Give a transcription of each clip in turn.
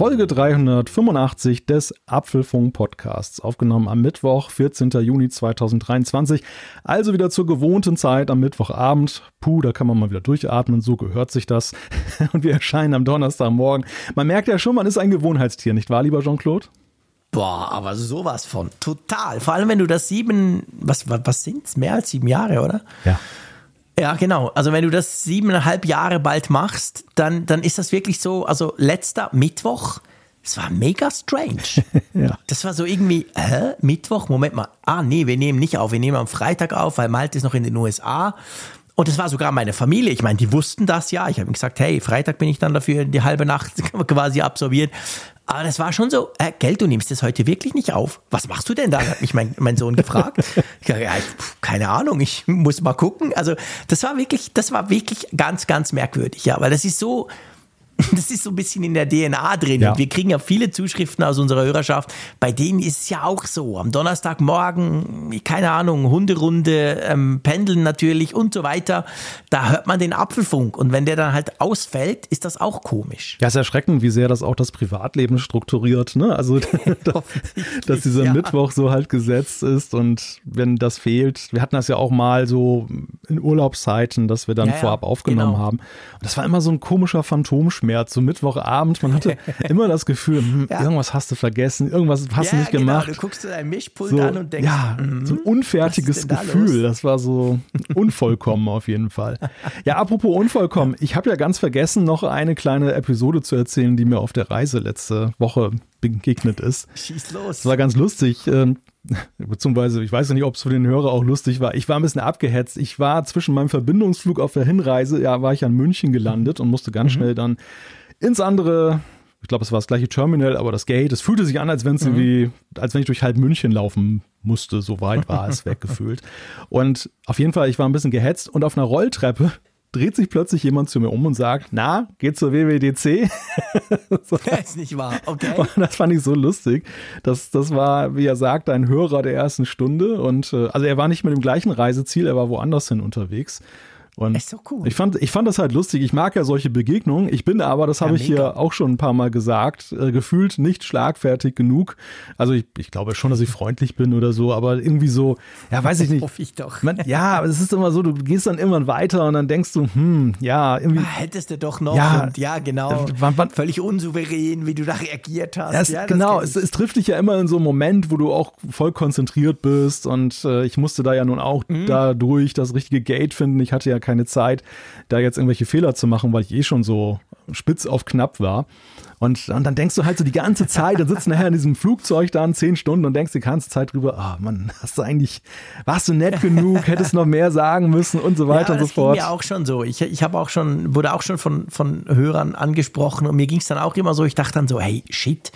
Folge 385 des Apfelfunk Podcasts, aufgenommen am Mittwoch, 14. Juni 2023. Also wieder zur gewohnten Zeit am Mittwochabend. Puh, da kann man mal wieder durchatmen, so gehört sich das. Und wir erscheinen am Donnerstagmorgen. Man merkt ja schon, man ist ein Gewohnheitstier, nicht wahr, lieber Jean-Claude? Boah, aber sowas von. Total. Vor allem, wenn du das sieben, was, was, es? Mehr als sieben Jahre, oder? Ja. Ja, genau. Also wenn du das siebeneinhalb Jahre bald machst, dann, dann ist das wirklich so, also letzter Mittwoch, es war mega strange. Ja. Das war so irgendwie, hä? Mittwoch, Moment mal. Ah, nee, wir nehmen nicht auf. Wir nehmen am Freitag auf, weil Malte ist noch in den USA. Und das war sogar meine Familie. Ich meine, die wussten das ja. Ich habe ihnen gesagt, hey, Freitag bin ich dann dafür die halbe Nacht quasi absolviert. Aber das war schon so, äh, Geld, du nimmst das heute wirklich nicht auf. Was machst du denn da? Hat mich mein, mein Sohn gefragt. Ich sage, ja, ich, keine Ahnung, ich muss mal gucken. Also das war wirklich, das war wirklich ganz, ganz merkwürdig, ja, weil das ist so, das ist so ein bisschen in der DNA drin. Ja. Und wir kriegen ja viele Zuschriften aus unserer Hörerschaft. Bei denen ist es ja auch so. Am Donnerstagmorgen, keine Ahnung, Hunderunde, ähm, Pendeln natürlich und so weiter. Da hört man den Apfelfunk. Und wenn der dann halt ausfällt, ist das auch komisch. Ja, ist erschreckend, wie sehr das auch das Privatleben strukturiert, ne? Also, dass, dieser ja. Mittwoch so halt gesetzt ist und wenn das fehlt, wir hatten das ja auch mal so in Urlaubszeiten, dass wir dann ja, vorab aufgenommen genau. haben. Und das war immer so ein komischer Phantomschmerz, so Mittwochabend. Man hatte immer das Gefühl, hm, Ja. irgendwas hast du vergessen, irgendwas hast du Ja, nicht genau. gemacht. Du guckst dir dein Mischpult So, an und denkst, ja, mhm, so ein unfertiges da Gefühl. los? Das war so unvollkommen auf jeden Fall. Ja, apropos unvollkommen. Ich habe ja ganz vergessen, noch eine kleine Episode zu erzählen, die mir auf der Reise letzte Woche begegnet ist. schieß los. Das war ganz lustig. ähm, Beziehungsweise, ich weiß ja nicht, ob es für den Hörer auch lustig war. Ich war ein bisschen abgehetzt. Ich war zwischen meinem Verbindungsflug auf der Hinreise, ja, war ich an München gelandet und musste Mhm. ganz schnell dann ins andere, ich glaube, es war das gleiche Terminal, aber das Gate, es fühlte sich an, als wenn es Mhm. irgendwie, als wenn ich durch halb München laufen musste. So weit war es weggefühlt. Und auf jeden Fall, ich war ein bisschen gehetzt und auf einer Rolltreppe dreht sich plötzlich jemand zu mir um und sagt, na, geht zur WWDC? ist nicht wahr. Okay. Und das fand ich so lustig. Das, das war, wie er sagt, ein Hörer der ersten Stunde. Und äh, also er war nicht mit dem gleichen Reiseziel, er war woanders hin unterwegs. Und Ist so cool. ich fand, ich fand das halt lustig. Ich mag ja solche Begegnungen. Ich bin aber, das habe ich hier auch schon ein paar Mal gesagt, äh, gefühlt nicht schlagfertig genug. Also ich, ich glaube schon, dass ich freundlich bin oder so, aber irgendwie so, ja, weiß ich nicht. Hoffe ich doch. Man, ja, es ist immer so, du gehst dann immer weiter und dann denkst du, hm, ja, irgendwie. Ah, Hättest du doch noch. Ja. und ja, genau. Äh, wann- wann- Völlig unsouverän, wie du da reagiert hast. Ja, es, ja, das genau, es, es trifft dich ja immer in so einem Moment, wo du auch voll konzentriert bist und äh, ich musste da ja nun auch Mhm. dadurch das richtige Gate finden. Ich hatte ja keine Zeit, da jetzt irgendwelche Fehler zu machen, weil ich eh schon so spitz auf knapp war. Und, und dann denkst du halt so die ganze Zeit, dann sitzt nachher in diesem Flugzeug dann zehn Stunden und denkst die ganze Zeit drüber, ah Mann, hast du eigentlich, warst du nett genug, hättest noch mehr sagen müssen und so weiter ja, und so das ging fort. mir auch schon so. Ich, ich habe auch schon, wurde auch schon von, von Hörern angesprochen und mir ging es dann auch immer so, ich dachte dann so, hey, shit,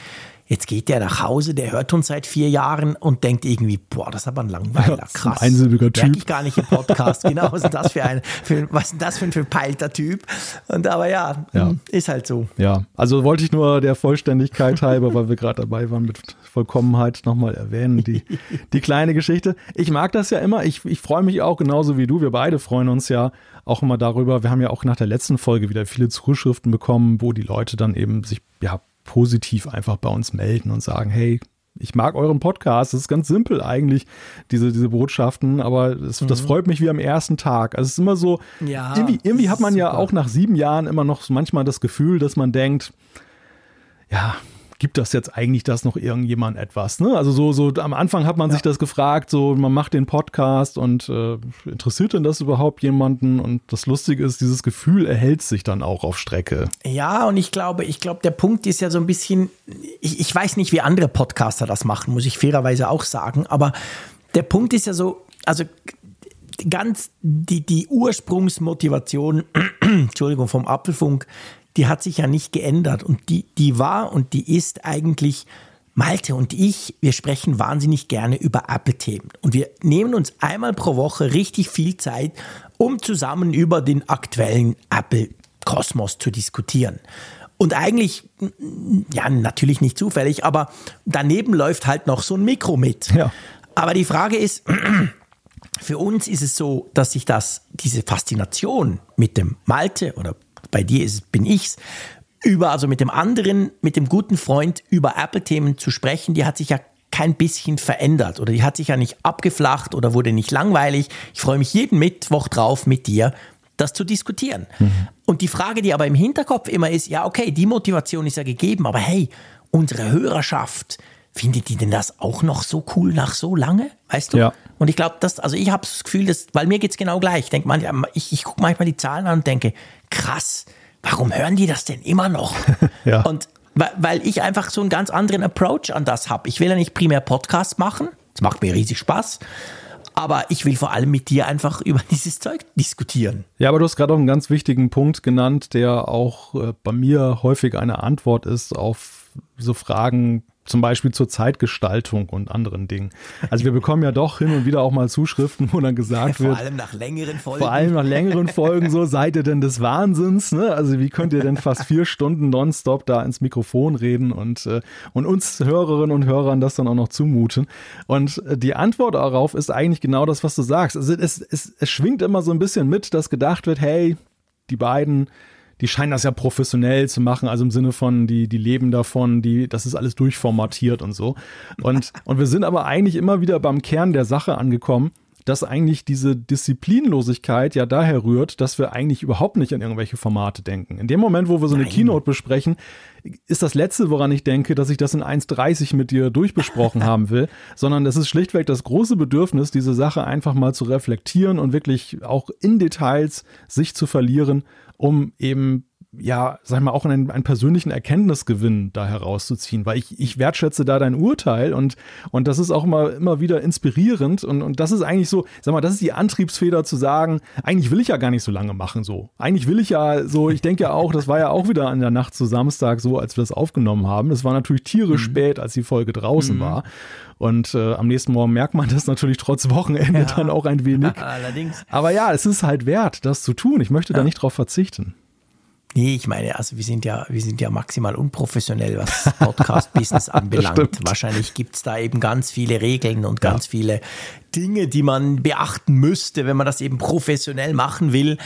jetzt geht der nach Hause, der hört uns seit vier Jahren und denkt irgendwie, boah, das ist aber ein Langweiler, ist ein krass. einsilbiger Typ. ich gar nicht im Podcast, genau, was ist das für ein, für, was ist das für ein verpeilter Typ? Und aber ja, Ja. ist halt so. Ja, also wollte ich nur der Vollständigkeit halber, weil wir gerade dabei waren, mit Vollkommenheit nochmal erwähnen, die, die kleine Geschichte. Ich mag das ja immer. Ich, ich freue mich auch genauso wie du. Wir beide freuen uns ja auch immer darüber. Wir haben ja auch nach der letzten Folge wieder viele Zuschriften bekommen, wo die Leute dann eben sich ja positiv einfach bei uns melden und sagen, hey, ich mag euren Podcast. Das ist ganz simpel eigentlich, diese, diese Botschaften, aber das, das freut mich wie am ersten Tag. Also es ist immer so, Ja, irgendwie, irgendwie hat man ist ja super. auch nach sieben Jahren immer noch manchmal das Gefühl, dass man denkt, ja, gibt das jetzt eigentlich das noch irgendjemand etwas? Ne? Also so, so am Anfang hat man sich das gefragt, so man macht den Podcast und äh, interessiert denn das überhaupt jemanden? Und das Lustige ist, dieses Gefühl erhält sich dann auch auf Strecke. Ja, und ich glaube, ich glaube, der Punkt ist ja so ein bisschen, ich, ich weiß nicht, wie andere Podcaster das machen, muss ich fairerweise auch sagen, aber der Punkt ist ja so, also ganz die, die Ursprungsmotivation, Entschuldigung, vom Apfelfunk, die hat sich ja nicht geändert und die, die war und die ist eigentlich Malte und ich, wir sprechen wahnsinnig gerne über Apple-Themen. Und wir nehmen uns einmal pro Woche richtig viel Zeit, um zusammen über den aktuellen Apple-Kosmos zu diskutieren. Und eigentlich, ja, natürlich nicht zufällig, aber daneben läuft halt noch so ein Mikro mit. Ja. Aber die Frage ist, für uns ist es so, dass sich das, diese Faszination mit dem Malte oder bei dir ist, bin ich's, über, also mit dem anderen, mit dem guten Freund über Apple-Themen zu sprechen, die hat sich ja kein bisschen verändert oder die hat sich ja nicht abgeflacht oder wurde nicht langweilig. Ich freue mich jeden Mittwoch drauf, mit dir das zu diskutieren. Mhm. Und die Frage, die aber im Hinterkopf immer ist, ja, okay, die Motivation ist ja gegeben, aber hey, unsere Hörerschaft, findet die denn das auch noch so cool nach so lange? Weißt du? Ja. Und ich glaube, dass, also ich habe das Gefühl, dass, weil mir geht es genau gleich. Ich manchmal, ich, ich gucke manchmal die Zahlen an und denke, krass, warum hören die das denn immer noch? ja. Und weil ich einfach so einen ganz anderen Approach an das habe. Ich will ja nicht primär Podcast machen, das macht mir riesig Spaß, aber ich will vor allem mit dir einfach über dieses Zeug diskutieren. Ja, aber du hast gerade auch einen ganz wichtigen Punkt genannt, der auch äh, bei mir häufig eine Antwort ist auf so Fragen, zum Beispiel zur Zeitgestaltung und anderen Dingen. Also wir bekommen ja doch hin und wieder auch mal Zuschriften, wo dann gesagt vor wird. Vor allem nach längeren Folgen. Vor allem nach längeren Folgen so, seid ihr denn des Wahnsinns? Ne? Also wie könnt ihr denn fast vier Stunden nonstop da ins Mikrofon reden und, äh, und uns Hörerinnen und Hörern das dann auch noch zumuten? Und äh, die Antwort darauf ist eigentlich genau das, was du sagst. Also es, es, es schwingt immer so ein bisschen mit, dass gedacht wird, hey, die beiden die scheinen das ja professionell zu machen, also im Sinne von, die, die leben davon, die, das ist alles durchformatiert und so. Und, und wir sind aber eigentlich immer wieder beim Kern der Sache angekommen, dass eigentlich diese Disziplinlosigkeit ja daher rührt, dass wir eigentlich überhaupt nicht an irgendwelche Formate denken. In dem Moment, wo wir so eine Nein. Keynote besprechen, ist das Letzte, woran ich denke, dass ich das in 1,30 mit dir durchbesprochen haben will, sondern es ist schlichtweg das große Bedürfnis, diese Sache einfach mal zu reflektieren und wirklich auch in Details sich zu verlieren um eben ja, sag mal, auch einen, einen persönlichen Erkenntnisgewinn da herauszuziehen, weil ich, ich wertschätze da dein Urteil und, und das ist auch immer, immer wieder inspirierend und, und das ist eigentlich so, sag mal, das ist die Antriebsfeder zu sagen, eigentlich will ich ja gar nicht so lange machen so. Eigentlich will ich ja so, ich denke ja auch, das war ja auch wieder an der Nacht zu Samstag so, als wir das aufgenommen haben. Es war natürlich tierisch mhm. spät, als die Folge draußen mhm. war. Und äh, am nächsten Morgen merkt man das natürlich trotz Wochenende ja. dann auch ein wenig. Allerdings. Aber ja, es ist halt wert, das zu tun. Ich möchte ja. da nicht drauf verzichten. Nee, ich meine, also wir sind ja, wir sind ja maximal unprofessionell, was Podcast-Business anbelangt. Wahrscheinlich gibt's da eben ganz viele Regeln und ganz ja. viele Dinge, die man beachten müsste, wenn man das eben professionell machen will.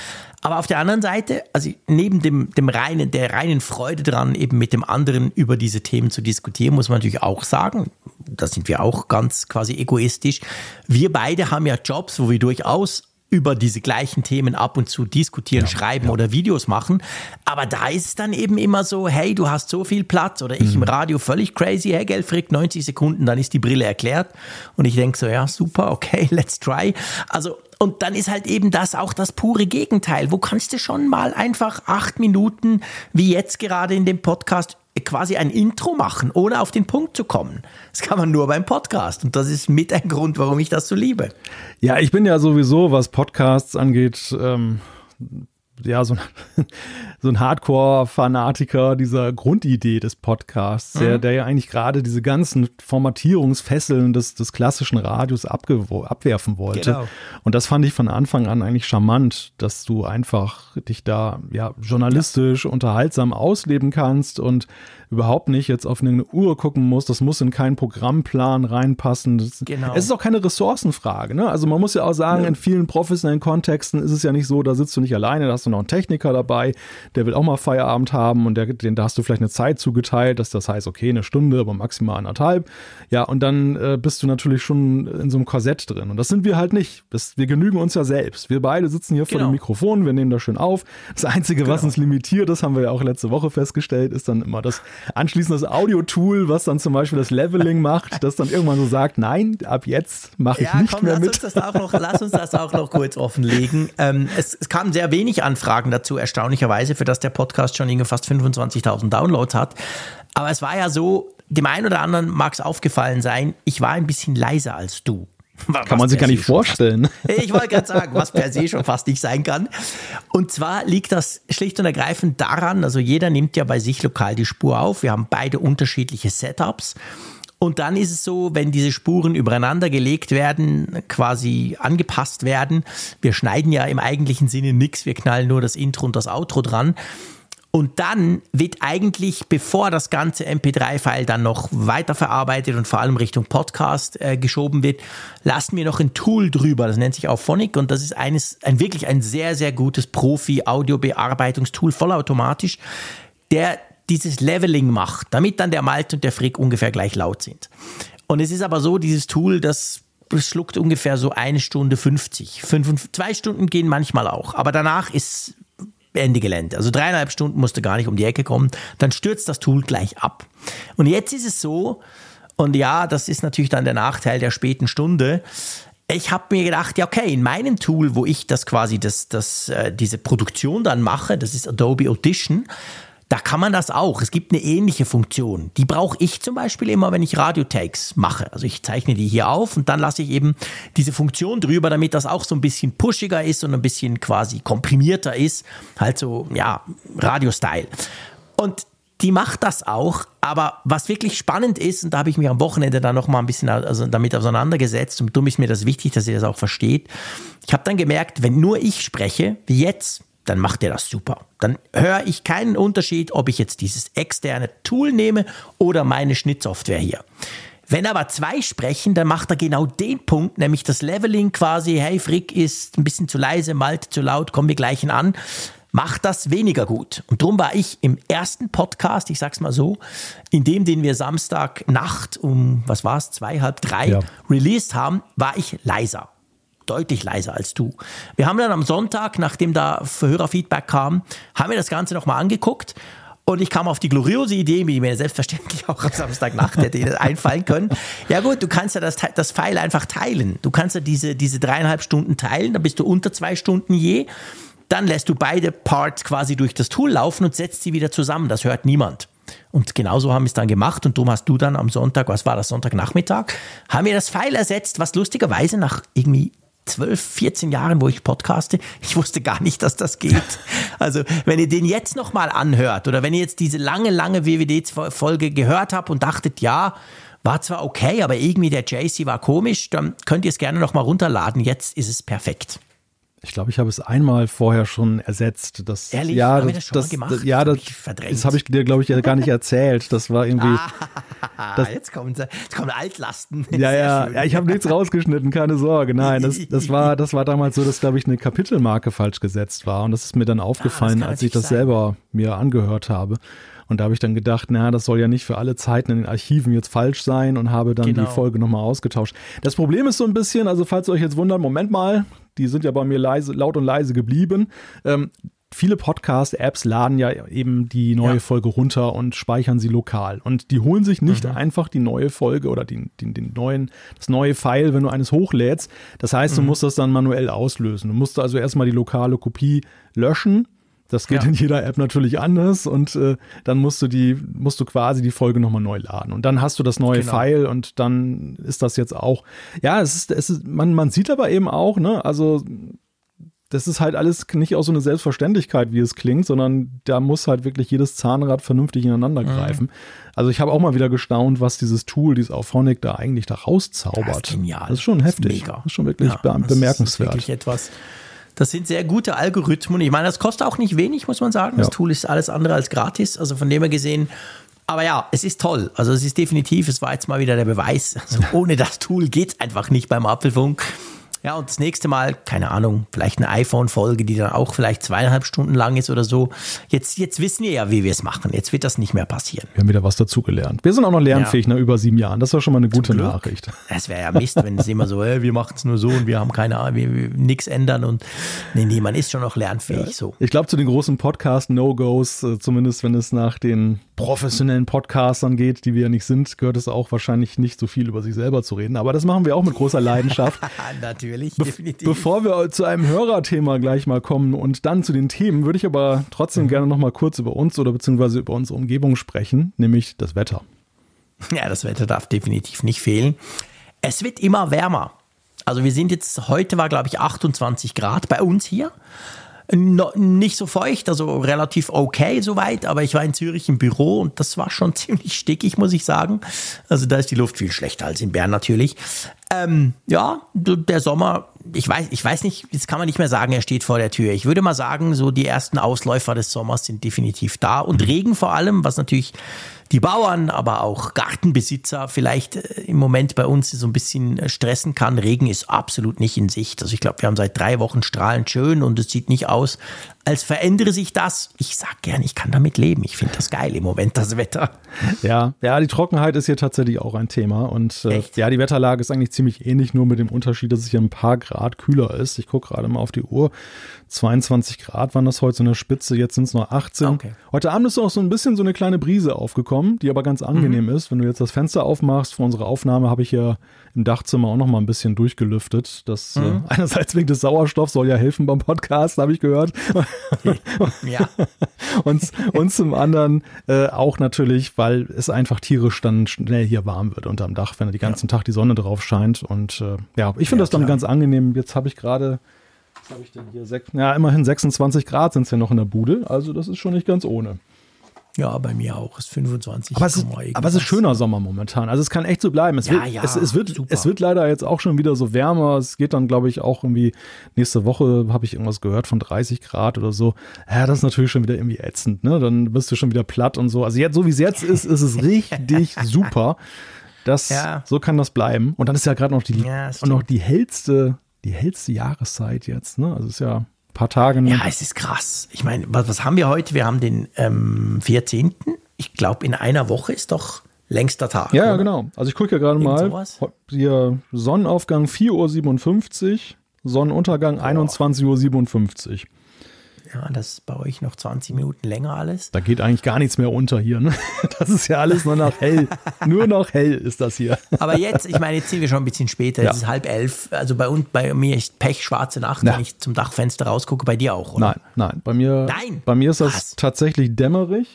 Aber auf der anderen Seite, also neben dem, dem reinen, der reinen Freude dran, eben mit dem anderen über diese Themen zu diskutieren, muss man natürlich auch sagen, da sind wir auch ganz quasi egoistisch. Wir beide haben ja Jobs, wo wir durchaus über diese gleichen Themen ab und zu diskutieren, ja, schreiben ja. oder Videos machen. Aber da ist es dann eben immer so, hey, du hast so viel Platz oder ich mhm. im Radio völlig crazy, hey Gelfrick, 90 Sekunden, dann ist die Brille erklärt. Und ich denke so, ja, super, okay, let's try. Also, und dann ist halt eben das auch das pure Gegenteil. Wo kannst du schon mal einfach acht Minuten, wie jetzt gerade in dem Podcast, quasi ein Intro machen, ohne auf den Punkt zu kommen. Das kann man nur beim Podcast. Und das ist mit ein Grund, warum ich das so liebe. Ja, ich bin ja sowieso, was Podcasts angeht, ähm, ja, so ein, so ein Hardcore-Fanatiker dieser Grundidee des Podcasts, mhm. der, der ja eigentlich gerade diese ganzen Formatierungsfesseln des, des klassischen Radios abwerfen wollte. Genau. Und das fand ich von Anfang an eigentlich charmant, dass du einfach dich da ja journalistisch ja. unterhaltsam ausleben kannst und überhaupt nicht jetzt auf eine Uhr gucken muss. Das muss in keinen Programmplan reinpassen. Das, genau. Es ist auch keine Ressourcenfrage. Ne? Also man muss ja auch sagen, ja. in vielen professionellen Kontexten ist es ja nicht so, da sitzt du nicht alleine, da hast du noch einen Techniker dabei, der will auch mal Feierabend haben und der, den, da hast du vielleicht eine Zeit zugeteilt, dass das heißt, okay, eine Stunde, aber maximal anderthalb. Ja, und dann äh, bist du natürlich schon in so einem Korsett drin. Und das sind wir halt nicht. Das, wir genügen uns ja selbst. Wir beide sitzen hier genau. vor dem genau. Mikrofon, wir nehmen das schön auf. Das Einzige, genau. was uns limitiert, das haben wir ja auch letzte Woche festgestellt, ist dann immer das anschließend das Audio-Tool, was dann zum Beispiel das Leveling macht, das dann irgendwann so sagt, nein, ab jetzt mache ich ja, nicht komm, mehr lass mit. Uns das auch noch, lass uns das auch noch kurz offenlegen. Ähm, es, es kamen sehr wenig Anfragen dazu, erstaunlicherweise, für das der Podcast schon fast 25.000 Downloads hat. Aber es war ja so, dem einen oder anderen mag es aufgefallen sein, ich war ein bisschen leiser als du. Kann man sich gar nicht vorstellen. Fast, ich wollte gerade sagen, was per se schon fast nicht sein kann. Und zwar liegt das schlicht und ergreifend daran, also jeder nimmt ja bei sich lokal die Spur auf. Wir haben beide unterschiedliche Setups. Und dann ist es so, wenn diese Spuren übereinander gelegt werden, quasi angepasst werden. Wir schneiden ja im eigentlichen Sinne nichts, wir knallen nur das Intro und das Outro dran. Und dann wird eigentlich, bevor das ganze MP3-File dann noch weiterverarbeitet und vor allem Richtung Podcast äh, geschoben wird, lassen wir noch ein Tool drüber. Das nennt sich Auphonic und das ist eines, ein wirklich ein sehr, sehr gutes Profi-Audio-Bearbeitungstool, vollautomatisch, der dieses Leveling macht, damit dann der Malte und der Frick ungefähr gleich laut sind. Und es ist aber so, dieses Tool, das schluckt ungefähr so eine Stunde 50. Fünf, zwei Stunden gehen manchmal auch, aber danach ist Ende Gelände. Also dreieinhalb Stunden musste gar nicht um die Ecke kommen. Dann stürzt das Tool gleich ab. Und jetzt ist es so, und ja, das ist natürlich dann der Nachteil der späten Stunde. Ich habe mir gedacht, ja, okay, in meinem Tool, wo ich das quasi, das, das, äh, diese Produktion dann mache, das ist Adobe Audition, da kann man das auch. Es gibt eine ähnliche Funktion. Die brauche ich zum Beispiel immer, wenn ich Radiotakes mache. Also ich zeichne die hier auf und dann lasse ich eben diese Funktion drüber, damit das auch so ein bisschen pushiger ist und ein bisschen quasi komprimierter ist. Halt so, ja, Radio-Style. Und die macht das auch, aber was wirklich spannend ist, und da habe ich mich am Wochenende dann noch mal ein bisschen also damit auseinandergesetzt und darum ist mir das wichtig, dass ihr das auch versteht. Ich habe dann gemerkt, wenn nur ich spreche, wie jetzt, dann macht er das super. Dann höre ich keinen Unterschied, ob ich jetzt dieses externe Tool nehme oder meine Schnittsoftware hier. Wenn aber zwei sprechen, dann macht er genau den Punkt, nämlich das Leveling quasi, hey, Frick ist ein bisschen zu leise, Malte zu laut, kommen wir gleich an, macht das weniger gut. Und darum war ich im ersten Podcast, ich sag's mal so, in dem, den wir Samstag Nacht um, was war's, zwei, halb drei ja. released haben, war ich leiser deutlich leiser als du. Wir haben dann am Sonntag, nachdem da Hörerfeedback kam, haben wir das Ganze nochmal angeguckt und ich kam auf die gloriose Idee, die mir selbstverständlich auch am Samstagnacht hätte einfallen können. Ja gut, du kannst ja das, das Pfeil einfach teilen. Du kannst ja diese, diese dreieinhalb Stunden teilen, dann bist du unter zwei Stunden je. Dann lässt du beide Parts quasi durch das Tool laufen und setzt sie wieder zusammen. Das hört niemand. Und genauso haben wir es dann gemacht und darum hast du dann am Sonntag, was war das, Sonntagnachmittag, haben wir das Pfeil ersetzt, was lustigerweise nach irgendwie 12, 14 Jahren, wo ich podcaste, ich wusste gar nicht, dass das geht. Also, wenn ihr den jetzt nochmal anhört oder wenn ihr jetzt diese lange, lange WWD-Folge gehört habt und dachtet, ja, war zwar okay, aber irgendwie der JC war komisch, dann könnt ihr es gerne nochmal runterladen. Jetzt ist es perfekt. Ich glaube, ich habe es einmal vorher schon ersetzt. Das, Ehrlich? Ja, Haben das, das, schon das, gemacht? das, ja, das, das habe ich dir, glaube ich, gar nicht erzählt. Das war irgendwie. Ah, das, jetzt, kommen, jetzt kommen Altlasten. Ja, ja, ja, ich habe nichts rausgeschnitten, keine Sorge. Nein, das, das, war, das war damals so, dass, glaube ich, eine Kapitelmarke falsch gesetzt war. Und das ist mir dann aufgefallen, ah, als ich das sein. selber mir angehört habe. Und da habe ich dann gedacht, naja, das soll ja nicht für alle Zeiten in den Archiven jetzt falsch sein und habe dann genau. die Folge nochmal ausgetauscht. Das Problem ist so ein bisschen, also falls ihr euch jetzt wundert, Moment mal, die sind ja bei mir leise, laut und leise geblieben. Ähm, viele Podcast-Apps laden ja eben die neue ja. Folge runter und speichern sie lokal. Und die holen sich nicht mhm. einfach die neue Folge oder den, den, den, neuen, das neue File, wenn du eines hochlädst. Das heißt, du mhm. musst das dann manuell auslösen. Du musst also erstmal die lokale Kopie löschen das geht ja. in jeder App natürlich anders und äh, dann musst du die, musst du quasi die Folge nochmal neu laden. Und dann hast du das neue genau. File und dann ist das jetzt auch, ja, es ist, es ist, man, man sieht aber eben auch, ne, also das ist halt alles nicht auch so eine Selbstverständlichkeit, wie es klingt, sondern da muss halt wirklich jedes Zahnrad vernünftig ineinander mhm. greifen. Mhm. Also ich habe auch mal wieder gestaunt, was dieses Tool, dieses Auphonic da eigentlich da rauszaubert. Das ist genial. Das ist schon heftig. Das ist, das ist schon wirklich ja, bemerkenswert. Das ist wirklich etwas, das sind sehr gute Algorithmen. Ich meine, das kostet auch nicht wenig, muss man sagen. Das ja. Tool ist alles andere als gratis. Also von dem her gesehen, aber ja, es ist toll. Also es ist definitiv, es war jetzt mal wieder der Beweis. Also ohne das Tool geht es einfach nicht beim Apfelfunk. Ja, und das nächste Mal, keine Ahnung, vielleicht eine iPhone-Folge, die dann auch vielleicht zweieinhalb Stunden lang ist oder so. Jetzt, jetzt wissen wir ja, wie wir es machen. Jetzt wird das nicht mehr passieren. Wir haben wieder was dazugelernt. Wir sind auch noch lernfähig ja. nach über sieben Jahren. Das ist schon mal eine gute Nachricht. Es wäre ja Mist, wenn es immer so, äh, wir machen es nur so und wir haben keine Ahnung, wir, wir nichts ändern und nee, nee, man ist schon noch lernfähig ja. so. Ich glaube, zu den großen Podcast-No-Gos, äh, zumindest wenn es nach den professionellen Podcastern geht, die wir ja nicht sind, gehört es auch wahrscheinlich nicht so viel über sich selber zu reden. Aber das machen wir auch mit großer Leidenschaft. Natürlich, Be definitiv. Bevor wir zu einem Hörerthema gleich mal kommen und dann zu den Themen, würde ich aber trotzdem mhm. gerne noch mal kurz über uns oder beziehungsweise über unsere Umgebung sprechen, nämlich das Wetter. Ja, das Wetter darf definitiv nicht fehlen. Es wird immer wärmer. Also wir sind jetzt, heute war glaube ich 28 Grad bei uns hier. No, nicht so feucht, also relativ okay soweit, aber ich war in Zürich im Büro und das war schon ziemlich stickig, muss ich sagen. Also da ist die Luft viel schlechter als in Bern natürlich. Ähm, ja, der Sommer, ich weiß, ich weiß nicht, jetzt kann man nicht mehr sagen, er steht vor der Tür. Ich würde mal sagen, so die ersten Ausläufer des Sommers sind definitiv da und Regen vor allem, was natürlich die Bauern, aber auch Gartenbesitzer vielleicht äh, im Moment bei uns so ein bisschen äh, stressen kann. Regen ist absolut nicht in Sicht. Also ich glaube, wir haben seit drei Wochen strahlend schön und es sieht nicht aus, als verändere sich das. Ich sag gern, ich kann damit leben. Ich finde das geil im Moment, das Wetter. Ja, ja, die Trockenheit ist hier tatsächlich auch ein Thema. Und äh, ja, die Wetterlage ist eigentlich ziemlich ähnlich, nur mit dem Unterschied, dass es hier ein paar Grad kühler ist. Ich gucke gerade mal auf die Uhr. 22 Grad waren das heute in der Spitze, jetzt sind es nur 18. Okay. Heute Abend ist auch so ein bisschen so eine kleine Brise aufgekommen, die aber ganz angenehm mhm. ist. Wenn du jetzt das Fenster aufmachst für unsere Aufnahme, habe ich ja im Dachzimmer auch noch mal ein bisschen durchgelüftet. Das äh, mhm. äh, einerseits wegen des Sauerstoffs soll ja helfen beim Podcast, habe ich gehört. ja. und, und zum anderen äh, auch natürlich, weil es einfach tierisch dann schnell hier warm wird unterm Dach, wenn den ganzen ja. Tag die Sonne drauf scheint. Und äh, ja, ich finde ja, das dann klar. ganz angenehm. Jetzt habe ich gerade was habe ich denn hier? Sech, ja, immerhin 26 Grad sind es ja noch in der Bude. Also das ist schon nicht ganz ohne. Ja, bei mir auch. Ist 25. Aber es ist, aber es ist schöner Sommer momentan. Also es kann echt so bleiben. Es, ja, wird, ja, es, es, wird, es wird leider jetzt auch schon wieder so wärmer. Es geht dann, glaube ich, auch irgendwie nächste Woche, habe ich irgendwas gehört, von 30 Grad oder so. Ja, das ist natürlich schon wieder irgendwie ätzend. Ne? Dann bist du schon wieder platt und so. Also jetzt, so wie es jetzt ist, ist es richtig super. Das, ja. So kann das bleiben. Und dann ist ja gerade noch die, ja, noch die hellste die hellste Jahreszeit jetzt. Ne? Also es ist ja paar Tage. Ja, es ist krass. Ich meine, was, was haben wir heute? Wir haben den ähm, 14. Ich glaube, in einer Woche ist doch längster Tag. Ja, ja genau. Also ich gucke ja gerade mal. Sowas? Hier Sonnenaufgang 4.57 Uhr, Sonnenuntergang 21.57 Uhr. Ja, das ist bei euch noch 20 Minuten länger alles. Da geht eigentlich gar nichts mehr unter hier. Ne? Das ist ja alles nur noch hell. nur noch hell ist das hier. Aber jetzt, ich meine, jetzt sind wir schon ein bisschen später. Ja. Es ist halb elf. Also bei uns, bei mir ist Pech, schwarze Nacht, ja. wenn ich zum Dachfenster rausgucke. Bei dir auch, oder? Nein, nein. Bei mir, nein. Bei mir ist das Was? tatsächlich dämmerig.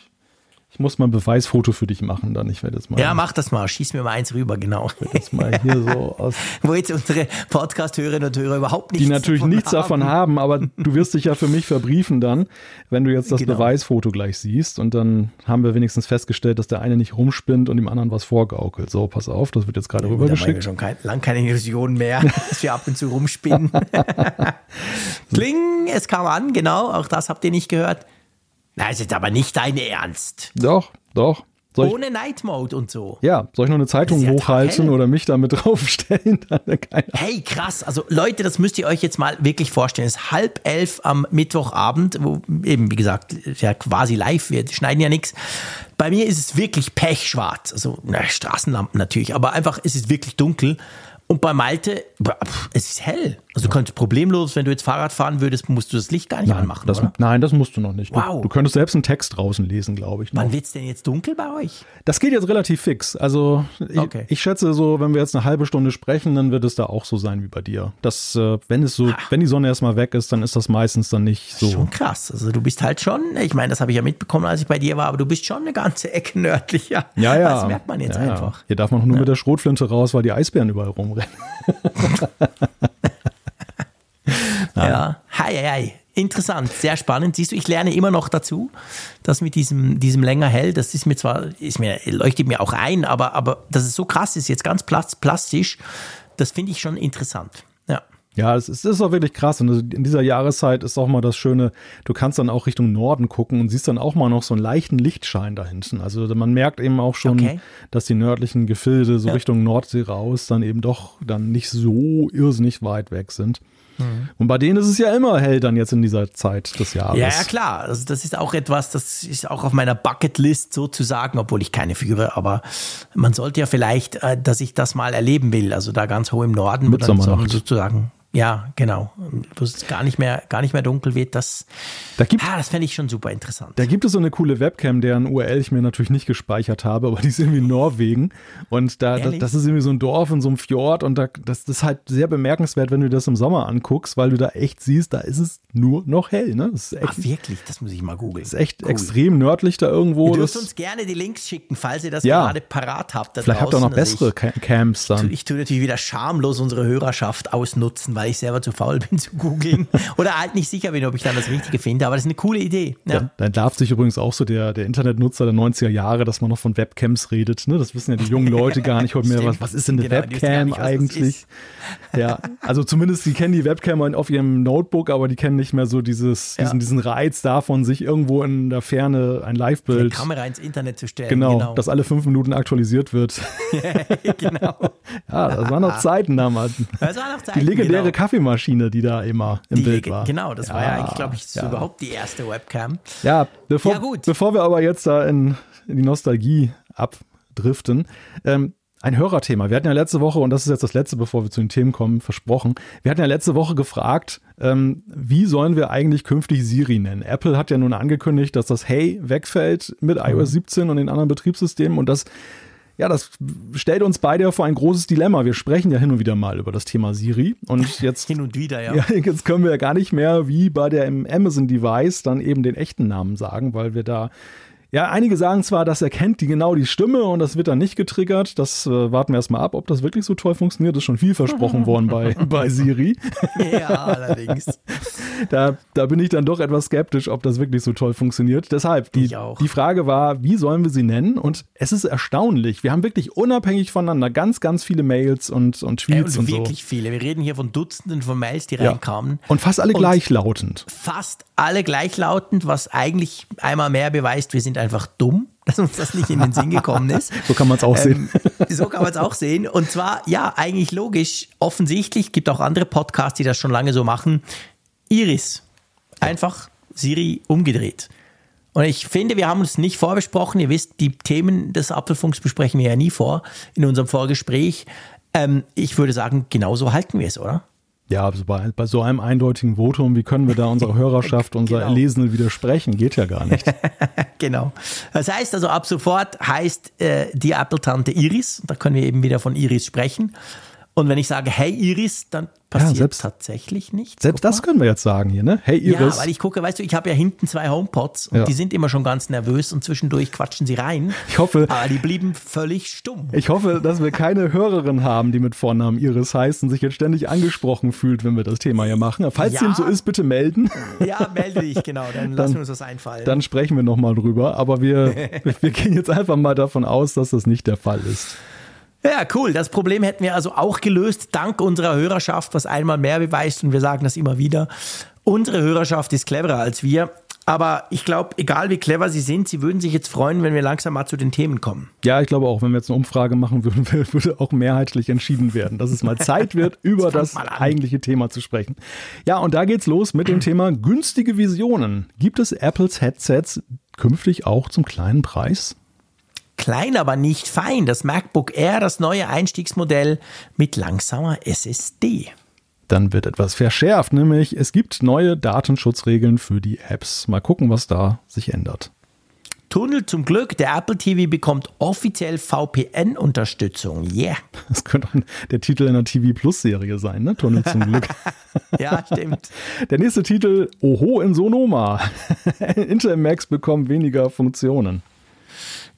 Ich muss mal ein Beweisfoto für dich machen, dann ich werde jetzt mal. Ja, mach das mal. Schieß mir mal eins rüber, genau. Jetzt mal hier so aus. Wo jetzt unsere Podcast-Hörerinnen und Hörer überhaupt nichts Die natürlich davon nichts haben. davon haben, aber du wirst dich ja für mich verbriefen dann, wenn du jetzt das genau. Beweisfoto gleich siehst. Und dann haben wir wenigstens festgestellt, dass der eine nicht rumspinnt und dem anderen was vorgaukelt. So, pass auf, das wird jetzt gerade ja, rübergeschickt. Da schon kein, lang keine Illusionen mehr, dass wir ab und zu rumspinnen. Kling, es kam an, genau. Auch das habt ihr nicht gehört. Na, ist jetzt aber nicht dein Ernst. Doch, doch. Soll Ohne Night Mode und so. Ja, soll ich noch eine Zeitung ja hochhalten oder mich damit draufstellen? hey, krass. Also Leute, das müsst ihr euch jetzt mal wirklich vorstellen. Es ist halb elf am Mittwochabend, wo eben, wie gesagt, ja quasi live, wir schneiden ja nichts. Bei mir ist es wirklich pechschwarz. Also, na, Straßenlampen natürlich, aber einfach ist es wirklich dunkel. Und bei Malte, es ist hell. Also du könntest problemlos, wenn du jetzt Fahrrad fahren würdest, musst du das Licht gar nicht nein, anmachen. Das, nein, das musst du noch nicht. Wow. Du, du könntest selbst einen Text draußen lesen, glaube ich. Noch. Wann wird es denn jetzt dunkel bei euch? Das geht jetzt relativ fix. Also ich, okay. ich, schätze so, wenn wir jetzt eine halbe Stunde sprechen, dann wird es da auch so sein wie bei dir. Das, äh, wenn es so, Ach. wenn die Sonne erstmal weg ist, dann ist das meistens dann nicht so. Schon krass. Also du bist halt schon, ich meine, das habe ich ja mitbekommen, als ich bei dir war, aber du bist schon eine ganze Ecke nördlicher. Ja, ja. Das merkt man jetzt ja, einfach. Ja. Hier darf man nur ja. mit der Schrotflinte raus, weil die Eisbären überall rumrennen. ja, hi, hi, hi. Interessant, sehr spannend. Siehst du, ich lerne immer noch dazu, dass mit diesem, diesem länger hell, das ist mir zwar, ist mir, leuchtet mir auch ein, aber, aber dass es so krass ist, jetzt ganz plastisch, das finde ich schon interessant. Ja. Es ist, ist auch wirklich krass. Und in dieser Jahreszeit ist auch mal das Schöne, du kannst dann auch Richtung Norden gucken und siehst dann auch mal noch so einen leichten Lichtschein da hinten. Also man merkt eben auch schon, okay. dass die nördlichen Gefilde so ja. Richtung Nordsee raus dann eben doch dann nicht so irrsinnig weit weg sind. Mhm. Und bei denen ist es ja immer hell dann jetzt in dieser Zeit des Jahres. Ja, ja klar. Also das ist auch etwas, das ist auch auf meiner Bucketlist sozusagen, obwohl ich keine führe. Aber man sollte ja vielleicht, äh, dass ich das mal erleben will. Also da ganz hoch im Norden. Mit sozusagen ja, genau. Wo es gar nicht mehr, gar nicht mehr dunkel wird, das, da gibt, ah, das fände ich schon super interessant. Da gibt es so eine coole Webcam, deren URL ich mir natürlich nicht gespeichert habe, aber die ist irgendwie in Norwegen. Und da, das, das, ist irgendwie so ein Dorf in so einem Fjord und da, das, das ist halt sehr bemerkenswert, wenn du das im Sommer anguckst, weil du da echt siehst, da ist es nur noch hell. Ne? Das ist echt, Ach, wirklich? Das muss ich mal googeln. Das ist echt cool. extrem nördlich da irgendwo. Ihr dürft uns gerne die Links schicken, falls ihr das ja. gerade parat habt. Vielleicht draußen. habt ihr auch noch bessere also ich, Camps dann. Ich, ich tue natürlich wieder schamlos unsere Hörerschaft ausnutzen, weil weil ich selber zu faul bin zu googeln oder halt nicht sicher bin, ob ich dann das Richtige finde. Aber das ist eine coole Idee. Ja. Dann, dann darf sich übrigens auch so der, der Internetnutzer der 90er Jahre, dass man noch von Webcams redet. Ne? Das wissen ja die jungen Leute gar nicht heute mehr. Was, was ist denn eine genau, Webcam nicht, eigentlich? Ja, also zumindest die kennen die Webcam auf ihrem Notebook, aber die kennen nicht mehr so dieses, ja. diesen, diesen Reiz davon, sich irgendwo in der Ferne ein Live-Bild. Kamera ins Internet zu stellen. Genau, genau. das alle fünf Minuten aktualisiert wird. genau. Ja, das waren noch Zeiten damals. Das waren noch Zeiten, die legendäre. Kaffeemaschine, die da immer im die Bild war. Genau, das ja, war ja eigentlich, glaube ich, ja. überhaupt die erste Webcam. Ja, bevor, ja, bevor wir aber jetzt da in, in die Nostalgie abdriften, ähm, ein Hörerthema. Wir hatten ja letzte Woche, und das ist jetzt das letzte, bevor wir zu den Themen kommen, versprochen. Wir hatten ja letzte Woche gefragt, ähm, wie sollen wir eigentlich künftig Siri nennen? Apple hat ja nun angekündigt, dass das Hey wegfällt mit iOS 17 mhm. und den anderen Betriebssystemen und das ja, das stellt uns beide vor ein großes Dilemma. Wir sprechen ja hin und wieder mal über das Thema Siri. Und jetzt. hin und wieder, ja. ja. Jetzt können wir ja gar nicht mehr wie bei der Amazon-Device dann eben den echten Namen sagen, weil wir da ja, einige sagen zwar, das erkennt die genau die Stimme und das wird dann nicht getriggert. Das äh, warten wir erstmal ab, ob das wirklich so toll funktioniert. Das ist schon viel versprochen worden bei, bei Siri. Ja, allerdings. da, da bin ich dann doch etwas skeptisch, ob das wirklich so toll funktioniert. Deshalb, die, die Frage war, wie sollen wir sie nennen? Und es ist erstaunlich. Wir haben wirklich unabhängig voneinander ganz, ganz viele Mails und, und Tweets äh, und, und wirklich so. viele. Wir reden hier von Dutzenden von Mails, die ja. reinkamen. Und fast alle und gleichlautend. Fast alle gleichlautend, was eigentlich einmal mehr beweist, wir sind einfach dumm, dass uns das nicht in den Sinn gekommen ist. so kann man es auch ähm, sehen. so kann man es auch sehen. Und zwar, ja, eigentlich logisch, offensichtlich, gibt auch andere Podcasts, die das schon lange so machen. Iris. Einfach Siri umgedreht. Und ich finde, wir haben uns nicht vorbesprochen. Ihr wisst, die Themen des Apfelfunks besprechen wir ja nie vor in unserem Vorgespräch. Ähm, ich würde sagen, genauso halten wir es, oder? Ja, also bei, bei so einem eindeutigen Votum, wie können wir da unserer Hörerschaft, unserer genau. Erlesenen widersprechen? Geht ja gar nicht. genau. Das heißt also, ab sofort heißt äh, die Apple-Tante Iris. Da können wir eben wieder von Iris sprechen. Und wenn ich sage, hey Iris, dann passiert ja, selbst, tatsächlich nichts. Selbst das können wir jetzt sagen hier, ne? Hey Iris. Ja, weil ich gucke, weißt du, ich habe ja hinten zwei HomePods und ja. die sind immer schon ganz nervös und zwischendurch quatschen sie rein. Ich hoffe. Aber die blieben völlig stumm. Ich hoffe, dass wir keine Hörerin haben, die mit Vornamen Iris heißt und sich jetzt ständig angesprochen fühlt, wenn wir das Thema hier machen. Falls ja. dem so ist, bitte melden. Ja, melde dich, genau. Dann, dann lassen wir uns das einfallen. Dann sprechen wir nochmal drüber. Aber wir, wir gehen jetzt einfach mal davon aus, dass das nicht der Fall ist. Ja, cool. Das Problem hätten wir also auch gelöst, dank unserer Hörerschaft, was einmal mehr beweist, und wir sagen das immer wieder. Unsere Hörerschaft ist cleverer als wir. Aber ich glaube, egal wie clever sie sind, sie würden sich jetzt freuen, wenn wir langsam mal zu den Themen kommen. Ja, ich glaube auch, wenn wir jetzt eine Umfrage machen würden, würde auch mehrheitlich entschieden werden, dass es mal Zeit wird, über das eigentliche Thema zu sprechen. Ja, und da geht's los mit dem Thema günstige Visionen. Gibt es Apples Headsets künftig auch zum kleinen Preis? Klein, aber nicht fein. Das MacBook Air, das neue Einstiegsmodell mit langsamer SSD. Dann wird etwas verschärft, nämlich es gibt neue Datenschutzregeln für die Apps. Mal gucken, was da sich ändert. Tunnel zum Glück, der Apple TV bekommt offiziell VPN-Unterstützung. Yeah. Das könnte der Titel einer TV Plus Serie sein, ne? Tunnel zum Glück. ja, stimmt. Der nächste Titel, Oho in Sonoma. Intel Max bekommt weniger Funktionen.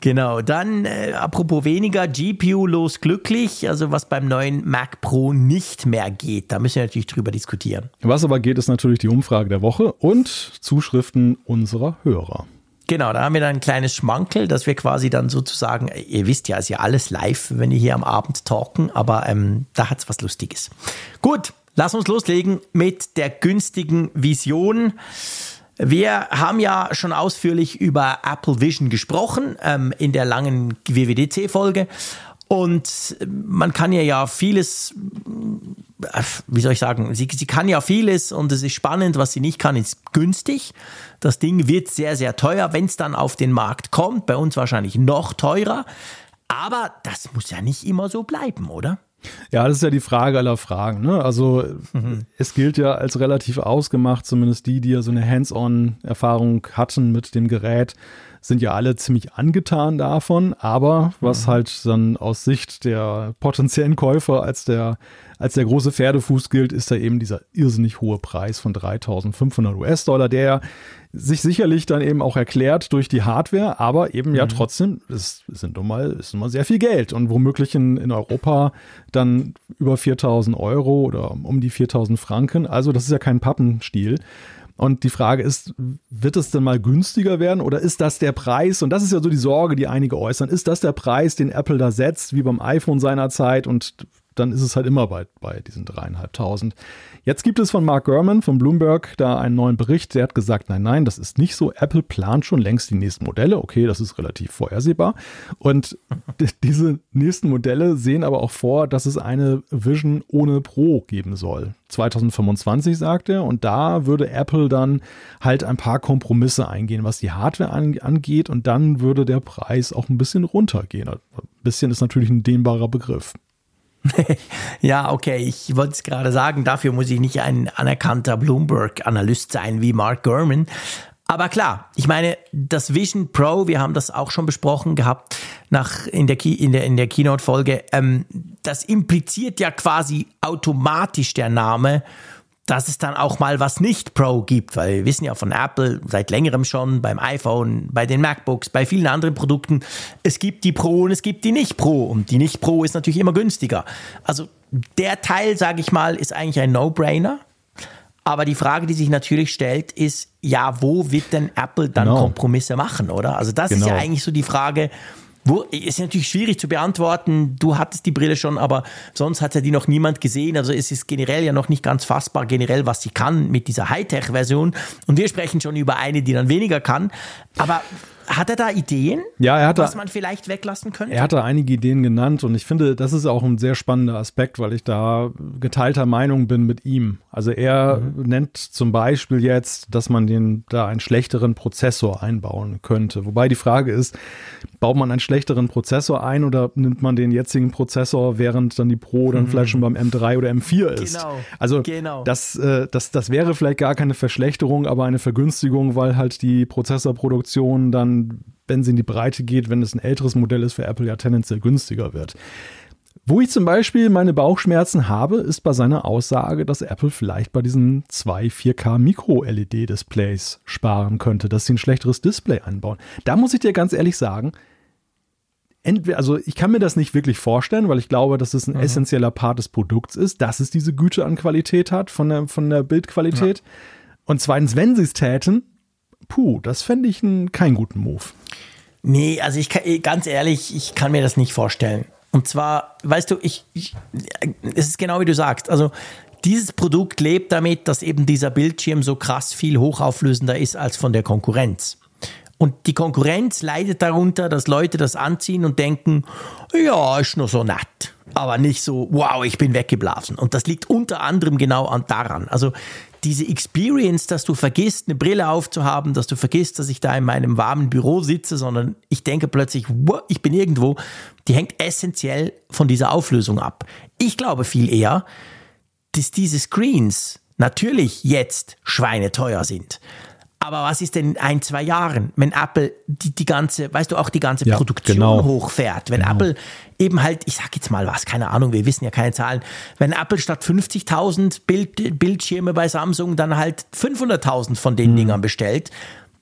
Genau, dann äh, apropos weniger, GPU los glücklich, also was beim neuen Mac Pro nicht mehr geht. Da müssen wir natürlich drüber diskutieren. Was aber geht, ist natürlich die Umfrage der Woche und Zuschriften unserer Hörer. Genau, da haben wir dann ein kleines Schmankel, dass wir quasi dann sozusagen, ihr wisst ja, ist ja alles live, wenn wir hier am Abend talken, aber ähm, da hat es was Lustiges. Gut, lass uns loslegen mit der günstigen Vision. Wir haben ja schon ausführlich über Apple Vision gesprochen ähm, in der langen WWDC-Folge. Und man kann ja ja vieles, äh, wie soll ich sagen, sie, sie kann ja vieles und es ist spannend, was sie nicht kann, ist günstig. Das Ding wird sehr, sehr teuer, wenn es dann auf den Markt kommt. Bei uns wahrscheinlich noch teurer. Aber das muss ja nicht immer so bleiben, oder? Ja, das ist ja die Frage aller Fragen. Ne? Also mhm. es gilt ja als relativ ausgemacht, zumindest die, die ja so eine Hands-on-Erfahrung hatten mit dem Gerät, sind ja alle ziemlich angetan davon, aber was mhm. halt dann aus Sicht der potenziellen Käufer als der, als der große Pferdefuß gilt, ist da eben dieser irrsinnig hohe Preis von 3500 US-Dollar, der sich sicherlich dann eben auch erklärt durch die Hardware, aber eben mhm. ja trotzdem, es sind nun mal, ist nun mal sehr viel Geld und womöglich in, in Europa dann über 4000 Euro oder um die 4000 Franken. Also das ist ja kein Pappenstiel. Und die Frage ist, wird es denn mal günstiger werden oder ist das der Preis? Und das ist ja so die Sorge, die einige äußern. Ist das der Preis, den Apple da setzt, wie beim iPhone seinerzeit? Und dann ist es halt immer bei, bei diesen dreieinhalbtausend. Jetzt gibt es von Mark Gurman von Bloomberg da einen neuen Bericht. Der hat gesagt, nein, nein, das ist nicht so. Apple plant schon längst die nächsten Modelle. Okay, das ist relativ vorhersehbar. Und diese nächsten Modelle sehen aber auch vor, dass es eine Vision ohne Pro geben soll. 2025 sagt er. Und da würde Apple dann halt ein paar Kompromisse eingehen, was die Hardware angeht. Und dann würde der Preis auch ein bisschen runtergehen. Ein bisschen ist natürlich ein dehnbarer Begriff. ja, okay, ich wollte es gerade sagen, dafür muss ich nicht ein anerkannter Bloomberg-Analyst sein wie Mark Gurman. Aber klar, ich meine, das Vision Pro, wir haben das auch schon besprochen gehabt nach, in der, in der, in der Keynote-Folge, ähm, das impliziert ja quasi automatisch der Name dass es dann auch mal was nicht Pro gibt, weil wir wissen ja von Apple seit längerem schon, beim iPhone, bei den MacBooks, bei vielen anderen Produkten, es gibt die Pro und es gibt die nicht Pro und die nicht Pro ist natürlich immer günstiger. Also der Teil, sage ich mal, ist eigentlich ein No-Brainer. Aber die Frage, die sich natürlich stellt, ist, ja, wo wird denn Apple dann genau. Kompromisse machen, oder? Also das genau. ist ja eigentlich so die Frage, wo, ist natürlich schwierig zu beantworten. Du hattest die Brille schon, aber sonst hat ja die noch niemand gesehen. Also es ist generell ja noch nicht ganz fassbar, generell, was sie kann mit dieser Hightech-Version. Und wir sprechen schon über eine, die dann weniger kann. Aber hat er da Ideen, ja, er hatte, was man vielleicht weglassen könnte? Er hatte einige Ideen genannt und ich finde, das ist auch ein sehr spannender Aspekt, weil ich da geteilter Meinung bin mit ihm. Also er mhm. nennt zum Beispiel jetzt, dass man den da einen schlechteren Prozessor einbauen könnte. Wobei die Frage ist, baut man einen schlechteren Prozessor ein oder nimmt man den jetzigen Prozessor, während dann die Pro dann mhm. vielleicht schon beim M3 oder M4 ist? Genau. Also genau. Das, äh, das, das wäre vielleicht gar keine Verschlechterung, aber eine Vergünstigung, weil halt die Prozessorproduktion dann wenn sie in die Breite geht, wenn es ein älteres Modell ist, für Apple ja tendenziell günstiger wird. Wo ich zum Beispiel meine Bauchschmerzen habe, ist bei seiner Aussage, dass Apple vielleicht bei diesen zwei 4K Micro-LED-Displays sparen könnte, dass sie ein schlechteres Display einbauen. Da muss ich dir ganz ehrlich sagen, entweder, also ich kann mir das nicht wirklich vorstellen, weil ich glaube, dass es ein mhm. essentieller Part des Produkts ist, dass es diese Güte an Qualität hat, von der, von der Bildqualität. Ja. Und zweitens, wenn sie es täten, puh, das fände ich einen, keinen guten Move. Nee, also ich kann, ganz ehrlich, ich kann mir das nicht vorstellen. Und zwar, weißt du, ich, ich, es ist genau wie du sagst. Also dieses Produkt lebt damit, dass eben dieser Bildschirm so krass viel hochauflösender ist als von der Konkurrenz. Und die Konkurrenz leidet darunter, dass Leute das anziehen und denken, ja, ist nur so nett. Aber nicht so, wow, ich bin weggeblasen. Und das liegt unter anderem genau an daran. Also diese Experience, dass du vergisst, eine Brille aufzuhaben, dass du vergisst, dass ich da in meinem warmen Büro sitze, sondern ich denke plötzlich, ich bin irgendwo, die hängt essentiell von dieser Auflösung ab. Ich glaube viel eher, dass diese Screens natürlich jetzt schweineteuer sind. Aber was ist denn in ein, zwei Jahren, wenn Apple die, die ganze, weißt du, auch die ganze ja, Produktion genau. hochfährt? Wenn genau. Apple eben halt, ich sag jetzt mal was, keine Ahnung, wir wissen ja keine Zahlen, wenn Apple statt 50.000 Bild, Bildschirme bei Samsung dann halt 500.000 von den mhm. Dingern bestellt,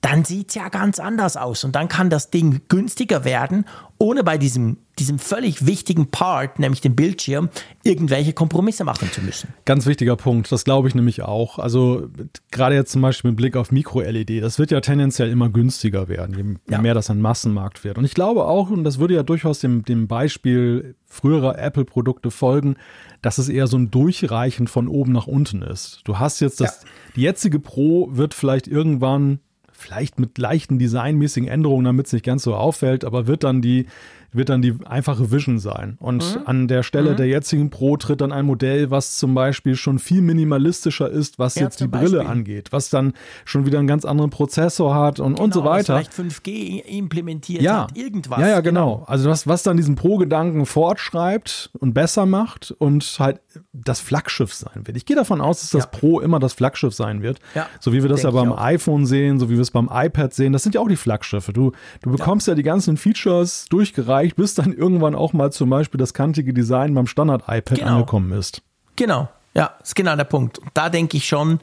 dann sieht es ja ganz anders aus. Und dann kann das Ding günstiger werden, ohne bei diesem, diesem völlig wichtigen Part, nämlich dem Bildschirm, irgendwelche Kompromisse machen zu müssen. Ganz wichtiger Punkt, das glaube ich nämlich auch. Also gerade jetzt zum Beispiel mit Blick auf Mikro-LED, das wird ja tendenziell immer günstiger werden, je ja. mehr das ein Massenmarkt wird. Und ich glaube auch, und das würde ja durchaus dem, dem Beispiel früherer Apple-Produkte folgen, dass es eher so ein Durchreichen von oben nach unten ist. Du hast jetzt das, ja. die jetzige Pro wird vielleicht irgendwann vielleicht mit leichten designmäßigen Änderungen, damit es nicht ganz so auffällt, aber wird dann die wird dann die einfache Vision sein. Und mhm. an der Stelle mhm. der jetzigen Pro tritt dann ein Modell, was zum Beispiel schon viel minimalistischer ist, was ja, jetzt die Brille Beispiel. angeht, was dann schon wieder einen ganz anderen Prozessor hat und, genau, und so genau, weiter. vielleicht 5G implementiert ja. hat, irgendwas. Ja, ja, genau. genau. Also was, was dann diesen Pro-Gedanken fortschreibt und besser macht und halt das Flaggschiff sein wird. Ich gehe davon aus, dass das ja. Pro immer das Flaggschiff sein wird. Ja, so wie wir das ja beim iPhone sehen, so wie wir es beim iPad sehen. Das sind ja auch die Flaggschiffe. Du, du bekommst ja. ja die ganzen Features durchgereicht, bis dann irgendwann auch mal zum Beispiel das kantige Design beim Standard-iPad genau. angekommen ist. Genau. Ja, ist genau der Punkt. Und da denke ich schon,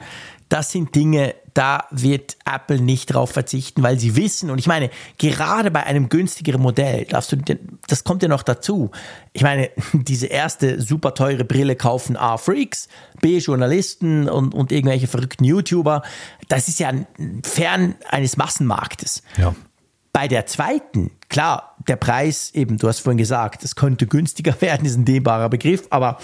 das sind Dinge, da wird Apple nicht drauf verzichten, weil sie wissen, und ich meine, gerade bei einem günstigeren Modell, darfst du, das kommt ja noch dazu. Ich meine, diese erste super teure Brille kaufen A, Freaks, B, Journalisten und, und irgendwelche verrückten YouTuber. Das ist ja fern eines Massenmarktes. Ja. Bei der zweiten, klar, der Preis, eben, du hast vorhin gesagt, es könnte günstiger werden, ist ein dehnbarer Begriff, aber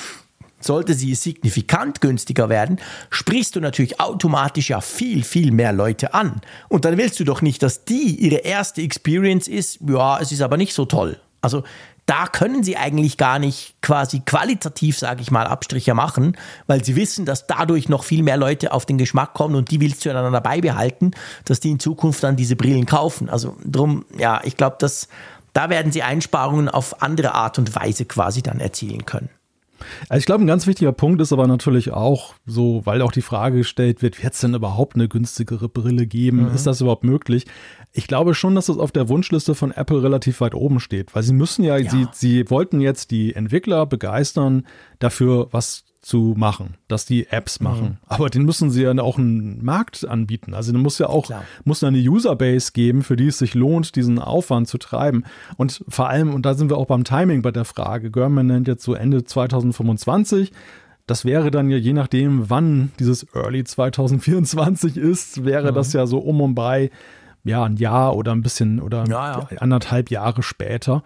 sollte sie signifikant günstiger werden, sprichst du natürlich automatisch ja viel, viel mehr Leute an. Und dann willst du doch nicht, dass die ihre erste Experience ist, ja, es ist aber nicht so toll. Also da können sie eigentlich gar nicht quasi qualitativ, sage ich mal, Abstriche machen, weil sie wissen, dass dadurch noch viel mehr Leute auf den Geschmack kommen und die willst du dann dabei behalten, dass die in Zukunft dann diese Brillen kaufen. Also drum, ja, ich glaube, dass da werden sie Einsparungen auf andere Art und Weise quasi dann erzielen können. Also ich glaube, ein ganz wichtiger Punkt ist aber natürlich auch so, weil auch die Frage gestellt wird, wird es denn überhaupt eine günstigere Brille geben? Mhm. Ist das überhaupt möglich? Ich glaube schon, dass das auf der Wunschliste von Apple relativ weit oben steht, weil sie müssen ja, ja. Sie, sie wollten jetzt die Entwickler begeistern, dafür was zu machen, dass die Apps mhm. machen. Mhm. Aber den müssen sie ja auch einen Markt anbieten. Also da muss ja auch, Klar. muss eine Userbase geben, für die es sich lohnt, diesen Aufwand zu treiben. Und vor allem, und da sind wir auch beim Timing bei der Frage, Görman nennt jetzt so Ende 2025. Das wäre dann ja je nachdem, wann dieses Early 2024 ist, wäre mhm. das ja so um und bei ja, ein Jahr oder ein bisschen oder ja, ja. anderthalb Jahre später.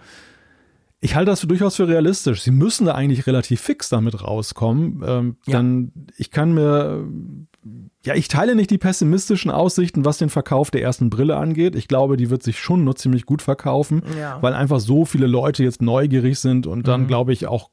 Ich halte das für durchaus für realistisch. Sie müssen da eigentlich relativ fix damit rauskommen. Ähm, ja. Dann, ich kann mir, ja, ich teile nicht die pessimistischen Aussichten, was den Verkauf der ersten Brille angeht. Ich glaube, die wird sich schon nur ziemlich gut verkaufen, ja. weil einfach so viele Leute jetzt neugierig sind und dann, mhm. glaube ich, auch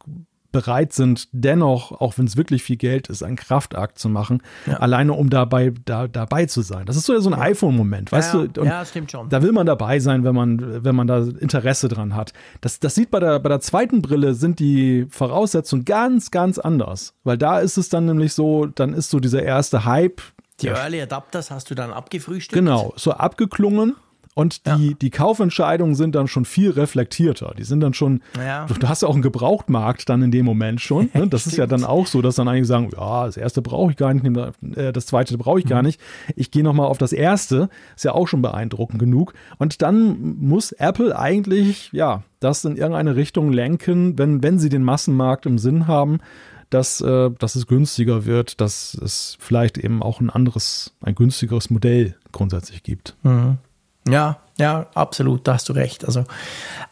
bereit sind, dennoch, auch wenn es wirklich viel Geld ist, einen Kraftakt zu machen, ja. alleine um dabei, da, dabei zu sein. Das ist so, so ein ja. iPhone-Moment, weißt ja, du? Und ja, stimmt schon. Da will man dabei sein, wenn man, wenn man da Interesse dran hat. Das, das sieht bei der, bei der zweiten Brille sind die Voraussetzungen ganz, ganz anders. Weil da ist es dann nämlich so, dann ist so dieser erste Hype. Die Early Adapters hast du dann abgefrühstückt? Genau, so abgeklungen. Und die, ja. die Kaufentscheidungen sind dann schon viel reflektierter. Die sind dann schon, ja. du, hast ja auch einen Gebrauchtmarkt dann in dem Moment schon. Ne? Das ist ja dann auch so, dass dann einige sagen, ja, das erste brauche ich gar nicht, äh, das zweite brauche ich mhm. gar nicht. Ich gehe nochmal auf das erste. Ist ja auch schon beeindruckend genug. Und dann muss Apple eigentlich, ja, das in irgendeine Richtung lenken, wenn, wenn sie den Massenmarkt im Sinn haben dass, äh, dass es günstiger wird, dass es vielleicht eben auch ein anderes, ein günstigeres Modell grundsätzlich gibt. Mhm. Ja, ja, absolut, da hast du recht. Also,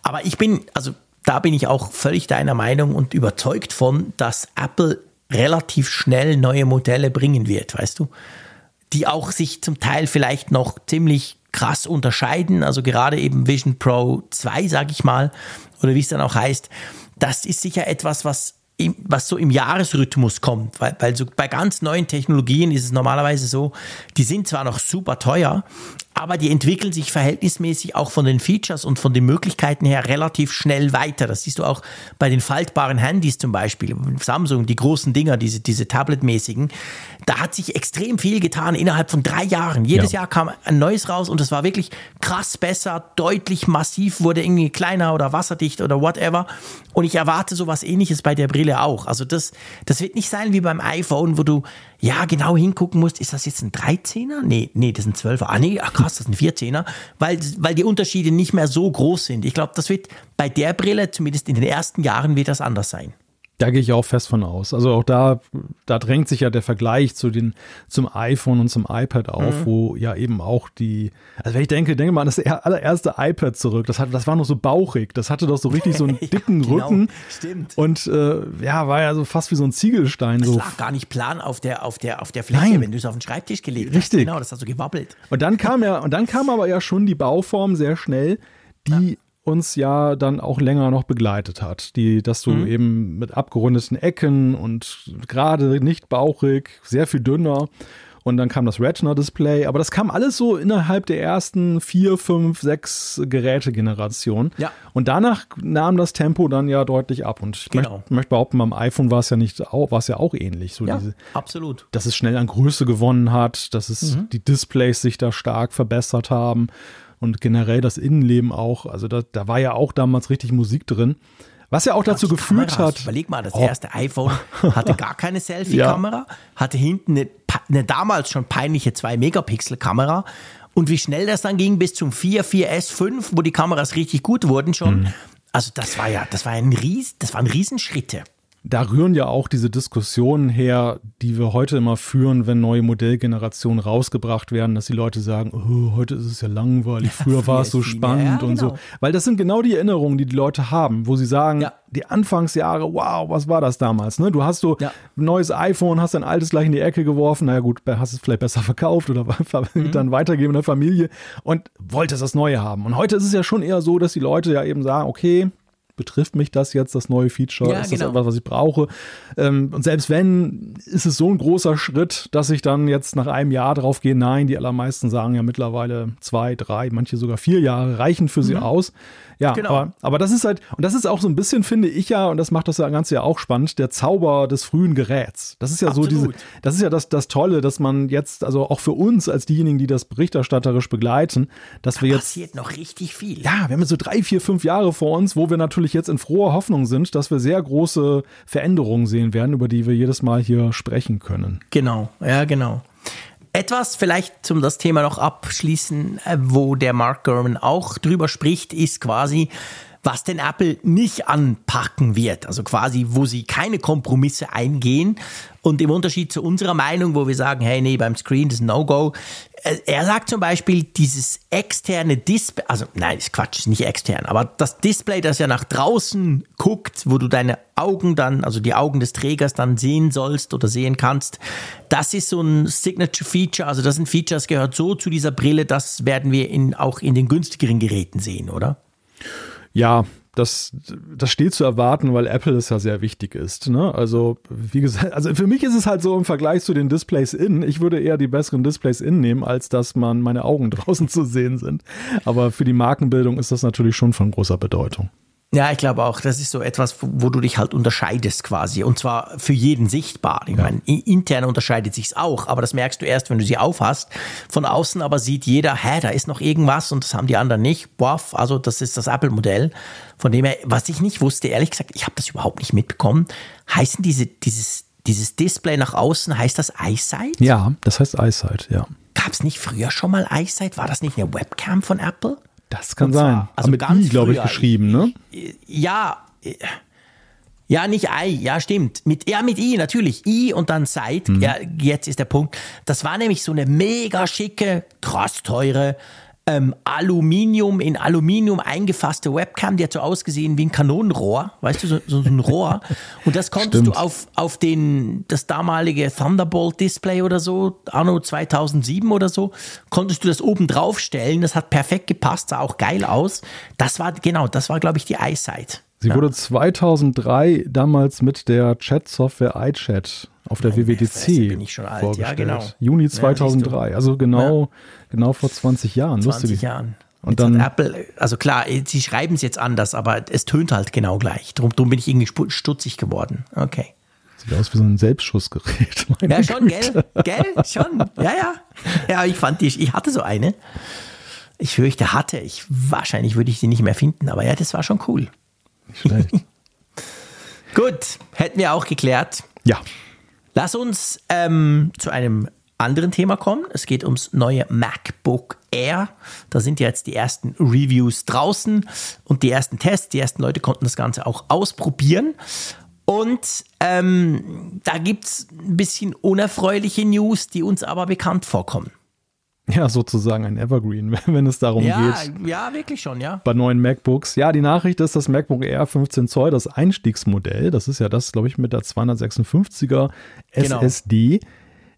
aber ich bin, also da bin ich auch völlig deiner Meinung und überzeugt von, dass Apple relativ schnell neue Modelle bringen wird, weißt du? Die auch sich zum Teil vielleicht noch ziemlich krass unterscheiden. Also gerade eben Vision Pro 2, sage ich mal, oder wie es dann auch heißt. Das ist sicher etwas, was im, was so im Jahresrhythmus kommt, weil, weil so bei ganz neuen Technologien ist es normalerweise so, die sind zwar noch super teuer, aber die entwickeln sich verhältnismäßig auch von den Features und von den Möglichkeiten her relativ schnell weiter. Das siehst du auch bei den faltbaren Handys zum Beispiel. Samsung, die großen Dinger, diese, diese Tablet-mäßigen. Da hat sich extrem viel getan innerhalb von drei Jahren. Jedes ja. Jahr kam ein neues raus und es war wirklich krass besser, deutlich massiv, wurde irgendwie kleiner oder wasserdicht oder whatever. Und ich erwarte sowas ähnliches bei der Brille auch. Also das, das wird nicht sein wie beim iPhone, wo du ja genau hingucken musst, ist das jetzt ein 13er? Nee, nee, das ist ein 12er. Ah nee, ach krass, das ist ein 14er, weil, weil die Unterschiede nicht mehr so groß sind. Ich glaube, das wird bei der Brille, zumindest in den ersten Jahren, wird das anders sein. Da gehe ich auch fest von aus. Also auch da, da drängt sich ja der Vergleich zu den, zum iPhone und zum iPad auf, mhm. wo ja eben auch die, also wenn ich denke, denke mal an das allererste iPad zurück, das, hat, das war noch so bauchig, das hatte doch so richtig so einen dicken ja, genau. Rücken. Stimmt. Und äh, ja, war ja so fast wie so ein Ziegelstein. Das so. lag gar nicht plan auf der, auf der, auf der Fläche, Nein. wenn du es auf den Schreibtisch gelegt richtig. hast. Richtig. Genau, das hat so gewabbelt. Und dann kam ja, und dann kam aber ja schon die Bauform sehr schnell, die ja uns ja dann auch länger noch begleitet hat. Die, dass du mhm. eben mit abgerundeten Ecken und gerade nicht bauchig, sehr viel dünner und dann kam das Retina-Display, aber das kam alles so innerhalb der ersten vier, fünf, sechs Gerätegenerationen. Ja. Und danach nahm das Tempo dann ja deutlich ab. Und ich Genau. möchte, möchte behaupten, beim iPhone war es ja nicht auch, war es ja auch ähnlich. So Ja, diese, absolut. dass es schnell an Größe gewonnen hat, dass es Mhm. die Displays sich da stark verbessert haben und generell das Innenleben auch. Also da, da war ja auch damals richtig Musik drin. Was ja auch dazu geführt Kameras, hat. Überleg mal, das Oh. erste iPhone hatte gar keine Selfie-Kamera, hatte hinten eine, eine damals schon peinliche 2-Megapixel-Kamera. Und wie schnell das dann ging bis zum 4, 4S, 5, wo die Kameras richtig gut wurden schon. Mhm. Also das war ja, das war ein Ries, das waren Riesenschritte. Da rühren ja auch diese Diskussionen her, die wir heute immer führen, wenn neue Modellgenerationen rausgebracht werden, dass die Leute sagen, oh, heute ist es ja langweilig, früher war es so spannend Ja, und so. genau. Weil das sind genau die Erinnerungen, die die Leute haben, wo sie sagen, Ja. die Anfangsjahre, wow, was war das damals? Ne? Du hast so Ja. ein neues iPhone, hast dein altes gleich in die Ecke geworfen, naja gut, hast es vielleicht besser verkauft oder Mhm. dann weitergeben in der Familie und wolltest das Neue haben. Und heute ist es ja schon eher so, dass die Leute ja eben sagen, okay, betrifft mich das jetzt, das neue Feature? Ja, ist genau. das etwas, was ich brauche? Ähm, und selbst wenn, ist es so ein großer Schritt, dass ich dann jetzt nach einem Jahr drauf gehe, nein, die allermeisten sagen ja mittlerweile zwei, drei, manche sogar vier Jahre reichen für sie aus. Ja, Genau. aber, aber das ist halt, und das ist auch so ein bisschen, finde ich ja, und das macht das Ganze ja auch spannend, der Zauber des frühen Geräts. Das ist ja so Absolut. diese, das ist ja das, das Tolle, dass man jetzt, also auch für uns als diejenigen, die das berichterstatterisch begleiten, dass wir jetzt Passiert noch richtig viel. ja, wir haben jetzt so drei, vier, fünf Jahre vor uns, wo wir natürlich jetzt in froher Hoffnung sind, dass wir sehr große Veränderungen sehen werden, über die wir jedes Mal hier sprechen können. Genau, ja, genau. Etwas vielleicht zum das Thema noch abschließen, äh, wo der Mark Gurman auch drüber spricht, ist quasi, was denn Apple nicht anpacken wird. Also quasi, wo sie keine Kompromisse eingehen. Und im Unterschied zu unserer Meinung, wo wir sagen, hey, nee, beim Screen das ist ein No-Go. äh, Er sagt zum Beispiel, dieses externe Display, also nein, ist Quatsch, ist nicht extern, aber das Display, das ja nach draußen guckt, wo du deine Augen dann, also die Augen des Trägers dann sehen sollst oder sehen kannst, das ist so ein Signature-Feature, also das sind Features, gehört so zu dieser Brille, das werden wir in, auch in den günstigeren Geräten sehen, oder? Ja, das, das steht zu erwarten, weil Apple es ja sehr wichtig ist. Ne? Also, wie gesagt, also für mich ist es halt so im Vergleich zu den Displays in. Ich würde eher die besseren Displays in nehmen, als dass man meine Augen draußen zu sehen sind. Aber für die Markenbildung ist das natürlich schon von großer Bedeutung. Ja, ich glaube auch, das ist so etwas, wo- du dich halt unterscheidest quasi. Und zwar für jeden sichtbar. Ich meine, i- intern unterscheidet sich's auch, aber das merkst du erst, wenn du sie aufhast. Von außen aber sieht jeder, hä, da ist noch irgendwas und das haben die anderen nicht. Boah, also das ist das Apple-Modell. Von dem her, was ich nicht wusste, ehrlich gesagt, ich habe das überhaupt nicht mitbekommen. Heißen diese, dieses, dieses Display nach außen, heißt das EyeSight? Ja, das heißt Eyesight, ja. Gab's nicht früher schon mal EyeSight? War das nicht eine Webcam von Apple? Das kann zwar, sein. also mit ganz I, glaube ich, geschrieben, ne? Ja, äh, ja, nicht Ei, ja, stimmt. Mit, ja, mit I, natürlich. I und dann Seit. Mhm. Ja, jetzt ist der Punkt. Das war nämlich so eine mega schicke, krass teure, ähm, Aluminium, in Aluminium eingefasste Webcam, die hat so ausgesehen wie ein Kanonenrohr, weißt du, so, so ein Rohr. Und das konntest Stimmt. du auf, auf den, das damalige Thunderbolt-Display oder so, Anno 2007 oder so, konntest du das oben drauf stellen. Das hat perfekt gepasst, sah auch geil aus. Das war, genau, das war, glaube ich, die Eyesight. Sie wurde 2003 damals mit der Chat-Software iChat auf der Meine WWDC Fresse, alt. Ja, vorgestellt. genau. Juni Ja, siehst 2003, also genau, genau vor 20 Jahren. 20 Lustig. Jahren. Und dann- Apple, also klar, sie schreiben es jetzt anders, aber es tönt halt genau gleich. Drum, drum bin ich irgendwie stutzig geworden. Okay. Sieht aus wie so ein Selbstschussgerät. Ja, schon, Güte. gell? Gell? Schon. Ja, ja. Ja, ich fand die, ich hatte so eine. Ich fürchte, hatte ich. Wahrscheinlich würde ich sie nicht mehr finden, aber ja, das war schon cool. Nicht schlecht. Gut, hätten wir auch geklärt. Ja, Lass uns ähm, zu einem anderen Thema kommen. Es geht ums neue MacBook Air. Da sind ja jetzt die ersten Reviews draußen und die ersten Tests. Die ersten Leute konnten das Ganze auch ausprobieren. Und ähm, da gibt es ein bisschen unerfreuliche News, die uns aber bekannt vorkommen. Ja, sozusagen ein Evergreen, wenn es darum Ja, geht. ja, wirklich schon, ja. Bei neuen MacBooks. Ja, die Nachricht ist, das MacBook Air 15 Zoll, das Einstiegsmodell, das ist ja das, glaube ich, mit der 256er Genau. SSD,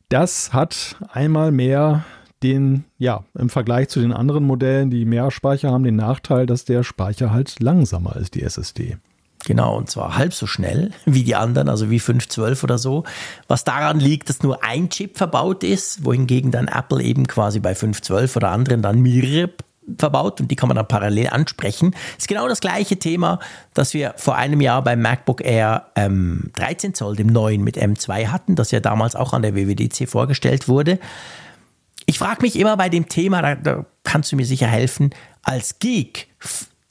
das hat einmal mehr den, ja, im Vergleich zu den anderen Modellen, die mehr Speicher haben, den Nachteil, dass der Speicher halt langsamer ist, die SSD. Genau, und zwar halb so schnell wie die anderen, also wie 512 oder so. Was daran liegt, dass nur ein Chip verbaut ist, wohingegen dann Apple eben quasi bei 512 oder anderen dann mehrere verbaut und die kann man dann parallel ansprechen. Ist genau das gleiche Thema, das wir vor einem Jahr beim MacBook Air ähm, 13 Zoll, dem neuen mit M2 hatten, das ja damals auch an der WWDC vorgestellt wurde. Ich frage mich immer bei dem Thema, da, da kannst du mir sicher helfen, als Geek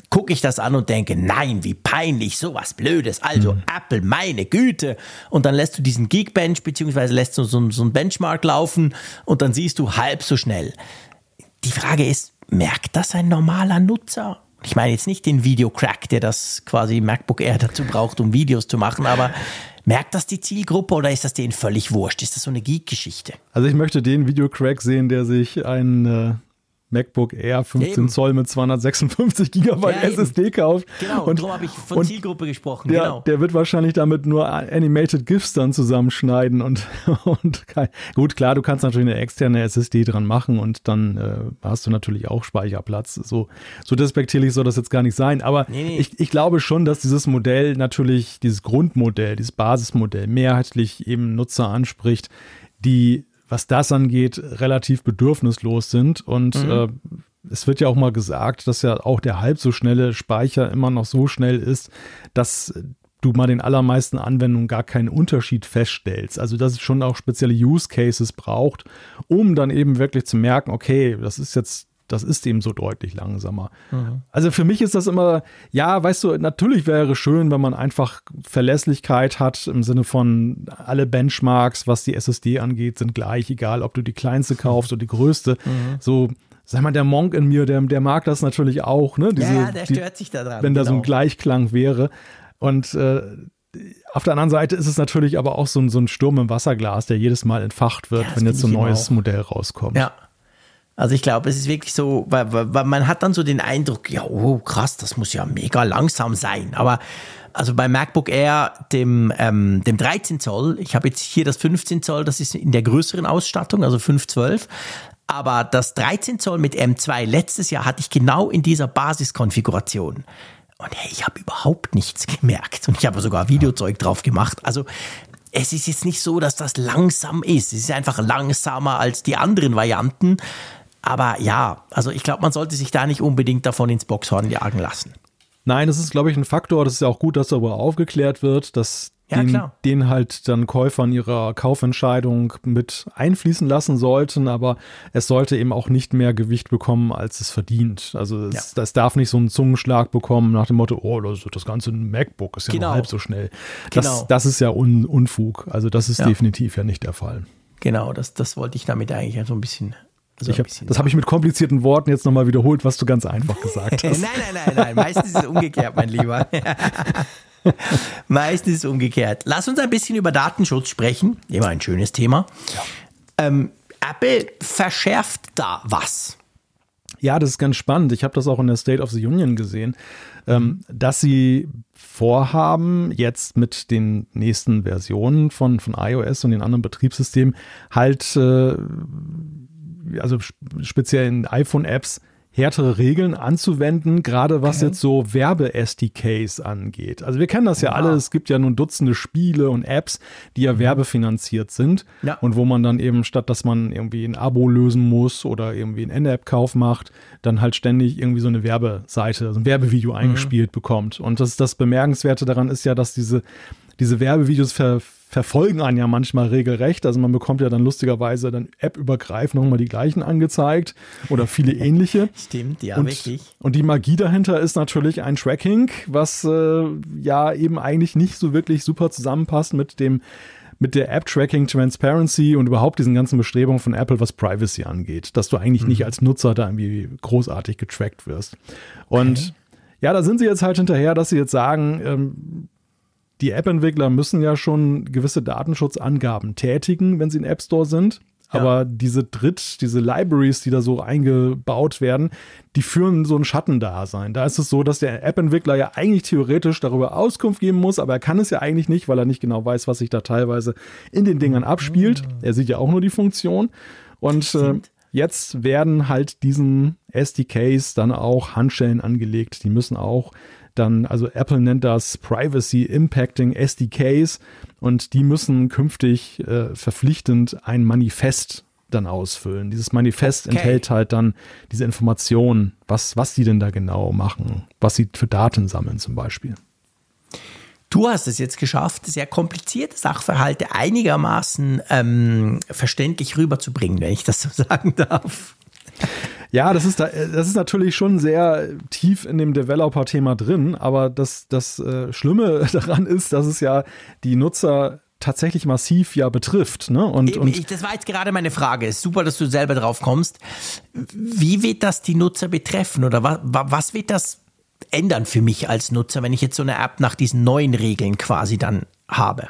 gucke ich das an und denke, nein, wie peinlich, sowas Blödes. Also mhm. Apple, meine Güte. Und dann lässt du diesen Geekbench beziehungsweise lässt du so, so ein Benchmark laufen und dann siehst du halb so schnell. Die Frage ist, merkt das ein normaler Nutzer? Ich meine jetzt nicht den Videocrack, der das quasi MacBook Air dazu braucht, um Videos zu machen, aber merkt das die Zielgruppe oder ist das denen völlig wurscht? Ist das so eine Geek-Geschichte? Also ich möchte den Videocrack sehen, der sich ein äh, MacBook Air 15 eben. Zoll mit 256 Gigabyte ja, SSD kauft. Genau, und darum habe ich von Zielgruppe gesprochen. Der, genau. der wird wahrscheinlich damit nur Animated GIFs dann zusammenschneiden und, und kein, gut, klar, du kannst natürlich eine externe SSD dran machen und dann äh, hast du natürlich auch Speicherplatz. So, so despektierlich soll das jetzt gar nicht sein. Aber nee, nee. Ich, ich glaube schon, dass dieses Modell natürlich, dieses Grundmodell, dieses Basismodell mehrheitlich eben Nutzer anspricht, die was das angeht, relativ bedürfnislos sind. Und mhm. äh, es wird ja auch mal gesagt, dass ja auch der halb so schnelle Speicher immer noch so schnell ist, dass du mal den allermeisten Anwendungen gar keinen Unterschied feststellst. Also dass es schon auch spezielle Use Cases braucht, um dann eben wirklich zu merken, okay, das ist jetzt das ist eben so deutlich langsamer. Mhm. Also für mich ist das immer, ja, weißt du, natürlich wäre schon, wenn man einfach Verlässlichkeit hat im Sinne von alle Benchmarks, was die SSD angeht, sind gleich, egal ob du die kleinste kaufst oder die größte. Mhm. So, sag mal, der Monk in mir, der, der mag das natürlich auch, ne? Diese, ja, der stört die, sich da dran. Wenn genau. da so ein genau. Gleichklang wäre. Und äh, auf der anderen Seite ist es natürlich aber auch so ein, so ein Sturm im Wasserglas, der jedes Mal entfacht wird, ja, wenn jetzt so ein neues Modell rauskommt. Ja, also ich glaube, es ist wirklich so, weil, weil, man hat dann so den Eindruck, ja, oh krass, das muss ja mega langsam sein. Aber also bei MacBook Air, dem, ähm, dem 13 Zoll, ich habe jetzt hier das 15 Zoll, das ist in der größeren Ausstattung, also 512. Aber das 13 Zoll mit M2 letztes Jahr hatte ich genau in dieser Basiskonfiguration. Und hey, ich habe überhaupt nichts gemerkt. Und ich habe sogar Videozeug drauf gemacht. Also es ist jetzt nicht so, dass das langsam ist. Es ist einfach langsamer als die anderen Varianten. Aber ja, also ich glaube, man sollte sich da nicht unbedingt davon ins Boxhorn jagen lassen. Nein, das ist, glaube ich, ein Faktor. Das ist ja auch gut, dass darüber aufgeklärt wird, dass ja, den, den, halt dann Käufer in ihrer Kaufentscheidung mit einfließen lassen sollten, aber es sollte eben auch nicht mehr Gewicht bekommen, als es verdient. Also es, ja. das darf nicht so einen Zungenschlag bekommen nach dem Motto, oh, das, das ganze MacBook ist ja genau. nur halb so schnell. Das, genau. das ist ja Un, Unfug. Also das ist ja. definitiv ja nicht der Fall. Genau, das, das wollte ich damit eigentlich so ein bisschen also hab, das habe ich mit komplizierten Worten jetzt nochmal wiederholt, was du ganz einfach gesagt hast. nein, nein, nein, nein. Meistens ist es umgekehrt, mein Lieber. Meistens ist es umgekehrt. Lass uns ein bisschen über Datenschutz sprechen. Immer ein schönes Thema. Ja. Ähm, Apple verschärft da was. Ja, das ist ganz spannend. Ich habe das auch in der State of the Union gesehen, ähm, dass sie vorhaben, jetzt mit den nächsten Versionen von, von iOS und den anderen Betriebssystemen halt äh, also speziell in iPhone-Apps, härtere Regeln anzuwenden, gerade was okay. jetzt so Werbe-SDKs angeht. Also wir kennen das ja wow. alle, es gibt ja nun Dutzende Spiele und Apps, die ja mhm. werbefinanziert sind ja. und wo man dann eben statt, dass man irgendwie ein Abo lösen muss oder irgendwie einen In-App-Kauf macht, dann halt ständig irgendwie so eine Werbeseite, also ein Werbevideo mhm. eingespielt bekommt. Und das, das Bemerkenswerte daran ist ja, dass diese, diese Werbevideos ver verfolgen einen ja manchmal regelrecht. Also man bekommt ja dann lustigerweise dann App-übergreifend nochmal die gleichen angezeigt oder viele ähnliche. Stimmt, ja, und, wirklich. Und die Magie dahinter ist natürlich ein Tracking, was äh, ja eben eigentlich nicht so wirklich super zusammenpasst mit dem mit der App-Tracking Transparency und überhaupt diesen ganzen Bestrebungen von Apple, was Privacy angeht, dass du eigentlich mhm. nicht als Nutzer da irgendwie großartig getrackt wirst. Und okay. ja, da sind sie jetzt halt hinterher, dass sie jetzt sagen, ähm, die App-Entwickler müssen ja schon gewisse Datenschutzangaben tätigen, wenn sie im App Store sind. Ja. Aber diese Dritt, diese Libraries, die da so eingebaut werden, die führen so ein Schattendasein. Da ist es so, dass der App-Entwickler ja eigentlich theoretisch darüber Auskunft geben muss, aber er kann es ja eigentlich nicht, weil er nicht genau weiß, was sich da teilweise in den Dingern abspielt. Mhm. Er sieht ja auch nur die Funktion. Und äh, jetzt werden halt diesen SDKs dann auch Handschellen angelegt. Die müssen auch dann, also Apple nennt das Privacy Impacting SDKs und die müssen künftig äh, verpflichtend ein Manifest dann ausfüllen. Dieses Manifest Okay. enthält halt dann diese Informationen, was, was die denn da genau machen, was sie für Daten sammeln zum Beispiel. Du hast es jetzt geschafft, sehr komplizierte Sachverhalte einigermaßen ähm, verständlich rüberzubringen, wenn ich das so sagen darf. Ja, das ist, da, das ist natürlich schon sehr tief in dem Developer-Thema drin, aber das, das äh, Schlimme daran ist, dass es ja die Nutzer tatsächlich massiv ja betrifft. Ne? Und, Eben, und ich, das war jetzt gerade meine Frage. Ist super, dass du selber drauf kommst. Wie wird das die Nutzer betreffen oder wa, wa, was wird das ändern für mich als Nutzer, wenn ich jetzt so eine App nach diesen neuen Regeln quasi dann habe?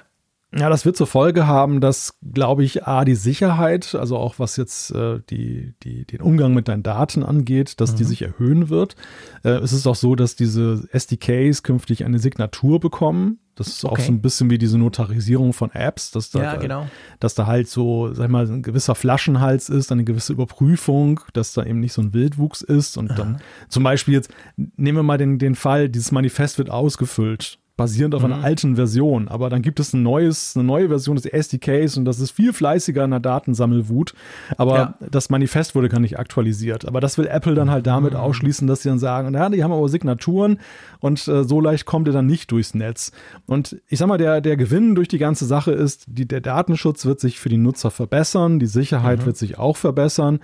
Ja, das wird zur Folge haben, dass, glaube ich, A, die Sicherheit, also auch was jetzt äh, die, die, den Umgang mit deinen Daten angeht, dass die sich erhöhen wird. Äh, es ist auch so, dass diese SDKs künftig eine Signatur bekommen. Das ist auch Okay. so ein bisschen wie diese Notarisierung von Apps, dass da, Ja, genau. dass da halt so, sag ich mal, ein gewisser Flaschenhals ist, eine gewisse Überprüfung, dass da eben nicht so ein Wildwuchs ist. Und dann zum Beispiel jetzt, nehmen wir mal den, den Fall, dieses Manifest wird ausgefüllt, basierend auf Mhm. einer alten Version, aber dann gibt es ein neues, eine neue Version des SDKs und das ist viel fleißiger in der Datensammelwut. Aber Ja. das Manifest wurde gar nicht aktualisiert. Aber das will Apple dann halt damit Mhm. ausschließen, dass sie dann sagen, na, die haben aber Signaturen und äh, so leicht kommt ihr dann nicht durchs Netz. Und ich sag mal, der, der Gewinn durch die ganze Sache ist, die, der Datenschutz wird sich für die Nutzer verbessern, die Sicherheit wird sich auch verbessern.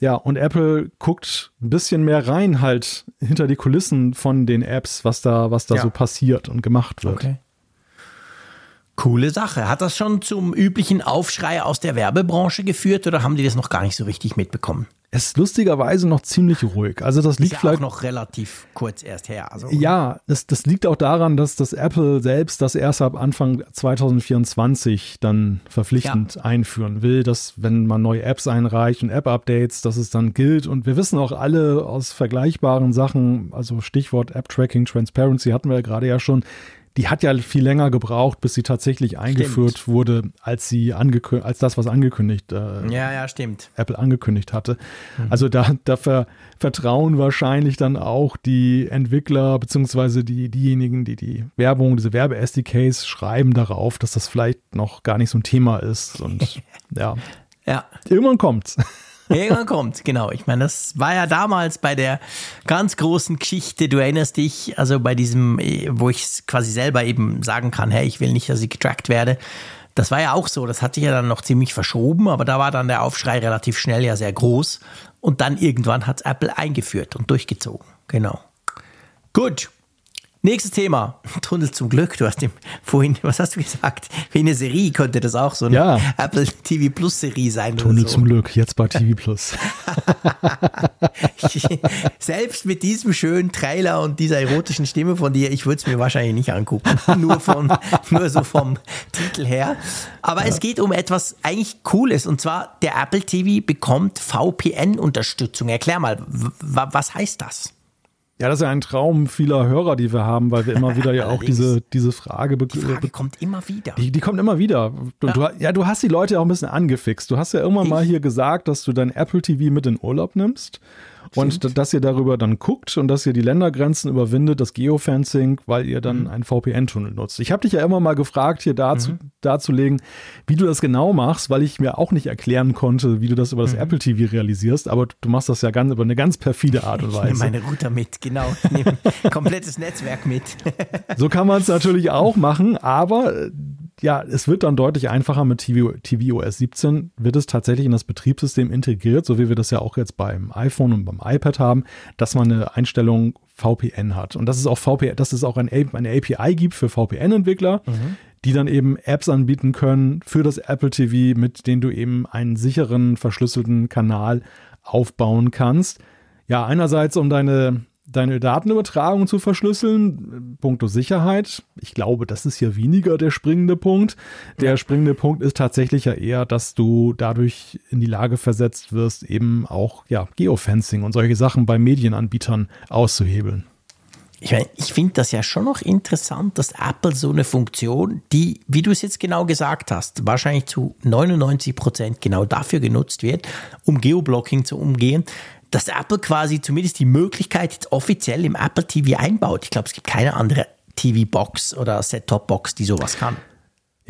Ja, und Apple guckt ein bisschen mehr rein halt hinter die Kulissen von den Apps, was da, was da Ja. so passiert und gemacht wird. Okay. Coole Sache. Hat das schon zum üblichen Aufschrei aus der Werbebranche geführt oder haben die das noch gar nicht so richtig mitbekommen? Es ist lustigerweise noch ziemlich ruhig. Also das Ist liegt ja auch vielleicht noch relativ kurz erst her. Also, Ja, das, das liegt auch daran, dass das Apple selbst das erst ab Anfang 2024 dann verpflichtend einführen will, dass wenn man neue Apps einreicht und App-Updates, dass es dann gilt. Und wir wissen auch alle aus vergleichbaren Sachen, also Stichwort App-Tracking, Transparency hatten wir ja gerade ja schon, die hat ja viel länger gebraucht, bis sie tatsächlich eingeführt wurde, als sie angekündigt, als das, was angekündigt äh, ja, ja, stimmt. Apple angekündigt hatte. Also da, da ver, vertrauen wahrscheinlich dann auch die Entwickler beziehungsweise die, diejenigen, die die Werbung, diese Werbe-SDKs schreiben darauf, dass das vielleicht noch gar nicht so ein Thema ist. Und ja, Ja. irgendwann kommt's. Irgendwann kommt, genau. Ich meine, das war ja damals bei der ganz großen Geschichte, du erinnerst dich, also bei diesem, eh, wo ich quasi selber eben sagen kann, hey, ich will nicht, dass ich getrackt werde. Das war ja auch so, das hat sich ja dann noch ziemlich verschoben, aber da war dann der Aufschrei relativ schnell ja sehr groß. Und dann irgendwann hat Apple eingeführt und durchgezogen. Genau. Gut. Nächstes Thema. Tunnel zum Glück. Du hast ihm vorhin, was hast du gesagt? Wie eine Serie könnte das auch so eine Ja. Apple TV Plus Serie sein. Tunnel so. zum Glück, jetzt bei TV Plus. Selbst mit diesem schönen Trailer und dieser erotischen Stimme von dir, ich würde es mir wahrscheinlich nicht angucken. Nur, von, nur so vom Titel her. Aber es geht um etwas eigentlich Cooles. Und zwar, der Apple TV bekommt VPN-Unterstützung. Erklär mal, was heißt das? Ja, das ist ja ein Traum vieler Hörer, die wir haben, weil wir immer wieder ja auch diese, diese Frage, be Die Frage kommt immer wieder. Die, die kommt immer wieder. Du, ja. Du, ja, du hast die Leute auch ein bisschen angefixt. Du hast ja irgendwann mal hier gesagt, dass du dein Apple TV mit in Urlaub nimmst. Und Stimmt. dass ihr darüber dann guckt und dass ihr die Ländergrenzen überwindet, das Geofencing, weil ihr dann mhm. einen VPN-Tunnel nutzt. Ich habe dich ja immer mal gefragt, hier dazu, mhm. darzulegen, wie du das genau machst, weil ich mir auch nicht erklären konnte, wie du das über das mhm. Apple TV realisierst, aber du machst das ja ganz über eine ganz perfide Art und Weise. Ich nehme meine Router mit, genau. Ich nehme komplettes Netzwerk mit. so kann man es natürlich auch machen, aber ja, es wird dann deutlich einfacher mit TV, tvOS 17, wird es tatsächlich in das Betriebssystem integriert, so wie wir das ja auch jetzt beim iPhone und beim iPad haben, dass man eine Einstellung VPN hat. Und das ist auch VPN, dass es auch ein, eine API gibt für VPN-Entwickler, mhm. die dann eben Apps anbieten können für das Apple TV, mit denen du eben einen sicheren, verschlüsselten Kanal aufbauen kannst. Ja, einerseits um deine deine Datenübertragung zu verschlüsseln, puncto Sicherheit. Ich glaube, das ist hier weniger der springende Punkt. Der ja. springende Punkt ist tatsächlich ja eher, dass du dadurch in die Lage versetzt wirst, eben auch ja, Geofencing und solche Sachen bei Medienanbietern auszuhebeln. Ich, mein, ich finde das ja schon noch interessant, dass Apple so eine Funktion, die, wie du es jetzt genau gesagt hast, wahrscheinlich zu 99 Prozent genau dafür genutzt wird, um Geoblocking zu umgehen, dass Apple quasi zumindest die Möglichkeit jetzt offiziell im Apple TV einbaut. Ich glaube, es gibt keine andere TV-Box oder Set-Top-Box, die sowas kann.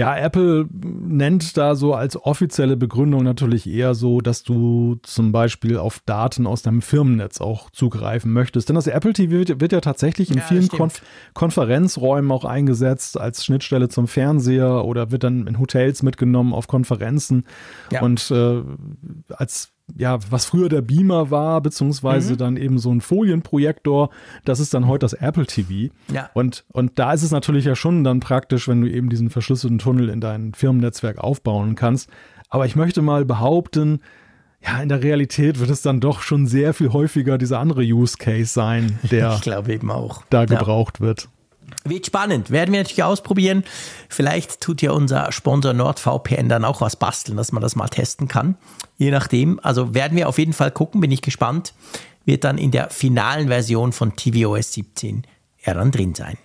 Ja, Apple nennt da so als offizielle Begründung natürlich eher so, dass du zum Beispiel auf Daten aus deinem Firmennetz auch zugreifen möchtest. Denn das Apple TV wird, wird ja tatsächlich in ja, vielen Konf Konferenzräumen auch eingesetzt als Schnittstelle zum Fernseher oder wird dann in Hotels mitgenommen auf Konferenzen ja. und äh, als ja, was früher der Beamer war, beziehungsweise mhm. dann eben so ein Folienprojektor, das ist dann heute das Apple TV. Ja. Und, und da ist es natürlich ja schon dann praktisch, wenn du eben diesen verschlüsselten Tunnel in dein Firmennetzwerk aufbauen kannst. Aber ich möchte mal behaupten, ja, in der Realität wird es dann doch schon sehr viel häufiger dieser andere Use Case sein, der ich glaube eben auch. da gebraucht ja. wird. Wird spannend. Werden wir natürlich ausprobieren. Vielleicht tut ja unser Sponsor NordVPN dann auch was basteln, dass man das mal testen kann. Je nachdem. Also werden wir auf jeden Fall gucken. Bin ich gespannt. Wird dann in der finalen Version von tvOS 17 ja dann drin sein.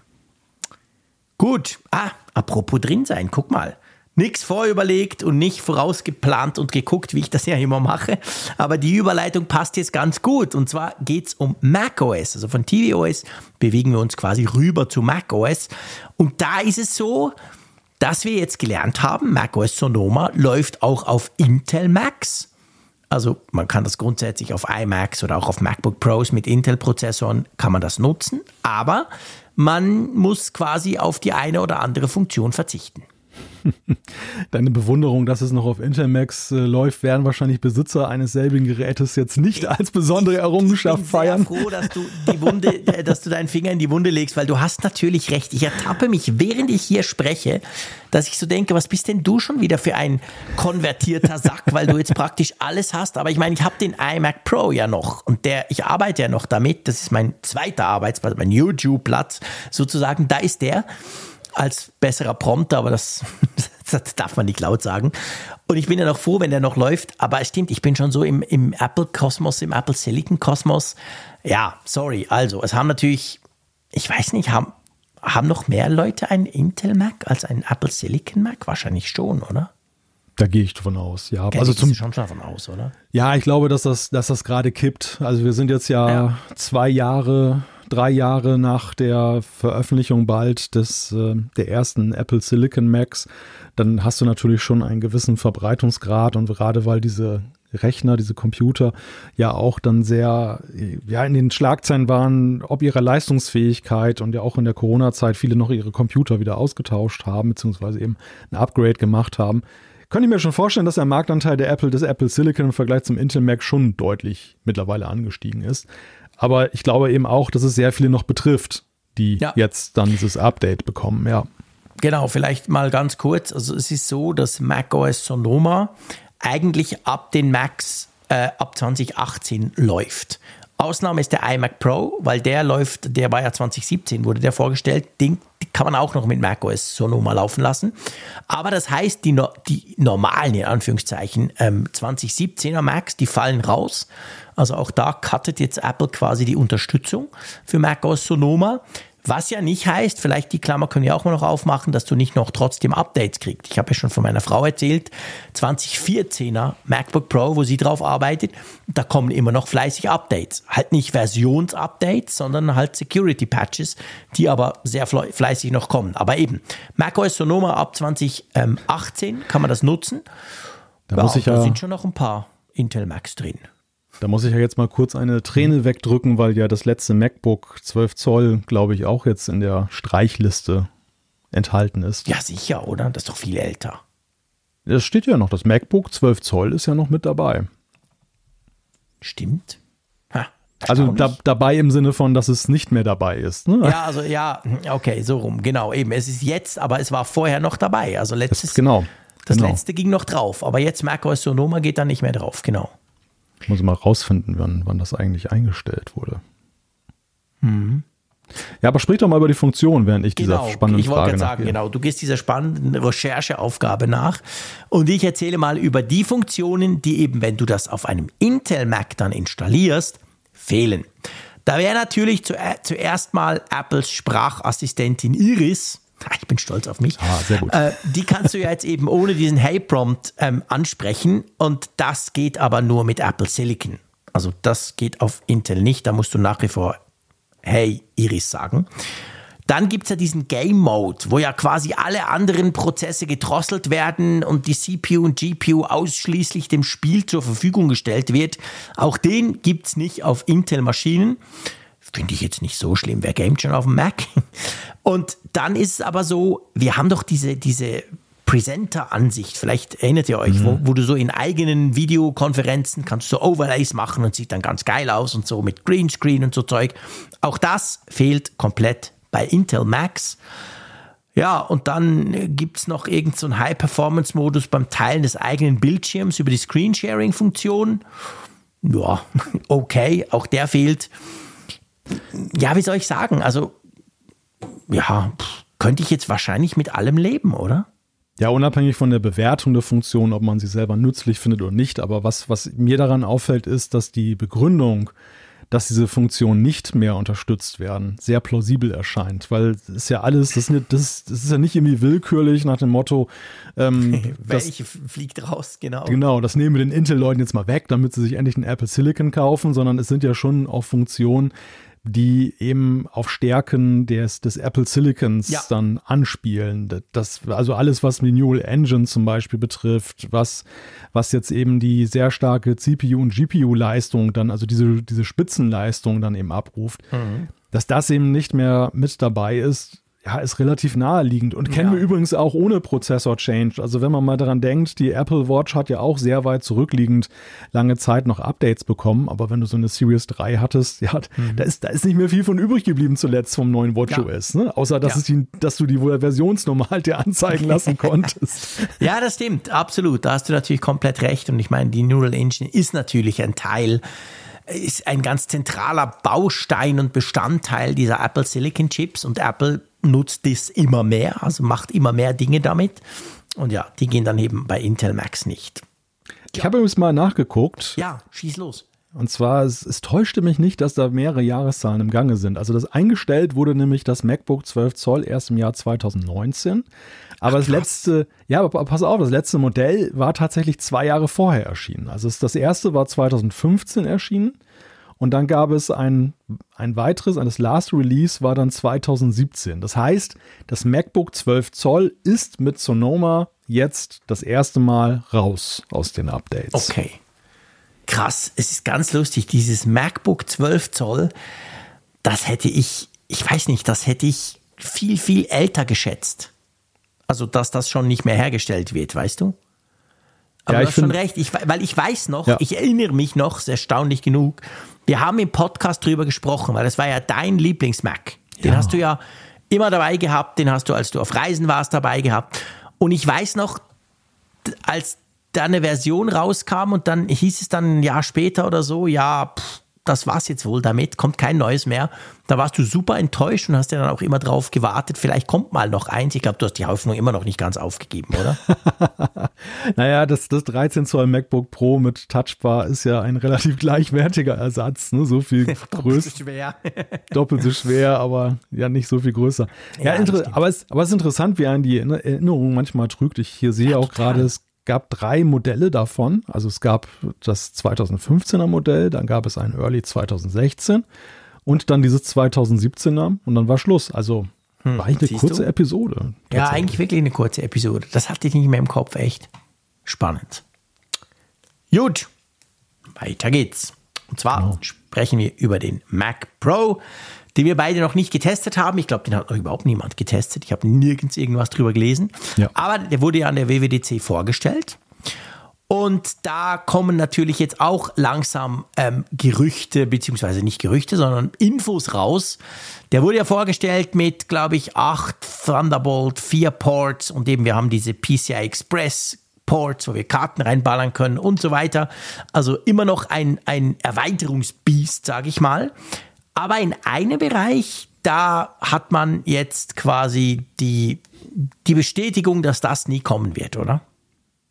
Gut. Ah, apropos drin sein. Guck mal nichts vorüberlegt und nicht vorausgeplant und geguckt, wie ich das ja immer mache. Aber die Überleitung passt jetzt ganz gut. Und zwar geht es um macOS. Also von tvOS bewegen wir uns quasi rüber zu macOS. Und da ist es so, dass wir jetzt gelernt haben, macOS Sonoma läuft auch auf Intel Macs. Also man kann das grundsätzlich auf iMacs oder auch auf MacBook Pros mit Intel-Prozessoren kann man das nutzen, aber man muss quasi auf die eine oder andere Funktion verzichten. Deine Bewunderung, dass es noch auf Intel Max äh, läuft, werden wahrscheinlich Besitzer eines selbigen Gerätes jetzt nicht als besondere Errungenschaft ich bin feiern. Ich bin froh, dass du die Wunde, äh, dass du deinen Finger in die Wunde legst, weil du hast natürlich recht. Ich ertappe mich, während ich hier spreche, dass ich so denke, was bist denn du schon wieder für ein konvertierter Sack, weil du jetzt praktisch alles hast. Aber ich meine, ich habe den iMac Pro ja noch und der, ich arbeite ja noch damit. Das ist mein zweiter Arbeitsplatz, mein YouTube-Platz sozusagen. Da ist der als besserer Prompter, aber das, das, darf man nicht laut sagen. Und ich bin ja noch froh, wenn der noch läuft. Aber es stimmt, ich bin schon so im, im Apple-Kosmos, im Apple Silicon-Kosmos. Ja, sorry. Also, es haben natürlich, ich weiß nicht, haben, haben noch mehr Leute einen Intel Mac als einen Apple Silicon Mac? Wahrscheinlich schon, oder? Da gehe ich davon aus, ja. Okay, also zum schon davon aus, oder? Ja, ich glaube, dass das, dass das gerade kippt. Also wir sind jetzt ja, ja. zwei Jahre drei Jahre nach der Veröffentlichung bald des, äh, der ersten Apple Silicon Macs, dann hast du natürlich schon einen gewissen Verbreitungsgrad und gerade weil diese Rechner, diese Computer ja auch dann sehr ja in den Schlagzeilen waren, ob ihrer Leistungsfähigkeit und ja auch in der Corona-Zeit viele noch ihre Computer wieder ausgetauscht haben, beziehungsweise eben ein Upgrade gemacht haben. Könnte ich mir schon vorstellen, dass der Marktanteil der Apple des Apple Silicon im Vergleich zum Intel Mac schon deutlich mittlerweile angestiegen ist. Aber ich glaube eben auch, dass es sehr viele noch betrifft, die ja. jetzt dann dieses Update bekommen, ja. Genau, vielleicht mal ganz kurz. Also es ist so, dass macOS Sonoma eigentlich ab den Macs äh, ab 2018 läuft. Ausnahme ist der iMac Pro, weil der läuft, der war ja 2017, wurde der vorgestellt. Den kann man auch noch mit macOS Sonoma laufen lassen. Aber das heißt, die, die normalen, in Anführungszeichen, ähm, 2017er Macs, die fallen raus. Also auch da cuttet jetzt Apple quasi die Unterstützung für macOS Sonoma. Was ja nicht heißt, vielleicht die Klammer können wir auch mal noch aufmachen, dass du nicht noch trotzdem Updates kriegst. Ich habe ja schon von meiner Frau erzählt, 2014er MacBook Pro, wo sie drauf arbeitet, da kommen immer noch fleißig Updates. Halt nicht Versionsupdates, sondern halt Security Patches, die aber sehr fleißig noch kommen. Aber eben, macOS Sonoma ab 2018 kann man das nutzen. Da, ja, muss ich da ja sind schon noch ein paar Intel Macs drin. Da muss ich ja jetzt mal kurz eine Träne wegdrücken, weil ja das letzte MacBook 12 Zoll, glaube ich, auch jetzt in der Streichliste enthalten ist. Ja, sicher, oder? Das ist doch viel älter. Das steht ja noch. Das MacBook 12 Zoll ist ja noch mit dabei. Stimmt. Ha, also da, dabei im Sinne von, dass es nicht mehr dabei ist. Ne? Ja, also ja, okay, so rum. Genau, eben. Es ist jetzt, aber es war vorher noch dabei. Also letztes. Das, genau. Das genau. letzte ging noch drauf, aber jetzt macOS Sonoma geht dann nicht mehr drauf, genau. Ich muss mal rausfinden, wann, wann das eigentlich eingestellt wurde. Mhm. Ja, aber sprich doch mal über die Funktion, während ich genau, dieser spannenden ich Frage sagen, nachgehe. Genau, du gehst dieser spannenden Rechercheaufgabe nach und ich erzähle mal über die Funktionen, die eben, wenn du das auf einem Intel Mac dann installierst, fehlen. Da wäre natürlich zuerst mal Apples Sprachassistentin Iris ich bin stolz auf mich. Ah, sehr gut. Äh, die kannst du ja jetzt eben ohne diesen Hey-Prompt ähm, ansprechen und das geht aber nur mit Apple Silicon. Also das geht auf Intel nicht. Da musst du nach wie vor Hey Iris sagen. Dann gibt es ja diesen Game Mode, wo ja quasi alle anderen Prozesse gedrosselt werden und die CPU und GPU ausschließlich dem Spiel zur Verfügung gestellt wird. Auch den gibt es nicht auf Intel-Maschinen. Finde ich jetzt nicht so schlimm. Wer gamet schon auf dem Mac? Und dann ist es aber so, wir haben doch diese, diese Presenter-Ansicht. Vielleicht erinnert ihr euch, mhm. wo, wo, du so in eigenen Videokonferenzen kannst du so Overlays machen und sieht dann ganz geil aus und so mit Greenscreen und so Zeug. Auch das fehlt komplett bei Intel Max. Ja, und dann gibt es noch irgendeinen so High-Performance-Modus beim Teilen des eigenen Bildschirms über die Screensharing-Funktion. Ja, okay, auch der fehlt. Ja, wie soll ich sagen? Also, ja, könnte ich jetzt wahrscheinlich mit allem leben, oder? Ja, unabhängig von der Bewertung der Funktion, ob man sie selber nützlich findet oder nicht. Aber was, was mir daran auffällt, ist, dass die Begründung dass diese Funktionen nicht mehr unterstützt werden, sehr plausibel erscheint, weil es ist ja alles, das ist, nicht, das, das ist ja nicht irgendwie willkürlich nach dem Motto, ähm, welche das, fliegt raus, genau. Genau, das nehmen wir den Intel-Leuten jetzt mal weg, damit sie sich endlich einen Apple Silicon kaufen, sondern es sind ja schon auch Funktionen, die eben auf Stärken des, des Apple Silicons ja. dann anspielen. Das, also alles, was die Neural Engine zum Beispiel betrifft, was, was jetzt eben die sehr starke CPU- und GPU-Leistung dann, also diese, diese Spitzenleistung dann eben abruft, mhm. dass das eben nicht mehr mit dabei ist, ja, ist relativ naheliegend und kennen ja. wir übrigens auch ohne Prozessor-Change. Also wenn man mal daran denkt, die Apple Watch hat ja auch sehr weit zurückliegend lange Zeit noch Updates bekommen, aber wenn du so eine Series 3 hattest, ja, mhm. da, ist, da ist nicht mehr viel von übrig geblieben zuletzt vom neuen WatchOS, ja. ne? außer dass, ja. es die, dass du die Versionsnummer halt dir anzeigen lassen konntest. ja, das stimmt, absolut. Da hast du natürlich komplett recht und ich meine, die Neural Engine ist natürlich ein Teil ist ein ganz zentraler Baustein und Bestandteil dieser Apple Silicon Chips und Apple nutzt das immer mehr, also macht immer mehr Dinge damit. Und ja, die gehen dann eben bei Intel Max nicht. Ich habe übrigens mal nachgeguckt. Ja, schieß los. Und zwar, es, es, täuschte mich nicht, dass da mehrere Jahreszahlen im Gange sind. Also das eingestellt wurde nämlich das MacBook 12 Zoll erst im Jahr 2019. Aber Ach, das letzte, ja, aber pass auf, das letzte Modell war tatsächlich zwei Jahre vorher erschienen. Also das erste war 2015 erschienen und dann gab es ein, ein weiteres, das Last Release war dann 2017. Das heißt, das MacBook 12 Zoll ist mit Sonoma jetzt das erste Mal raus aus den Updates. Okay. Krass, es ist ganz lustig. Dieses MacBook 12 Zoll, das hätte ich, ich weiß nicht, das hätte ich viel, viel älter geschätzt. Also, dass das schon nicht mehr hergestellt wird, weißt du? Aber ja, du hast schon recht, ich, weil ich weiß noch, ja. ich erinnere mich noch, ist erstaunlich genug, wir haben im Podcast drüber gesprochen, weil das war ja dein Lieblings-Mac. Den ja. hast du ja immer dabei gehabt, den hast du, als du auf Reisen warst, dabei gehabt. Und ich weiß noch, als da eine Version rauskam und dann hieß es dann ein Jahr später oder so, ja, pff, das war's jetzt wohl damit, kommt kein neues mehr. Da warst du super enttäuscht und hast ja dann auch immer drauf gewartet, vielleicht kommt mal noch eins. Ich glaube, du hast die Hoffnung immer noch nicht ganz aufgegeben, oder? naja, das, das 13 Zoll MacBook Pro mit Touchbar ist ja ein relativ gleichwertiger Ersatz, ne? So viel größer. doppelt so schwer. doppelt so schwer, aber ja nicht so viel größer. Ja, ja aber, es, aber es ist interessant, wie einen die Erinnerung manchmal trügt. Ich hier sehe ja, auch gerade, es gab drei Modelle davon. Also es gab das 2015er Modell, dann gab es ein Early 2016 und dann dieses 2017er und dann war Schluss. Also hm, war eigentlich eine kurze du? Episode. Ja, eigentlich wirklich eine kurze Episode. Das hatte ich nicht mehr im Kopf, echt. Spannend. Gut, weiter geht's. Und zwar genau. sprechen wir über den Mac Pro den wir beide noch nicht getestet haben. Ich glaube, den hat noch überhaupt niemand getestet. Ich habe nirgends irgendwas drüber gelesen. Ja. Aber der wurde ja an der WWDC vorgestellt. Und da kommen natürlich jetzt auch langsam ähm, Gerüchte, beziehungsweise nicht Gerüchte, sondern Infos raus. Der wurde ja vorgestellt mit, glaube ich, acht Thunderbolt, vier Ports und eben wir haben diese PCI Express Ports, wo wir Karten reinballern können und so weiter. Also immer noch ein, ein Erweiterungsbiest, sage ich mal. Aber in einem Bereich, da hat man jetzt quasi die, die Bestätigung, dass das nie kommen wird, oder?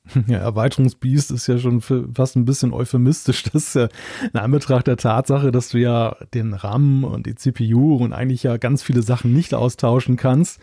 Ja, Erweiterungsbiest ist ja schon fast ein bisschen euphemistisch. Das ist ja in Anbetracht der Tatsache, dass du ja den RAM und die CPU und eigentlich ja ganz viele Sachen nicht austauschen kannst.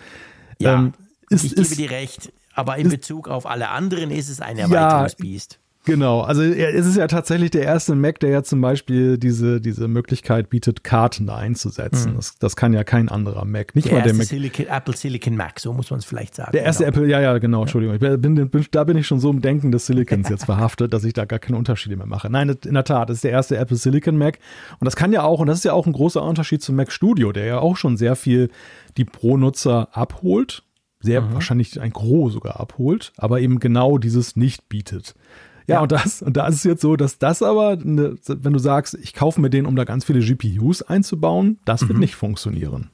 Ja, ähm, ist, ich gebe ist, dir recht. Aber in ist, Bezug auf alle anderen ist es ein Erweiterungsbiest. Ja, Genau, also es ist ja tatsächlich der erste Mac, der ja zum Beispiel diese, diese Möglichkeit bietet, Karten da einzusetzen. Mhm. Das, das kann ja kein anderer Mac. Nicht der mal der Mac. Silicon, Apple Silicon Mac, so muss man es vielleicht sagen. Der erste genau. Apple, ja, ja, genau, Entschuldigung. Ich bin, bin, da bin ich schon so im Denken des Silicons jetzt verhaftet, dass ich da gar keine Unterschiede mehr mache. Nein, in der Tat, das ist der erste Apple Silicon Mac. Und das kann ja auch, und das ist ja auch ein großer Unterschied zum Mac Studio, der ja auch schon sehr viel die Pro-Nutzer abholt sehr mhm. wahrscheinlich ein Gros sogar abholt, aber eben genau dieses nicht bietet. Ja, ja, und das, und da ist es jetzt so, dass das aber, ne, wenn du sagst, ich kaufe mir den, um da ganz viele GPUs einzubauen, das wird mhm. nicht funktionieren.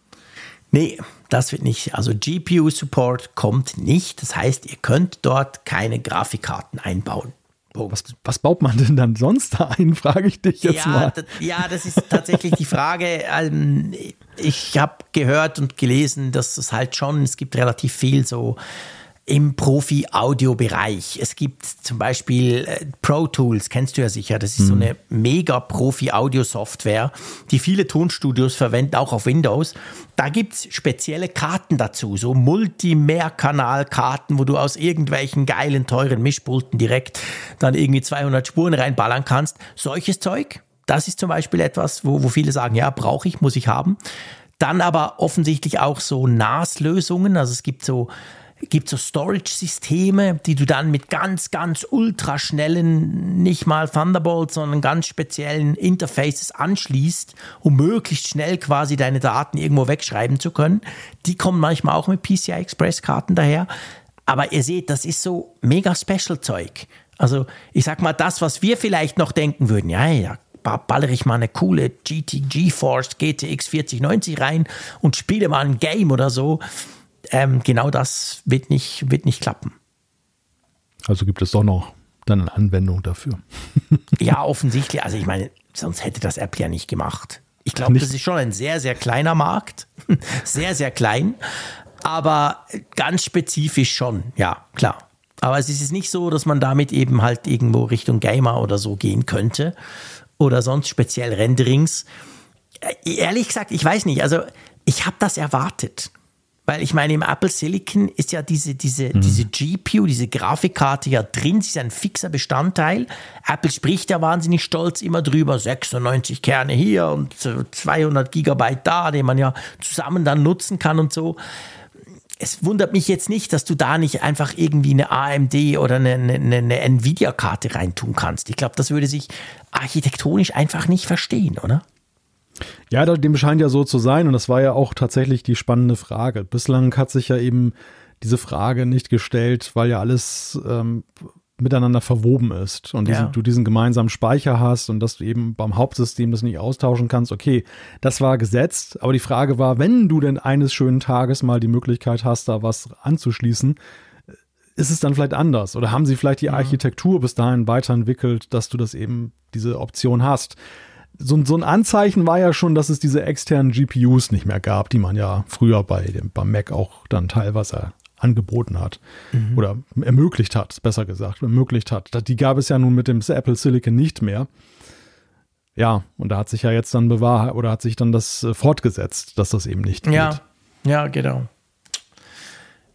Nee, das wird nicht. Also GPU-Support kommt nicht. Das heißt, ihr könnt dort keine Grafikkarten einbauen. Was, was, baut man denn dann sonst da ein, frage ich dich jetzt ja, mal. ja, das ist tatsächlich die Frage. Ähm, ich habe gehört und gelesen, dass es halt schon, es gibt relativ viel so im Profi-Audio-Bereich. Es gibt zum Beispiel äh, Pro Tools, kennst du ja sicher. Das ist mhm. so eine mega Profi-Audio-Software, die viele Tonstudios verwenden, auch auf Windows. Da gibt es spezielle Karten dazu, so Multi-Mehrkanal-Karten, wo du aus irgendwelchen geilen, teuren Mischpulten direkt dann irgendwie 200 Spuren reinballern kannst. Solches Zeug, das ist zum Beispiel etwas, wo, wo viele sagen, ja, brauche ich, muss ich haben. Dann aber offensichtlich auch so NAS-Lösungen. Also es gibt so gibt so Storage-Systeme, die du dann mit ganz, ganz ultraschnellen, nicht mal Thunderbolt, sondern ganz speziellen Interfaces anschließt, um möglichst schnell quasi deine Daten irgendwo wegschreiben zu können. Die kommen manchmal auch mit PCI Express-Karten daher. Aber ihr seht, das ist so mega Special-Zeug. Also ich sag mal, das, was wir vielleicht noch denken würden, ja, ja, ballere ich mal eine coole GT GeForce GTX 4090 rein und spiele mal ein Game oder so ähm, genau das wird nicht, wird nicht klappen. Also gibt es doch noch dann eine Anwendung dafür. ja, offensichtlich. Also ich meine, sonst hätte das App ja nicht gemacht. Ich glaube, das ist schon ein sehr, sehr kleiner Markt. sehr, sehr klein. Aber ganz spezifisch schon, ja, klar. Aber es ist nicht so, dass man damit eben halt irgendwo Richtung Gamer oder so gehen könnte. Oder sonst speziell Renderings. Äh, ehrlich gesagt, ich weiß nicht. Also ich habe das erwartet. Weil ich meine, im Apple Silicon ist ja diese, diese, mhm. diese GPU, diese Grafikkarte ja drin, sie ist ein fixer Bestandteil. Apple spricht ja wahnsinnig stolz immer drüber, 96 Kerne hier und 200 Gigabyte da, den man ja zusammen dann nutzen kann und so. Es wundert mich jetzt nicht, dass du da nicht einfach irgendwie eine AMD oder eine, eine, eine Nvidia-Karte reintun kannst. Ich glaube, das würde sich architektonisch einfach nicht verstehen, oder? Ja, dem scheint ja so zu sein und das war ja auch tatsächlich die spannende Frage. Bislang hat sich ja eben diese Frage nicht gestellt, weil ja alles ähm, miteinander verwoben ist und diesen, ja. du diesen gemeinsamen Speicher hast und dass du eben beim Hauptsystem das nicht austauschen kannst. Okay, das war gesetzt, aber die Frage war, wenn du denn eines schönen Tages mal die Möglichkeit hast, da was anzuschließen, ist es dann vielleicht anders? Oder haben sie vielleicht die Architektur bis dahin weiterentwickelt, dass du das eben diese Option hast? So, so ein Anzeichen war ja schon, dass es diese externen GPUs nicht mehr gab, die man ja früher bei dem, beim Mac auch dann teilweise angeboten hat mhm. oder ermöglicht hat, besser gesagt, ermöglicht hat. Die gab es ja nun mit dem Apple Silicon nicht mehr. Ja, und da hat sich ja jetzt dann bewahrheit oder hat sich dann das äh, fortgesetzt, dass das eben nicht geht. Ja, ja, genau.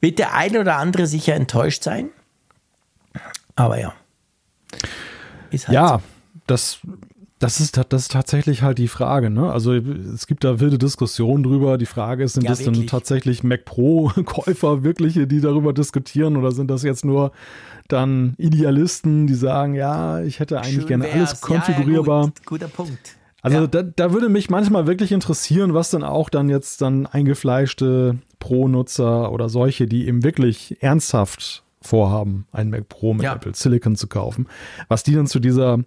Wird der eine oder andere sicher enttäuscht sein? Aber ja. Halt ja, so. das das ist, das ist tatsächlich halt die Frage. Ne? Also es gibt da wilde Diskussionen drüber. Die Frage ist, sind ja, das wirklich? denn tatsächlich Mac Pro-Käufer wirkliche, die darüber diskutieren oder sind das jetzt nur dann Idealisten, die sagen, ja, ich hätte eigentlich Schön gerne wär's. alles konfigurierbar. Ja, gut. Guter Punkt. Also ja. da, da, würde mich manchmal wirklich interessieren, was dann auch dann jetzt dann eingefleischte Pro-Nutzer oder solche, die eben wirklich ernsthaft vorhaben, einen Mac Pro mit. Apple Silicon zu kaufen, was die dann zu dieser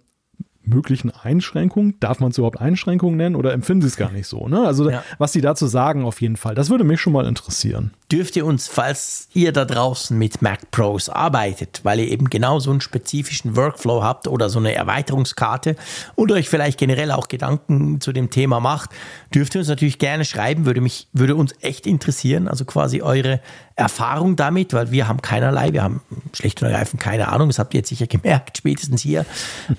möglichen Einschränkungen. Darf man es überhaupt Einschränkungen nennen oder empfinden sie es gar nicht so? Ne? Also ja. was sie dazu sagen auf jeden Fall, das würde mich schon mal interessieren. Dürft ihr uns, falls ihr da draußen mit Mac Pros arbeitet, weil ihr eben genau so einen spezifischen Workflow habt oder so eine Erweiterungskarte und euch vielleicht generell auch Gedanken zu dem Thema macht, dürft ihr uns natürlich gerne schreiben, würde mich, würde uns echt interessieren, also quasi eure Erfahrung damit, weil wir haben keinerlei, wir haben schlicht und ergreifend keine Ahnung, das habt ihr jetzt sicher gemerkt, spätestens hier.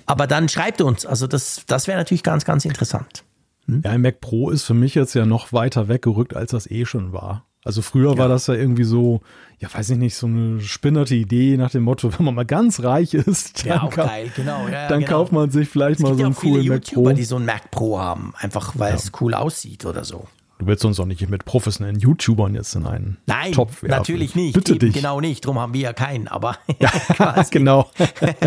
Aber dann schreibt uns, also das, das wäre natürlich ganz, ganz interessant. Hm? Ja, ein Mac Pro ist für mich jetzt ja noch weiter weggerückt, als das eh schon war. Also früher ja. war das ja irgendwie so, ja, weiß ich nicht, so eine spinnerte Idee nach dem Motto, wenn man mal ganz reich ist, dann, ja, auch geil, genau. Ja, dann genau. kauft man sich vielleicht es mal so einen coolen YouTuber, Mac Pro. die so einen Mac Pro haben, einfach weil es cool aussieht oder so. Du willst uns doch nicht mit professionellen YouTubern jetzt in einen Nein, Topf werfen. natürlich nicht. Bitte Eben dich. Genau nicht. Drum haben wir ja keinen. Aber Ja, genau.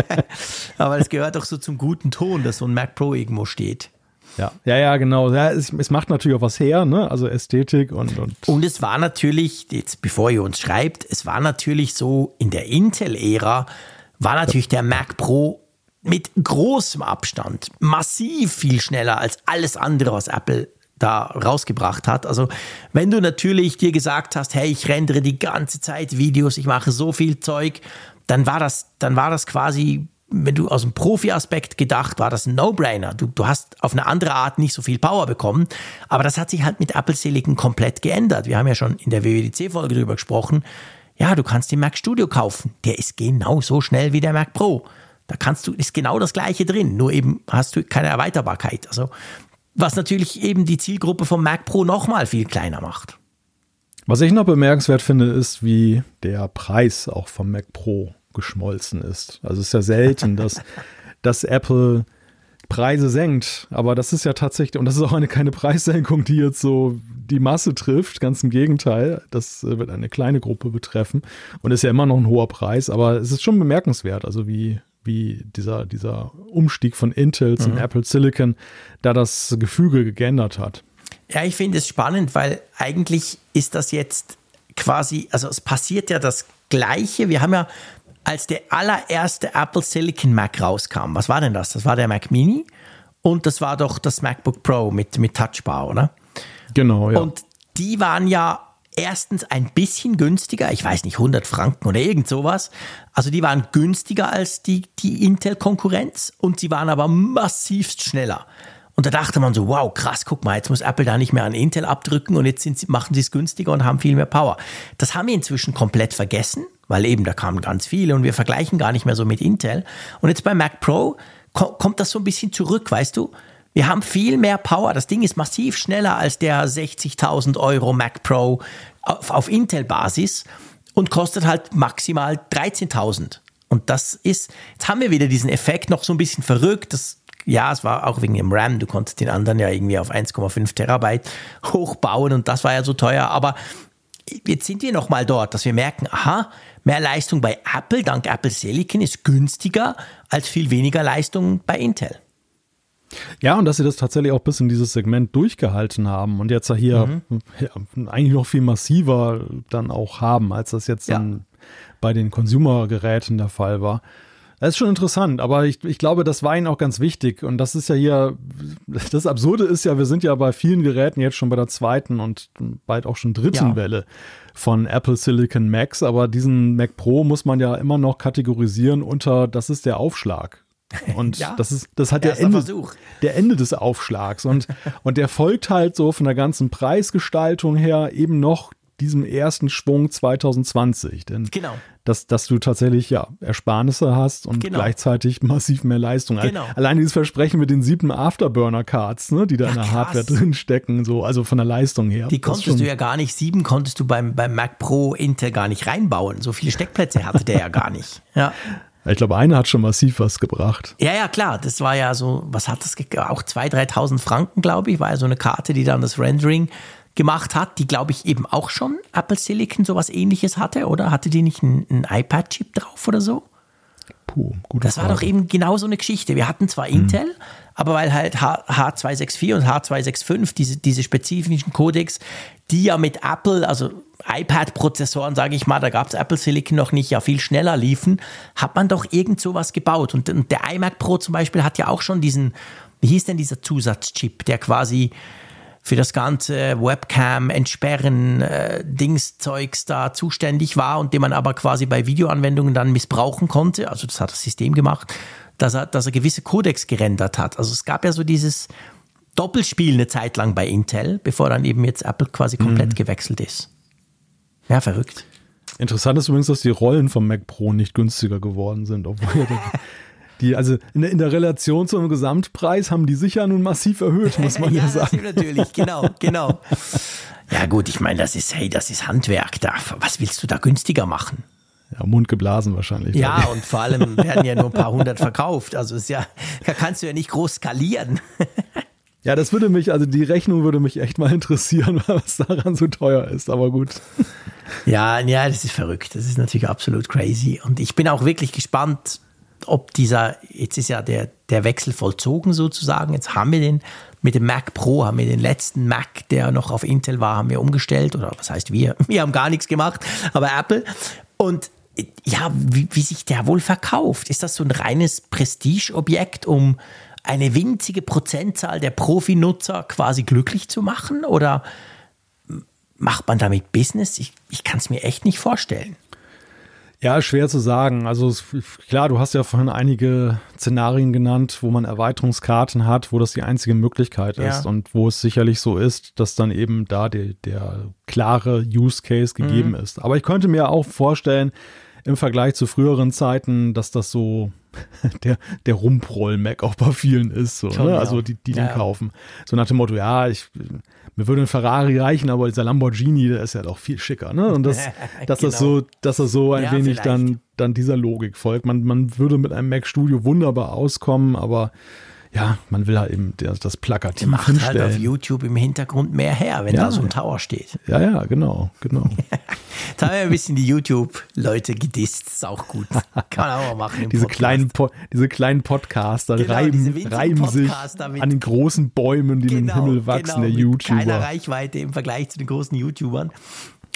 aber es gehört doch so zum guten Ton, dass so ein Mac Pro irgendwo steht. Ja, ja, ja, genau. Ja, es, es macht natürlich auch was her, ne? Also Ästhetik und, und Und es war natürlich, jetzt bevor ihr uns schreibt, es war natürlich so, in der Intel-Ära war natürlich der Mac Pro mit großem Abstand massiv viel schneller als alles andere, was Apple da rausgebracht hat. Also wenn du natürlich dir gesagt hast, hey, ich rendere die ganze Zeit Videos, ich mache so viel Zeug, dann war das, dann war das quasi, wenn du aus dem Profi-Aspekt gedacht, war das ein No-Brainer. Du, du hast auf eine andere Art nicht so viel Power bekommen, aber das hat sich halt mit Apple Silicon komplett geändert. Wir haben ja schon in der WWDC-Folge darüber gesprochen. Ja, du kannst den Mac Studio kaufen. Der ist genau so schnell wie der Mac Pro. Da kannst du, ist genau das gleiche drin, nur eben hast du keine Erweiterbarkeit. Also was natürlich eben die Zielgruppe vom Mac Pro nochmal viel kleiner macht. Was ich noch bemerkenswert finde, ist, wie der Preis auch vom Mac Pro geschmolzen ist. Also es ist ja selten, dass, dass Apple Preise senkt, aber das ist ja tatsächlich, und das ist auch eine keine Preissenkung, die jetzt so die Masse trifft, ganz im Gegenteil, das äh, wird eine kleine Gruppe betreffen und ist ja immer noch ein hoher Preis, aber es ist schon bemerkenswert, also wie, wie dieser, dieser Umstieg von Intel zum Apple Silicon da das Gefüge geändert hat. Ja, ich finde es spannend, weil eigentlich ist das jetzt quasi, also es passiert ja das Gleiche. Wir haben ja, als der allererste Apple Silicon Mac rauskam, was war denn das? Das war der Mac Mini und das war doch das MacBook Pro mit, mit Touchbar, oder? Genau, ja. Und die waren ja erstens ein bisschen günstiger, ich weiß nicht, 100 Franken oder irgend sowas. Also die waren günstiger als die, die Intel-Konkurrenz und sie waren aber massivst schneller. Und da dachte man so, wow, krass, guck mal, jetzt muss Apple da nicht mehr an Intel abdrücken und jetzt sie, machen sie es günstiger und haben viel mehr Power. Das haben wir inzwischen komplett vergessen, weil eben da kamen ganz viele und wir vergleichen gar nicht mehr so mit Intel. Und jetzt bei Mac Pro ko kommt das so ein bisschen zurück, weißt du? Wir haben viel mehr Power. Das Ding ist massiv schneller als der 60.000 Euro Mac Pro auf, auf Intel-Basis und kostet halt maximal 13.000. Und das ist, jetzt haben wir wieder diesen Effekt noch so ein bisschen verrückt. Das, ja, es war auch wegen dem RAM. Du konntest den anderen ja irgendwie auf 1,5 Terabyte hochbauen und das war ja so teuer. Aber jetzt sind wir nochmal dort, dass wir merken, aha, mehr Leistung bei Apple dank Apple Silicon ist günstiger als viel weniger Leistung bei Intel. Ja, und dass sie das tatsächlich auch bis in dieses Segment durchgehalten haben und jetzt ja hier ja, eigentlich noch viel massiver dann auch haben, als das jetzt Ja. dann bei den Consumer-Geräten der Fall war. Das ist schon interessant, aber ich, ich glaube, das war ihnen auch ganz wichtig. Und das ist ja hier, das Absurde ist ja, wir sind ja bei vielen Geräten jetzt schon bei der zweiten und bald auch schon dritten Ja. Welle von Apple Silicon Macs, aber diesen Mac Pro muss man ja immer noch kategorisieren unter, das ist der Aufschlag. Und Ja. das ist, das hat der Ende, Versuch. der Ende des Aufschlags. Und, und der folgt halt so von der ganzen Preisgestaltung her eben noch diesem ersten Schwung 2020. Denn Genau. dass, dass du tatsächlich ja Ersparnisse hast und Genau. gleichzeitig massiv mehr Leistung. Genau. Allein dieses Versprechen mit den sieben Afterburner-Cards, ne, die da in der krass. Hardware drin stecken, so, also von der Leistung her. Die konntest du ja gar nicht, sieben konntest du beim, beim Mac Pro Intel gar nicht reinbauen. So viele Steckplätze hatte der ja gar nicht. Ja. Ich glaube, eine hat schon massiv was gebracht. Ja, ja, klar. Das war ja so, was hat das, auch 2.000, 3.000 Franken, glaube ich, war ja so eine Karte, die dann das Rendering gemacht hat, die, glaube ich, eben auch schon Apple Silicon sowas ähnliches hatte, oder? Hatte die nicht einen, einen iPad-Chip drauf oder so? Puh, gute Das war Frage. doch eben genau so eine Geschichte. Wir hatten zwar Intel, aber weil halt H H264 und H265, diese, diese spezifischen Codecs, die ja mit Apple, also iPad-Prozessoren, sage ich mal, da gab es Apple Silicon noch nicht, ja viel schneller liefen, hat man doch irgend sowas gebaut. Und, und der iMac Pro zum Beispiel hat ja auch schon diesen, wie hieß denn dieser Zusatzchip, der quasi für das ganze Webcam, Entsperren, äh, Dingszeugs da zuständig war und den man aber quasi bei Videoanwendungen dann missbrauchen konnte. Also das hat das System gemacht, dass er, dass er gewisse Codecs gerendert hat. Also es gab ja so dieses Doppelspiel eine Zeit lang bei Intel, bevor dann eben jetzt Apple quasi komplett gewechselt ist. Ja, verrückt. Interessant ist übrigens, dass die Rollen vom Mac Pro nicht günstiger geworden sind, obwohl ja die, also in der, in der Relation zum Gesamtpreis haben die sich ja nun massiv erhöht, muss man ja, das sagen. natürlich, genau, genau. Ja gut, ich meine, das ist, hey, das ist Handwerk. Da, was willst du da günstiger machen? Ja, Mund geblasen wahrscheinlich. Ja, und vor allem werden ja nur ein paar hundert verkauft. Also ist ja, da kannst du ja nicht groß skalieren. Ja, das würde mich, also die Rechnung würde mich echt mal interessieren, was daran so teuer ist, aber gut. Ja, ja, das ist verrückt. Das ist natürlich absolut crazy. Und ich bin auch wirklich gespannt, ob dieser, jetzt ist ja der, der Wechsel vollzogen sozusagen. Jetzt haben wir den mit dem Mac Pro, haben wir den letzten Mac, der noch auf Intel war, haben wir umgestellt. Oder was heißt wir? Wir haben gar nichts gemacht, aber Apple. Und ja, wie, wie sich der wohl verkauft. Ist das so ein reines Prestigeobjekt, um eine winzige Prozentzahl der Profinutzer quasi glücklich zu machen? Oder macht man damit Business? Ich, ich kann es mir echt nicht vorstellen. Ja, schwer zu sagen. Also klar, du hast ja vorhin einige Szenarien genannt, wo man Erweiterungskarten hat, wo das die einzige Möglichkeit ja. ist und wo es sicherlich so ist, dass dann eben da der, der klare Use Case gegeben mhm. ist. Aber ich könnte mir auch vorstellen, im Vergleich zu früheren Zeiten, dass das so der, der Rumproll-Mac auch bei vielen ist. So, ne? Also die, die ja. den kaufen. So nach dem Motto, ja, ich, mir würde ein Ferrari reichen, aber dieser Lamborghini, der ist ja doch viel schicker. Ne? Und das, dass genau. das so, dass das so ein ja, wenig dann, dann dieser Logik folgt. Man, man würde mit einem Mac Studio wunderbar auskommen, aber ja, man will halt eben das, das plakativ macht hinstellen. halt auf YouTube im Hintergrund mehr her, wenn ja. da so ein Tower steht. Ja, ja, genau, genau. da haben wir ein bisschen die YouTube-Leute gedisst, ist auch gut. Kann man auch mal machen. diese, kleinen po diese kleinen Podcaster genau, reiben, reiben sich an den großen Bäumen, die genau, in den genau, Himmel wachsen, genau, der YouTuber. Keiner Reichweite im Vergleich zu den großen YouTubern.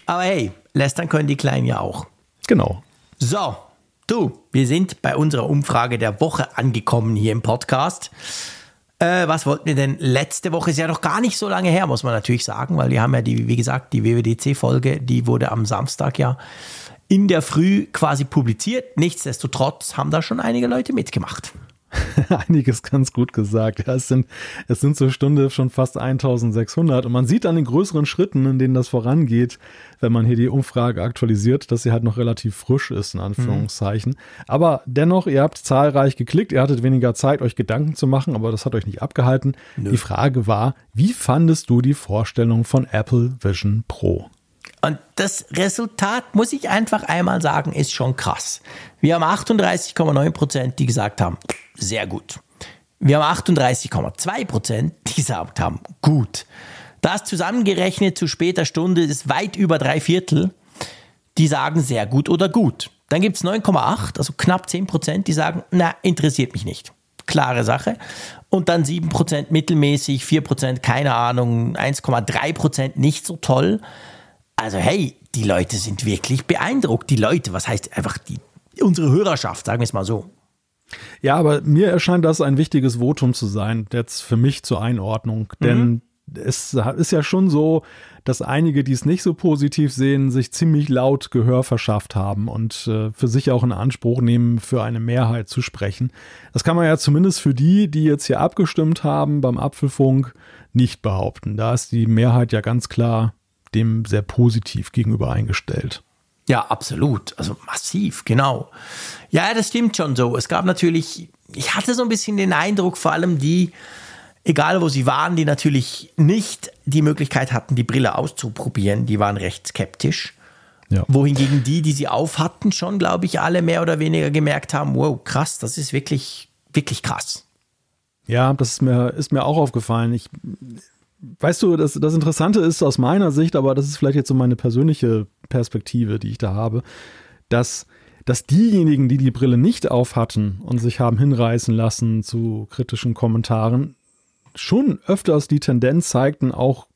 Aber hey, lästern können die Kleinen ja auch. Genau. So, Du, wir sind bei unserer Umfrage der Woche angekommen hier im Podcast. Äh, was wollten wir denn letzte Woche? Ist ja noch gar nicht so lange her, muss man natürlich sagen, weil wir haben ja die, wie gesagt, die WWDC-Folge, die wurde am Samstag ja in der Früh quasi publiziert. Nichtsdestotrotz haben da schon einige Leute mitgemacht. einiges ganz gut gesagt. Ja, es sind, es sind zur Stunde schon fast 1600 und man sieht an den größeren Schritten, in denen das vorangeht, wenn man hier die Umfrage aktualisiert, dass sie halt noch relativ frisch ist, in Anführungszeichen. Mhm. Aber dennoch, ihr habt zahlreich geklickt, ihr hattet weniger Zeit, euch Gedanken zu machen, aber das hat euch nicht abgehalten. Nö. Die Frage war, wie fandest du die Vorstellung von Apple Vision Pro? Und das Resultat, muss ich einfach einmal sagen, ist schon krass. Wir haben 38,9 Prozent, die gesagt haben, sehr gut. Wir haben 38,2 Prozent, die gesagt haben, gut. Das zusammengerechnet zu später Stunde ist weit über drei Viertel, die sagen sehr gut oder gut. Dann gibt es 9,8, also knapp 10 Prozent, die sagen, na, interessiert mich nicht. Klare Sache. Und dann 7 Prozent mittelmäßig, 4 Prozent keine Ahnung, 1,3 Prozent nicht so toll. Also hey, die Leute sind wirklich beeindruckt. Die Leute, was heißt einfach die, unsere Hörerschaft, sagen wir es mal so. Ja, aber mir erscheint das ein wichtiges Votum zu sein, jetzt für mich zur Einordnung. Mhm. Denn es ist ja schon so, dass einige, die es nicht so positiv sehen, sich ziemlich laut Gehör verschafft haben und äh, für sich auch in Anspruch nehmen, für eine Mehrheit zu sprechen. Das kann man ja zumindest für die, die jetzt hier abgestimmt haben beim Apfelfunk, nicht behaupten. Da ist die Mehrheit ja ganz klar dem sehr positiv gegenüber eingestellt. Ja, absolut. Also massiv, genau. Ja, das stimmt schon so. Es gab natürlich, ich hatte so ein bisschen den Eindruck, vor allem die, egal wo sie waren, die natürlich nicht die Möglichkeit hatten, die Brille auszuprobieren, die waren recht skeptisch. Ja. Wohingegen die, die sie auf hatten, schon, glaube ich, alle mehr oder weniger gemerkt haben, wow, krass, das ist wirklich, wirklich krass. Ja, das ist mir, ist mir auch aufgefallen. Ich, weißt du, das, das Interessante ist aus meiner Sicht, aber das ist vielleicht jetzt so meine persönliche Perspektive, die ich da habe, dass, dass diejenigen, die die Brille nicht auf hatten und sich haben hinreißen lassen zu kritischen Kommentaren, schon öfters die Tendenz zeigten, auch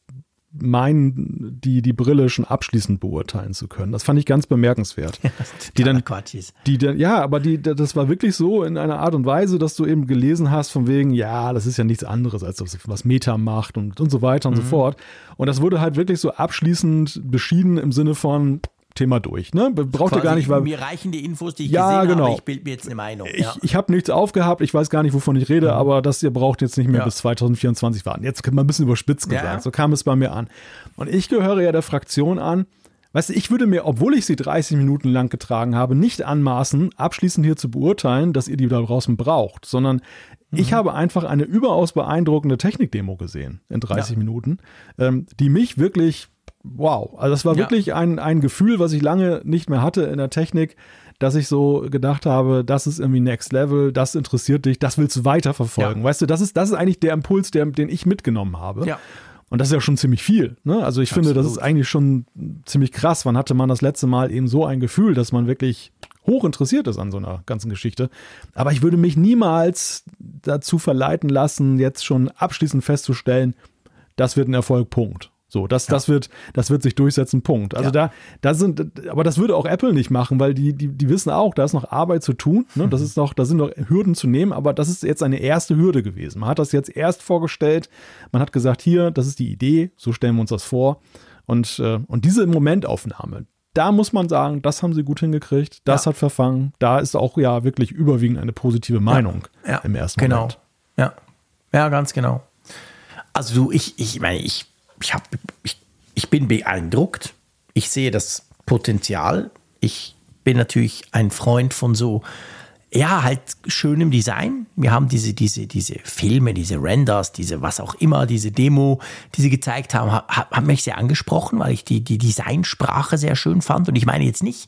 meinen, die, die Brille schon abschließend beurteilen zu können. Das fand ich ganz bemerkenswert. Ja, die dann. Die dann, ja, aber die, das war wirklich so in einer Art und Weise, dass du eben gelesen hast von wegen, ja, das ist ja nichts anderes, als was Meta macht und, und so weiter und mhm. so fort. Und das wurde halt wirklich so abschließend beschieden im Sinne von, Thema durch. Ne? Braucht ihr gar nicht, weil. Mir reichen die Infos, die ich ja, gesehen genau. habe. Ich bilde mir jetzt eine Meinung. Ich, ja. ich habe nichts aufgehabt, ich weiß gar nicht, wovon ich rede, mhm. aber das ihr braucht jetzt nicht mehr ja. bis 2024 warten. Jetzt wir ein bisschen überspitzt gesagt. Ja. So kam es bei mir an. Und ich gehöre ja der Fraktion an. Weißt du, ich würde mir, obwohl ich sie 30 Minuten lang getragen habe, nicht anmaßen, abschließend hier zu beurteilen, dass ihr die da draußen braucht, sondern mhm. ich habe einfach eine überaus beeindruckende Technikdemo gesehen in 30 Minuten, ähm, die mich wirklich wow. Also das war Ja. wirklich ein, ein Gefühl, was ich lange nicht mehr hatte in der Technik, dass ich so gedacht habe, das ist irgendwie Next Level, das interessiert dich, das willst du weiterverfolgen. Ja. Weißt du, das ist, das ist eigentlich der Impuls, der, den ich mitgenommen habe. Ja. Und das ist ja schon ziemlich viel. Ne? Also ich finde, das ist Absolut. eigentlich schon ziemlich krass. Wann hatte man das letzte Mal eben so ein Gefühl, dass man wirklich hoch interessiert ist an so einer ganzen Geschichte. Aber ich würde mich niemals dazu verleiten lassen, jetzt schon abschließend festzustellen, das wird ein Erfolg, Punkt. So, das, das wird, das wird sich durchsetzen, Punkt. Also Ja. da, da sind, aber das würde auch Apple nicht machen, weil die, die, die wissen auch, da ist noch Arbeit zu tun. Ne? Das ist noch, da sind noch Hürden zu nehmen, aber das ist jetzt eine erste Hürde gewesen. Man hat das jetzt erst vorgestellt, man hat gesagt, hier, das ist die Idee, so stellen wir uns das vor. Und, äh, und diese Momentaufnahme, da muss man sagen, das haben sie gut hingekriegt, das Ja. hat verfangen, da ist auch ja wirklich überwiegend eine positive Meinung Ja, im ersten genau. Moment. Ja. ja, ganz genau. Also du, ich, ich meine, ich, ich, hab, ich, ich bin beeindruckt. Ich sehe das Potenzial. Ich bin natürlich ein Freund von so, ja, halt schönem Design. Wir haben diese, diese, diese Filme, diese Renders, diese was auch immer, diese Demo, die sie gezeigt haben, hat, hat mich sehr angesprochen, weil ich die, die Designsprache sehr schön fand. Und ich meine jetzt nicht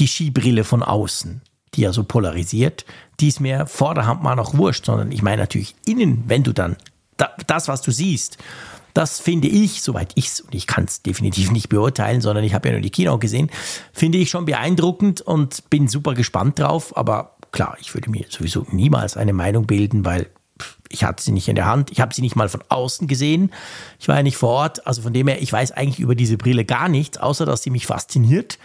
die Skibrille von außen, die ja so polarisiert, die ist mir vorderhand mal noch wurscht, sondern ich meine natürlich innen, wenn du dann da, das, was du siehst, das finde ich, soweit ich es, und ich kann es definitiv nicht beurteilen, sondern ich habe ja nur die Kino gesehen, finde ich schon beeindruckend und bin super gespannt drauf. Aber klar, ich würde mir sowieso niemals eine Meinung bilden, weil ich hatte sie nicht in der Hand. Ich habe sie nicht mal von außen gesehen. Ich war ja nicht vor Ort. Also von dem her, ich weiß eigentlich über diese Brille gar nichts, außer dass sie mich fasziniert